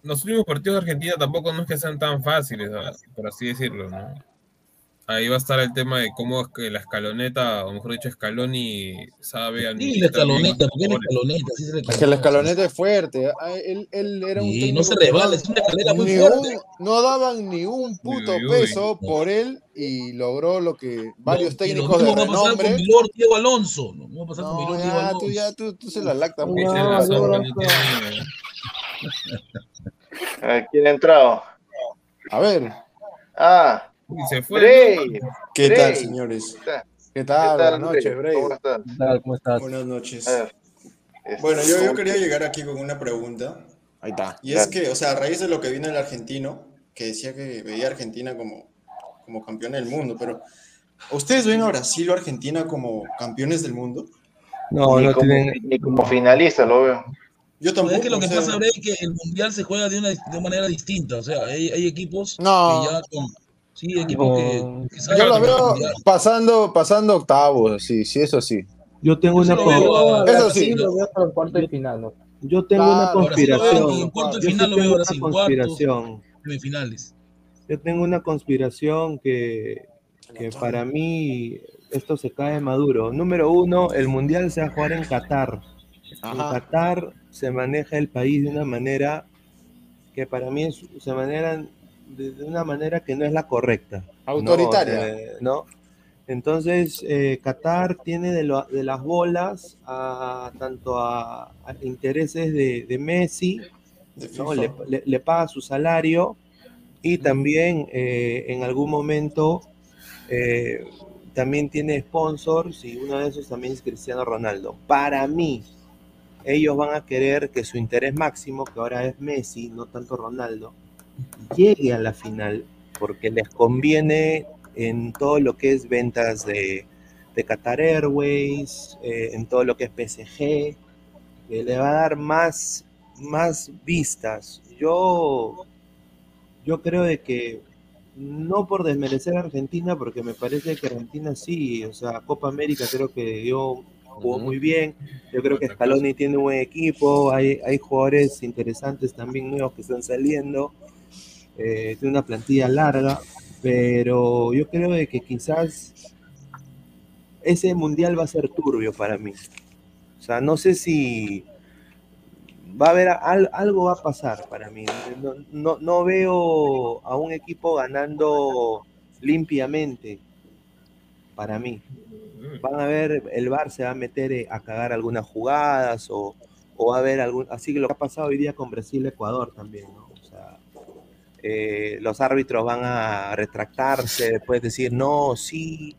los últimos partidos de Argentina tampoco no es que sean tan fáciles, ah, por así decirlo, ¿no? Ahí va a estar el tema de cómo es que la escaloneta, o mejor dicho, Scaloni sabe Sí, la escaloneta, porque la escaloneta, sí se le Es que la escaloneta es fuerte. ah, Él, él era un Sí, no se resbala, es una escalera muy fuerte. un- no daban ni un puto Uy, uy, uy. peso por él y logró lo que varios lo técnicos de mismo va a pasar renombre. con Milor Diego Alonso. No, va a pasar con No, Milor Diego Alonso. tú ya, tú, tú se la lactas Esa mucho. es la No, ¿Quién ha entrado? A ver, Ah, se fue. Bray. ¿qué Bray. tal, señores? ¿Qué tal? ¿Qué tal? ¿Qué tal, Buenas noches, Bray? ¿Cómo estás? ¿Qué tal? ¿Cómo estás? Buenas noches. A ver, este, Bueno, yo, yo ¿cómo- quería llegar aquí con una pregunta. Ahí está. Y es que, o sea, a raíz de lo que vino el argentino, que decía que veía a Argentina como, como campeón del mundo, pero ¿ustedes ven a Brasil o Argentina como campeones del mundo? No, ni, no como, tienen. ni como finalista lo veo. Yo tampoco. es que lo que o sea, pasa, Bray, es que el mundial se juega de una, de manera distinta. O sea, hay, hay equipos No. que ya con. Sí, equipos que, No. que Yo saben lo el veo pasando, pasando octavos, sí, sí, eso sí. Yo tengo Yo una, veo Eso Brasil, sí. Lo veo para los cuartos de final, ¿no? yo tengo una Claro, veo conspiración. en cuartos de Yo sí final, lo veo tengo a una Brasil. Cuartos, conspiración. semifinales. Yo tengo una conspiración que, que para mí esto se cae maduro. Número uno, el mundial se va a jugar en Qatar. En Ajá. Qatar se maneja el país de una manera que para mí es, se manejan de, de una manera que no es la correcta. Autoritaria. ¿no? Entonces, eh, Qatar tiene de, lo- de las bolas a, tanto a, a intereses de, de Messi, ¿no? FIFA. le, le- le paga su salario y también eh, en algún momento eh, también tiene sponsors y uno de esos también es Cristiano Ronaldo. Para mí, ellos van a querer que su interés máximo, que ahora es Messi, no tanto Ronaldo, llegue a la final porque les conviene en todo lo que es ventas de, de Qatar Airways, eh, en todo lo que es PSG, le va a dar más, más vistas. Yo, yo creo de que no por desmerecer a Argentina, porque me parece que Argentina sí, o sea, Copa América creo que dio, jugó muy bien. Yo creo que Scaloni tiene un buen equipo, hay, hay jugadores interesantes también nuevos que están saliendo, eh, tiene una plantilla larga, pero yo creo de que quizás ese mundial va a ser turbio para mí. O sea, no sé si va a haber al- algo va a pasar para mí. No, no, no veo a un equipo ganando limpiamente para mí. Van a ver, el VAR se va a meter eh, a cagar algunas jugadas o, o va a haber algún, así que lo que ha pasado hoy día con Brasil-Ecuador también, ¿no? O sea, eh, los árbitros van a retractarse, después decir, no, sí.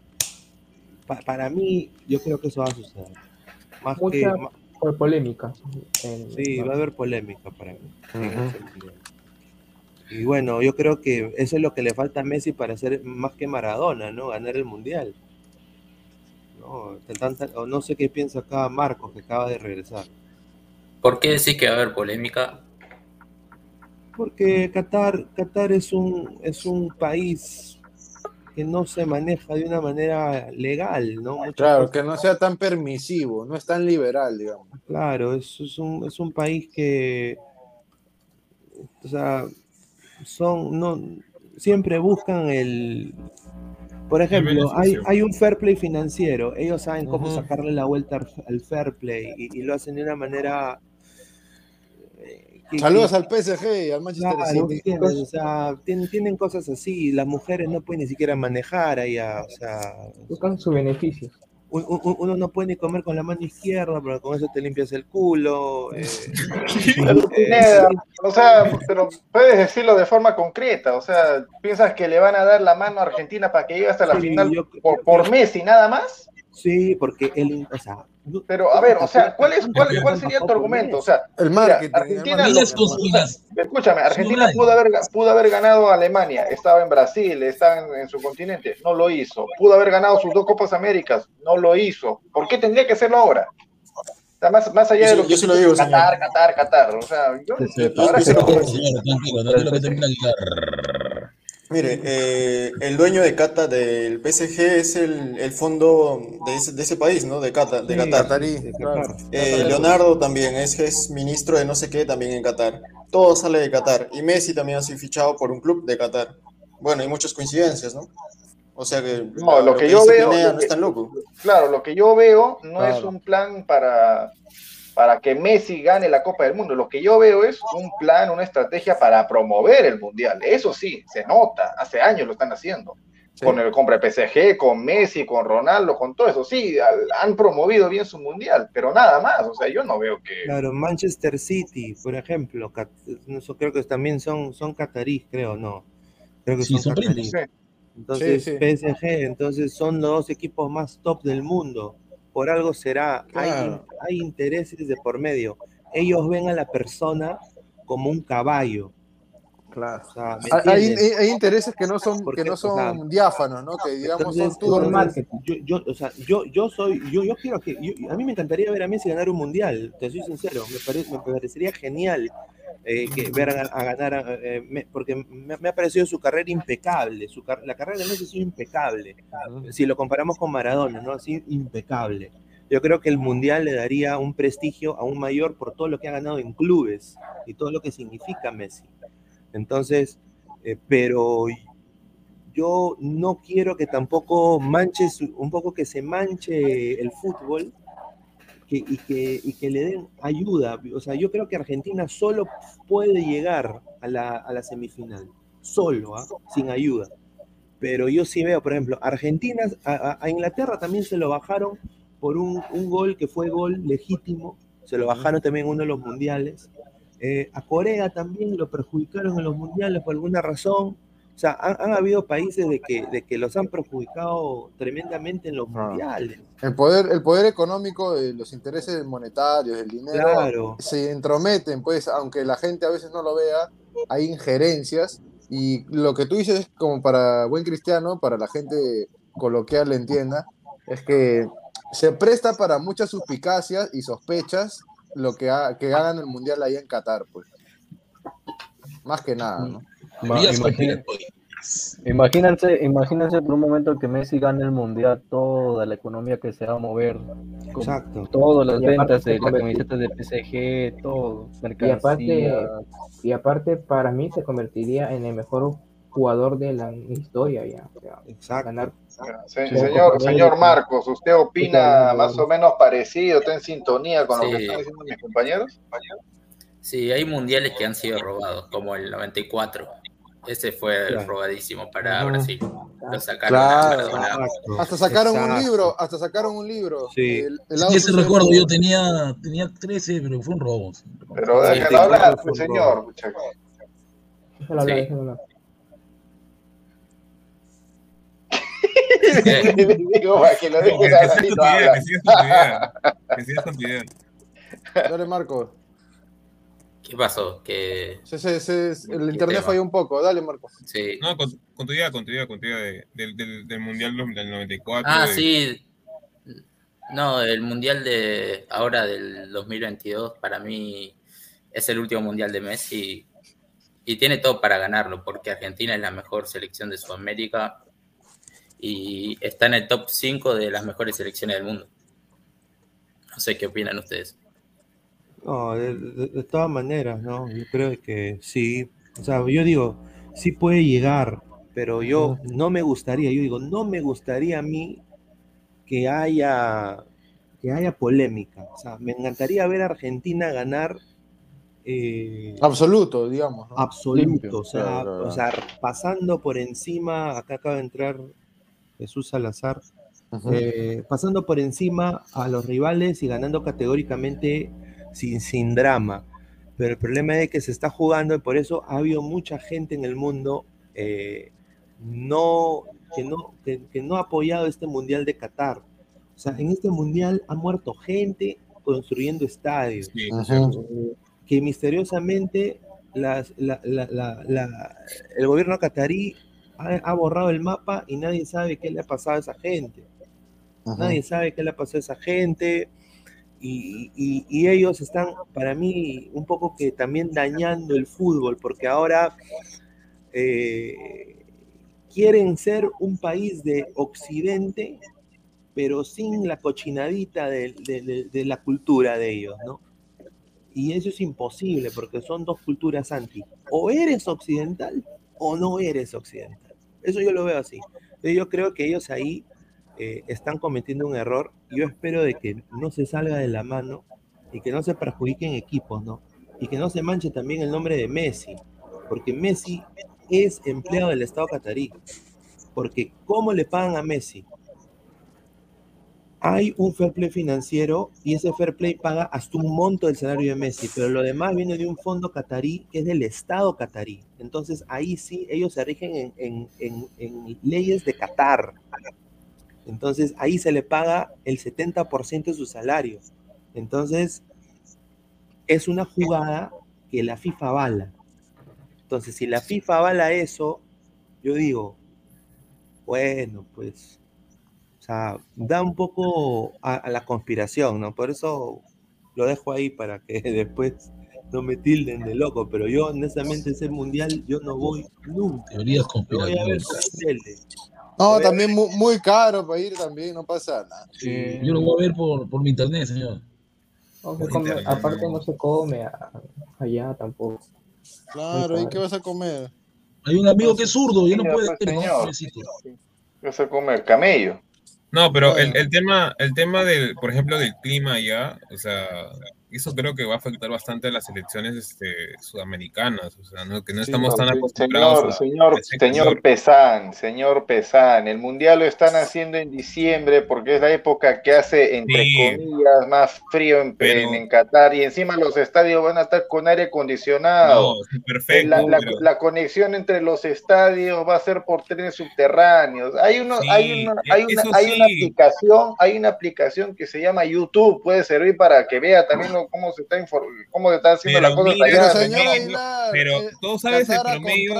Pa- para mí, yo creo que eso va a suceder. Más que, Mucha ma- por polémica. en- Sí, va a haber polémica para mí. ese mundial. Y bueno, yo creo que eso es lo que le falta a Messi para ser más que Maradona, ¿no? Ganar el mundial. No, Tanta- o no sé qué piensa acá Marcos, que acaba de regresar. ¿Por qué decís que va a haber polémica? Porque Qatar, Qatar es un, es un país que no se maneja de una manera legal, ¿no? Muchas Claro, cosas- que no sea tan permisivo, no es tan liberal, digamos. Claro, es, es un, es un país que, o sea, son, no, siempre buscan el, por ejemplo, hay, un fair play financiero, ellos saben cómo sacarle la vuelta al, fair play y, y lo hacen de una manera... eh, que- Saludos que- al PSG y al Manchester Claro, City. ¿entiendes? O sea, tienen, tienen cosas así, las mujeres no pueden ni siquiera manejar allá, o sea, Buscan su beneficio. Un- un- uno no puede ni comer con la mano izquierda, pero con eso te limpias el culo. eh, eh, o sea, pero puedes decirlo de forma concreta, o sea, ¿piensas que le van a dar la mano a Argentina para que llegue hasta la Sí, final yo- por, por Messi nada más? Sí, porque él, o sea, Pero a ver, o sea, ¿cuál es cuál, cuál sería tu argumento? O sea, El mira, marketing. Argentina, el lo- marketing. escúchame, Argentina pudo haber pudo haber ganado a Alemania, estaba en Brasil, estaba en, en su continente, no lo hizo. Pudo haber ganado sus dos Copas Américas, no lo hizo. ¿Por qué tendría que hacerlo ahora? O sea, más, más allá Yo de lo que yo se lo digo, Qatar, Qatar, Qatar, o sea, yo Sí, sí, yo que se lo que termina. Mire, eh, el dueño de Qatar del PSG es el, el fondo de ese, de ese país, ¿no? De Qatar. De Sí, Qatar. Qatarí, claro. Eh, Leonardo también es, es ministro de no sé qué también en Qatar. Todo sale de Qatar. Y Messi también ha sido fichado por un club de Qatar. Bueno, hay muchas coincidencias, ¿no? O sea que No, lo que yo veo. Pineda lo no es tan loco. Claro, lo que yo veo no es un plan para, para que Messi gane la Copa del Mundo. Lo que yo veo es un plan, una estrategia para promover el Mundial. Eso sí, se nota. Hace años lo están haciendo. Con el compra de PSG, con Messi, con Ronaldo, con todo eso. Sí, al- han promovido bien su Mundial, pero nada más. O sea, yo no veo que. Claro, Manchester City, por ejemplo, creo que también son, son catarís, creo, no. Creo que Sí, son, son catarís. Entonces, Sí, sí. PSG, entonces son los dos equipos más top del mundo. Por algo será, hay, Claro. hay intereses de por medio. Ellos ven a la persona como un caballo. Claro. O sea, ¿me Hay, intereses que no son, Porque, que no o sea, son diáfanos, ¿no? Que digamos Entonces, son yo, yo, o sea, yo, yo soy, yo, yo quiero que, yo- a mí me encantaría ver a Messi ganar un mundial, te soy sincero, me, pare- me parecería genial eh, que ver a, a ganar, eh, me- porque me, me ha parecido su carrera impecable, su la carrera de Messi ha sido impecable, si lo comparamos con Maradona, ¿no? Así impecable. Yo creo que el mundial le daría un prestigio aún mayor por todo lo que ha ganado en clubes y todo lo que significa Messi. Entonces, eh, pero yo no quiero que tampoco manche, su- un poco que se manche el fútbol y, que, y que le den ayuda. O sea, yo creo que Argentina solo puede llegar a la, a la semifinal, solo, ¿ah? sin ayuda. Pero yo sí veo, por ejemplo, Argentina, a, a- a Inglaterra también se lo bajaron por un, un gol que fue gol legítimo, se lo bajaron también en uno de los mundiales. Eh, a Corea también lo perjudicaron en los mundiales por alguna razón. O sea, han, han habido países de que, de que los han perjudicado tremendamente en los mundiales. El poder, el poder económico de los intereses monetarios, el dinero, Claro. se entrometen, pues, aunque la gente a veces no lo vea, hay injerencias. Y lo que tú dices es como para buen cristiano, para la gente coloquial le entienda, es que se presta para muchas suspicacias y sospechas lo que, ha- que hagan el mundial allá en Qatar, pues. Más que nada, ¿no? Imagínense, imagínense por un momento que Messi gane el mundial, toda la economía que se va a mover, Exacto. todas las Y ventas de las convertir- camisetas de PSG, todo, Y aparte, y aparte, para mí se convertiría en el mejor jugador de la historia ya. o sea, Exacto. Ganar. Se- Sí. señor, señor Marcos, ¿usted opina Sí, más o menos parecido? ¿Está en sintonía con lo que están diciendo mis compañeros? Sí, hay mundiales que han sido robados, como el 94. Ese fue Claro. robadísimo para. Brasil. Lo sacaron Claro. Hasta sacaron un libro, hasta sacaron un libro. Sí. El, el Sí, auto ese se- recuerdo, yo tenía, tenía 13, pero fue un robo. Pero Sí, déjenlo sí, hablar, fue señor. muchacho. Déjalo hablar, déjalo hablar. Digo, que lo no habla. sigas con tu idea. Dale, Marco. ¿Qué pasó? Que Se- se- se- el ¿Qué internet tema? falló un poco. Dale, Marco. sí. No, con, con tu idea, con tu idea, con tu idea de- del, del, del Mundial del 94. Ah, de- sí. No, el mundial de ahora del 2022 para mí es el último mundial de Messi y tiene todo para ganarlo porque Argentina es la mejor selección de Sudamérica y está en el top 5 de las mejores selecciones del mundo. No sé qué opinan ustedes. No, de, de- de todas maneras, ¿no? Yo creo que sí. O sea, yo digo, sí puede llegar, pero yo no me gustaría, yo digo, no me gustaría a mí que haya, que haya polémica. O sea, me encantaría ver a Argentina ganar eh, Absoluto, digamos. ¿no? absoluto. Limpio, o, sea, claro, o sea, pasando por encima, acá acaba de entrar Jesús Salazar, eh, pasando por encima a los rivales y ganando categóricamente sin, sin drama. Pero el problema es que se está jugando y por eso ha habido mucha gente en el mundo eh, no, que, no, que, que no ha apoyado este Mundial de Qatar. O sea, en este Mundial ha muerto gente construyendo estadios. Sí, Ujú. Que misteriosamente las- la- la- la- la- el gobierno catarí ha, ha borrado el mapa y nadie sabe qué le ha pasado a esa gente. Ujú. Nadie sabe qué le ha pasado a esa gente. Y, ellos están, para mí, un poco que también dañando el fútbol, porque ahora eh, quieren ser un país de occidente, pero sin la cochinadita de, de- la cultura de ellos, ¿no? Y eso es imposible porque son dos culturas anti. O eres occidental o no eres occidental. Eso yo lo veo así. Yo creo que ellos ahí eh, están cometiendo un error. Yo espero de que no se salga de la mano y que no se perjudiquen equipos, ¿no? Y que no se manche también el nombre de Messi, porque Messi es empleado del Estado catarí. Porque ¿cómo le pagan a Messi? Hay un fair play financiero y ese fair play paga hasta un monto del salario de Messi, pero lo demás viene de un fondo catarí que es del Estado catarí. Entonces ahí sí ellos se rigen en, en- en- en leyes de Qatar. Entonces ahí se le paga el 70% de su salario. Entonces es una jugada que la FIFA avala. Entonces si la FIFA avala eso, yo digo, bueno, pues, o sea, da un poco a, a la conspiración, ¿no? Por eso lo dejo ahí para que después no me tilden de loco, pero yo honestamente ese mundial yo no voy nunca. Teorías conspirativas. No, también muy, muy caro para ir también, no pasa nada. Yo lo voy a ver por, por mi internet, señor. No se come- aparte no se come a- allá tampoco. Claro, ¿y qué vas a comer? Hay un amigo que es zurdo y no puede pues, ir, ¿no? señor. Pobrecito. Yo se come el camello. No, pero el, el tema, el tema del, por ejemplo, del clima ya, o sea, eso creo que va a afectar bastante a las elecciones este, sudamericanas, o sea, ¿no? que no estamos tan acostumbrados Señor, a, señor, señor. Pesán, señor Pesán, el mundial lo están haciendo en diciembre porque es la época que hace, entre Sí. comillas, más frío en, Pero- en- Qatar y encima los estadios van a estar con aire acondicionado. No, perfecto, La, la- pero- la conexión entre los estadios va a ser por trenes subterráneos. Hay, uno, Sí, hay, una, hay, una, hay una aplicación, hay una aplicación que se llama YouTube, puede servir para que vea también lo- cómo se está cómo se está haciendo Pero la cosa mira, allá. Pero señor señor señor. Aguilar, pero eh, tú sabes el promedio.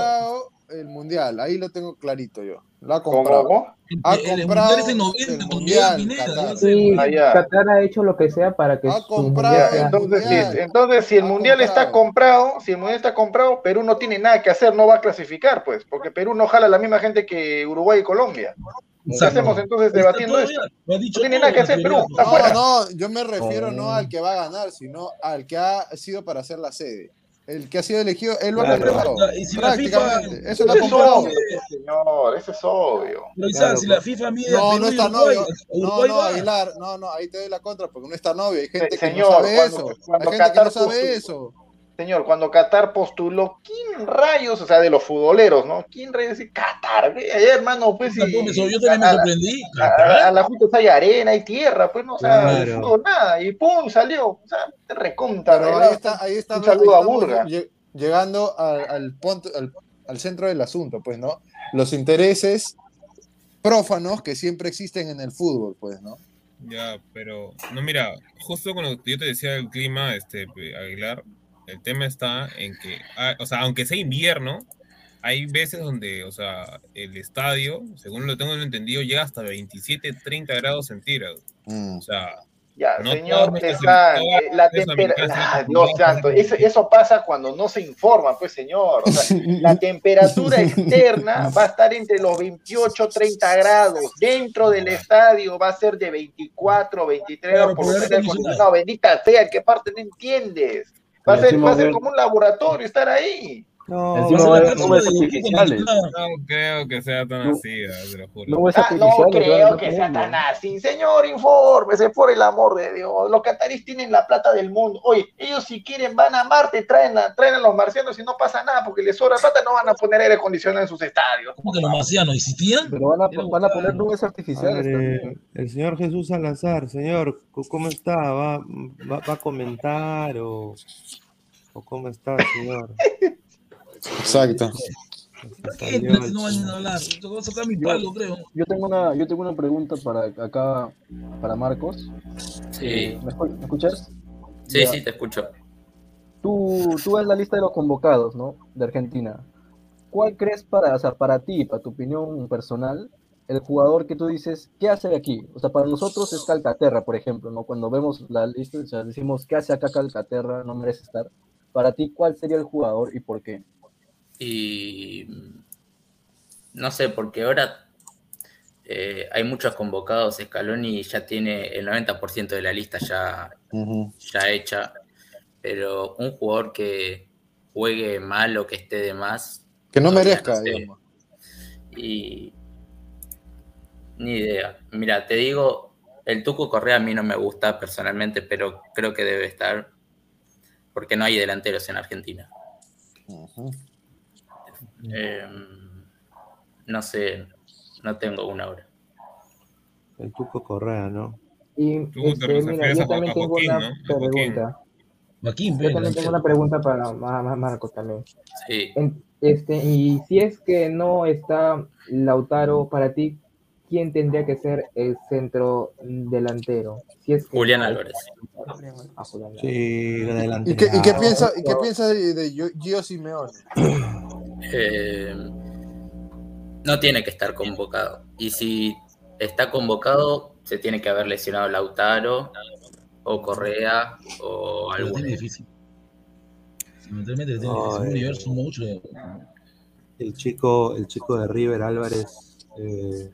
el mundial, ahí lo tengo clarito yo. Lo ha ¿Cómo, comprado. cómo? Ha El- el comprado mundial el Qatar. Sí, Ah. Qatar ha hecho lo que sea para que Ha comprado sea. Entonces, si, entonces, si el Ha mundial está comprado. comprado, si el mundial está comprado, Perú no tiene nada que hacer, no va a clasificar, pues, porque Perú no jala la misma gente que Uruguay y Colombia. ¿Qué hacemos entonces debatiendo esto? No tiene nada que hacer Perú, No, no, yo me refiero no al que va a ganar, sino al que ha sido para hacer la sede. El que ha sido elegido, él lo ha comprado. Y si la FIFA- Prácticamente. Eso lo ha comprado. obvio, pues, señor, eso es obvio. Pero Isaac, si pues. la FIFA mide No, no está novio. No, no. Aguilar. No, no, ahí te doy la contra porque no está novio. Hay gente que no sabe eso. Hay gente que no sabe eso. Señor, cuando Qatar postuló, ¿quién rayos, o sea, de los futboleros, ¿no? ¿Quién rayos dice Qatar? Ve, hermano, pues, Yo también me y- sor- yo también me sorprendí. A, a- a la justa hay arena y tierra, pues no, o sea, Claro. fútbol nada, y pum, salió, o sea, te recontra. Pero ¿verdad? ahí está, ahí está. Un saludo ahí a Burga. lle- Llegando al, al, punto- al, al centro del asunto, pues, ¿no? Los intereses prófanos que siempre existen en el fútbol, pues, ¿no? Ya, pero no, mira, justo que yo te decía del clima, este Aguilar, el tema está en que, ah, o sea, aunque sea invierno, hay veces donde, o sea, el estadio, según lo tengo entendido, llega hasta 27, 30 grados centígrados. Mm. O sea, Ya, no señor todas eh, la temperatura, ah, Dios santo, eso, eso pasa cuando no se informa, pues señor, o sea, la temperatura externa va a estar entre los 28, 30 grados, dentro del estadio va a ser de 24, 23 Claro, grados por acondicionado. acondicionado, bendita sea, ¿en qué parte no entiendes? Va a ser, va a ser como un laboratorio estar ahí. No, artificiales. acondicionado. No creo que sea tan No. así, ah, te lo juro. Ah, no artificiales. creo que sea tan así. Señor, infórmese por el amor de Dios. Los cataríes tienen la plata del mundo. Oye, ellos si quieren van a Marte, traen a, traen a los marcianos y no pasa nada porque les sobra plata, no van a poner aire acondicionado en sus estadios. ¿Cómo que los marcianos existían? Pero van a, van poner nubes artificiales ver, también. el señor Jesús Salazar, señor, ¿c- ¿cómo está? ¿Va, va, va a comentar o, o cómo está, señor? Exacto. Yo voy a sacar mi palo, creo. Yo tengo una, yo tengo una pregunta para acá, para Marcos. Sí, Eh, ¿me, escu- me escuchas? sí, Ya. sí, te escucho. Tú, tú ves la lista de los convocados, ¿no? De Argentina. ¿Cuál crees para, o sea, para ti, para tu opinión personal, el jugador que tú dices, ¿qué hace aquí? O sea, para nosotros es Calcaterra, por ejemplo, ¿no? Cuando vemos la lista, o sea, decimos, ¿qué hace acá Calcaterra? No merece estar. Para ti, ¿cuál sería el jugador y por qué? Y no sé, porque ahora eh, hay muchos convocados. Scaloni ya tiene el 90% de la lista ya, ya hecha. Pero un jugador que juegue mal o que esté de más. Que no merezca, sé. digamos. Y. Ni idea. Mira, te digo, el Tuco Correa a mí no me gusta personalmente, pero creo que debe estar. Porque no hay delanteros en Argentina. Eh, no sé, no tengo una hora. El Tuco Correa, ¿no? Y este, mira, yo también a tengo Joaquín, una pregunta. Joaquín, Yo también tengo una pregunta para Ma- Ma- Marcos también. Sí. En- este, y si es que no está Lautaro, para ti, ¿quién tendría que ser el centro delantero? Si es que Julián Álvarez. Ah, Julián Álvarez. Sí. ¿Y qué, y qué piensa, y qué piensa de, de Gio Simeone? Eh, no tiene que estar convocado. Y si está convocado, se tiene que haber lesionado Lautaro o Correa o tiene difícil. Mentalmente tiene mucho. El chico, el chico de River Álvarez eh,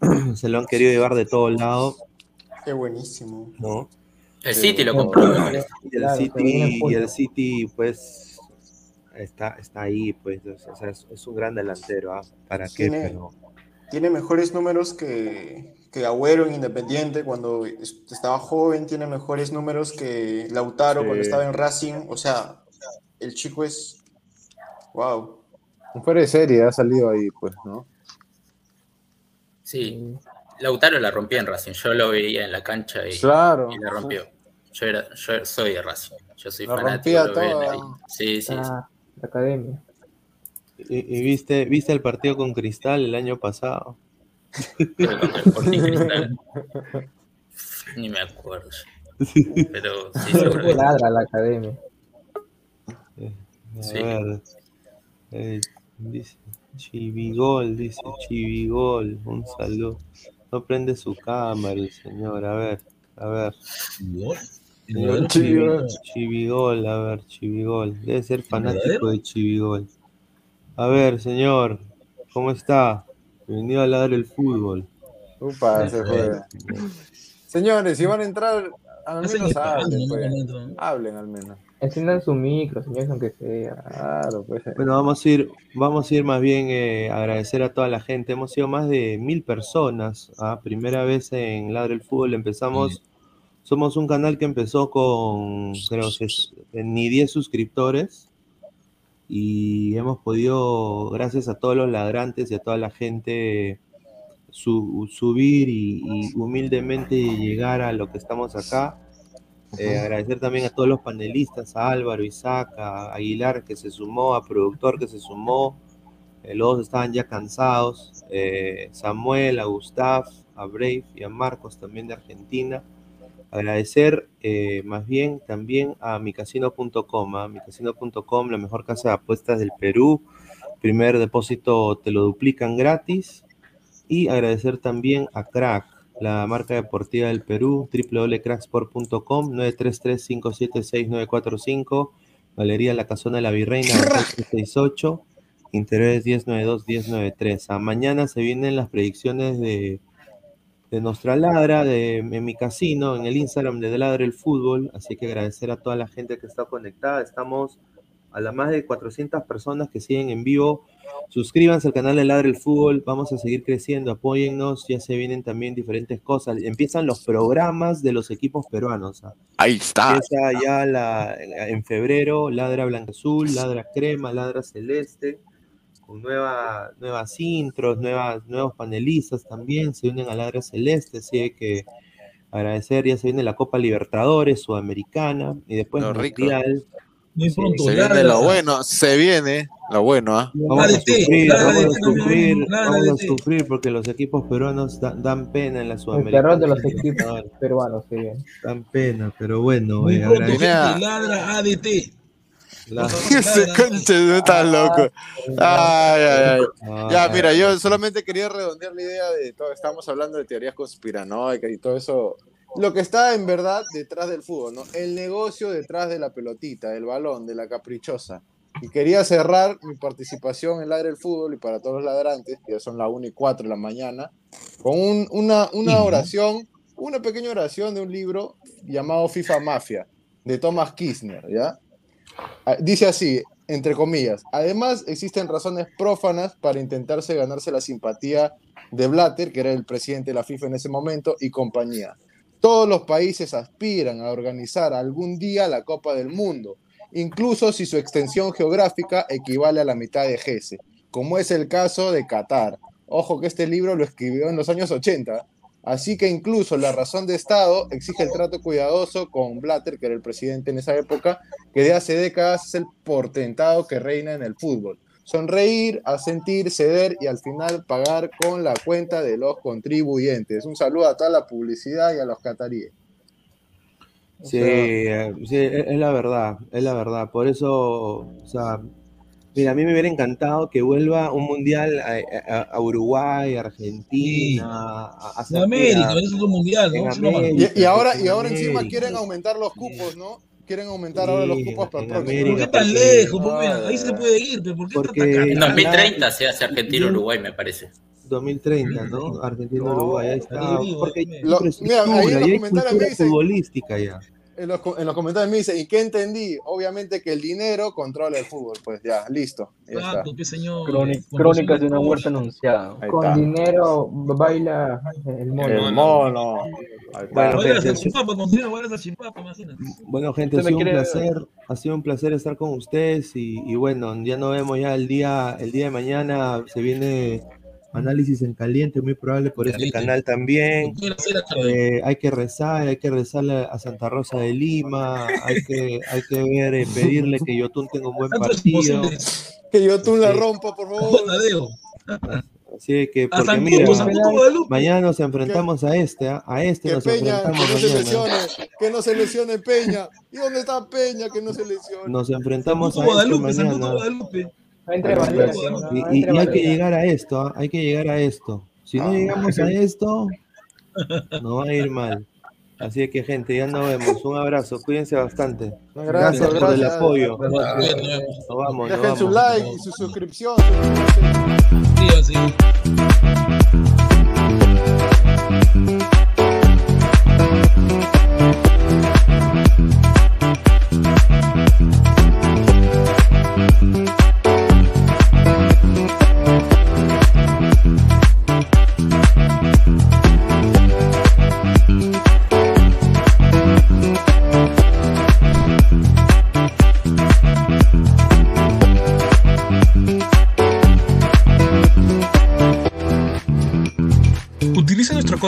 se lo han querido llevar de todos lados, Qué buenísimo. ¿no? El City lo Pero- compró, el City, y el City, pues, está, está ahí, pues, o sea, es, es un gran delantero, ¿ah? ¿Para qué? Tiene, Pero tiene mejores números que, que Agüero en Independiente cuando es- estaba joven, tiene mejores números que Lautaro Sí. cuando estaba en Racing. O sea, el chico es. ¡Wow! Un fuera de serie ha salido ahí, pues, ¿no? Sí. Lautaro la rompió en Racing. Yo lo veía en la cancha y, Claro. y la rompió. Yo, era, yo soy de Racing. Yo soy La fanático. rompía Lo veo toda. ahí. Sí, sí, sí. La academia. ¿Y, y viste, viste el partido con Cristal el año pasado? Cristal. Ni me acuerdo. Pero sí, sí. Ladra la academia. A Sí. ver, eh, dice Chivigol, dice Chivigol, un saludo. No prende su cámara el señor, a ver, a ver. ¿El Señor verdadero Chivigol, Chivigol? Chivigol, a ver, Chivigol. Debe ser fanático de Chivigol. A ver, señor, ¿cómo está? Bienvenido a ladrar el fútbol. Upa, se fue. Señores, si van a entrar, al menos hablen, pues. Hablen al menos. Enciendan su micro, señores, aunque sea. Claro, pues. Bueno, vamos a ir, vamos a ir más bien eh, a agradecer a toda la gente. Hemos sido más de mil personas. ¿ah? Primera vez en Ladre el Fútbol empezamos. Somos un canal que empezó con, creo que eh, ni 10 suscriptores. Y hemos podido, gracias a todos los ladrantes y a toda la gente, su- subir y, y humildemente llegar a lo que estamos acá. Eh, agradecer también a todos los panelistas, a Álvaro, Isaac, a Aguilar que se sumó, a Productor que se sumó. Eh, los dos estaban ya cansados. eh, Samuel, a Gustav, a Brave y a Marcos también de Argentina. Agradecer eh, más bien también a micasino.com, a micasino.com, la mejor casa de apuestas del Perú. Primer depósito te lo duplican gratis. Y agradecer también a Crack, la marca deportiva del Perú, www.cracksport.com, 933-576-945, Galería La Casona de la Virreina, 68, Interiores 1092-1093. A mañana se vienen las predicciones de, de nuestra ladra, de, en mi casino, en el Instagram de Ladra el Fútbol, así que agradecer a toda la gente que está conectada. Estamos a las más de 400 personas que siguen en vivo. Suscríbanse al canal de Ladre el Fútbol, vamos a seguir creciendo, apóyennos, ya se vienen también diferentes cosas. Empiezan los programas de los equipos peruanos. ¿ah? Ahí está. Empieza ya la, en febrero, Ladra Blanca Azul, Ladra Crema, Ladra Celeste, con nueva, nuevas intros, nuevas, nuevos panelistas también, se unen a Ladra Celeste, así que agradecer, ya se viene la Copa Libertadores, Sudamericana, y después Lo rico. Mundial. Muy pronto, Se viene lo bueno, se viene lo bueno, ¿ah? Vamos a sufrir, vamos a sufrir, vamos a sufrir porque los equipos peruanos da- dan pena en la El Sudamericana. terror de los equipos peruanos, sí. Dan pena, pero bueno, Muy eh, pronto, gente, ladra ADT. La- Ese conche está loco. Ay, ay, ay. Ya, Ay, mira, yo solamente quería redondear la idea de todo. Estamos hablando de teorías conspiranoicas y todo eso. Lo que está en verdad detrás del fútbol, ¿no? El negocio detrás de la pelotita, del balón, de la caprichosa. Y quería cerrar mi participación en Ladre del Fútbol y para todos los ladrantes, que ya son las 1 y 4 de la mañana, con un- una, una oración, una pequeña oración de un libro llamado FIFA Mafia, de Thomas Kirchner, ¿ya? Ah, Dice así, entre comillas, además existen razones prófanas para intentarse ganarse la simpatía de Blatter, que era el presidente de la FIFA en ese momento, y compañía. Todos los países aspiran a organizar algún día la Copa del Mundo, incluso si su extensión geográfica equivale a la mitad de Gese, como es el caso de Qatar. Ojo que este libro lo escribió en los años 80, así que incluso la razón de Estado exige el trato cuidadoso con Blatter, que era el presidente en esa época, que de hace décadas es el portentado que reina en el fútbol. Sonreír, asentir, ceder y al final pagar con la cuenta de los contribuyentes. Un saludo a toda la publicidad y a los cataríes. Sí, eh, sí, es es la verdad, es la verdad. Por eso, o sea, mira, a mí me hubiera encantado que vuelva un mundial a, a- a Uruguay, a Argentina, a, a América, es otro mundial, Y, y ahora, y ahora encima quieren aumentar los cupos, ¿no? Quieren aumentar ahora los cupos para el próximo. ¿Por qué tan lejos? Mira, ahí se puede ir, pero ¿por qué Porque- tanta En Ah, 2030 se hace Argentina-Uruguay, me parece. 2030, ¿no? Argentina, Uruguay, ahí está. Porque Lo- mira, ahí en infraestructura los y hay comentarios me cultura dicen- futbolística ya. En los, co- en los comentarios me dice, ¿y qué entendí? Obviamente que el dinero controla el fútbol. Pues ya, listo. Ya está. Exacto, qué señor. Cróni- Con Crónicas de una huerta anunciada. Con está. dinero baila el mono. El mono. Bueno, gente. Bueno, gente, ha sido un placer, ha sido un placer estar con ustedes y, y bueno, ya nos vemos ya el día, el día de mañana se viene análisis en caliente, muy probable por este canal también. Eh, hay que rezar, hay que rezarle a Santa Rosa de Lima, hay que, hay que ver, eh, pedirle que Yotun tenga un buen partido. Que yo tú la rompa, por favor. Así que, porque mira, mañana nos enfrentamos a este, ¿ah? a este Que nos Peña, que enfrentamos no se mañana. lesione. Que no se lesione Peña. ¿Y dónde está Peña? Que no se lesione. Nos enfrentamos a este mañana. Entre Y, banderas, y- ¿no? y Entre hay que llegar a esto, ¿ah? hay que llegar a esto. Si no llegamos a esto, no va a ir mal. Así que, gente, ya nos vemos. Un abrazo, cuídense bastante. Gracias, Gracias por el gracias. apoyo. Cuídate, nos vemos. Nos vamos, nos Dejen su like y su suscripción. Sí, así.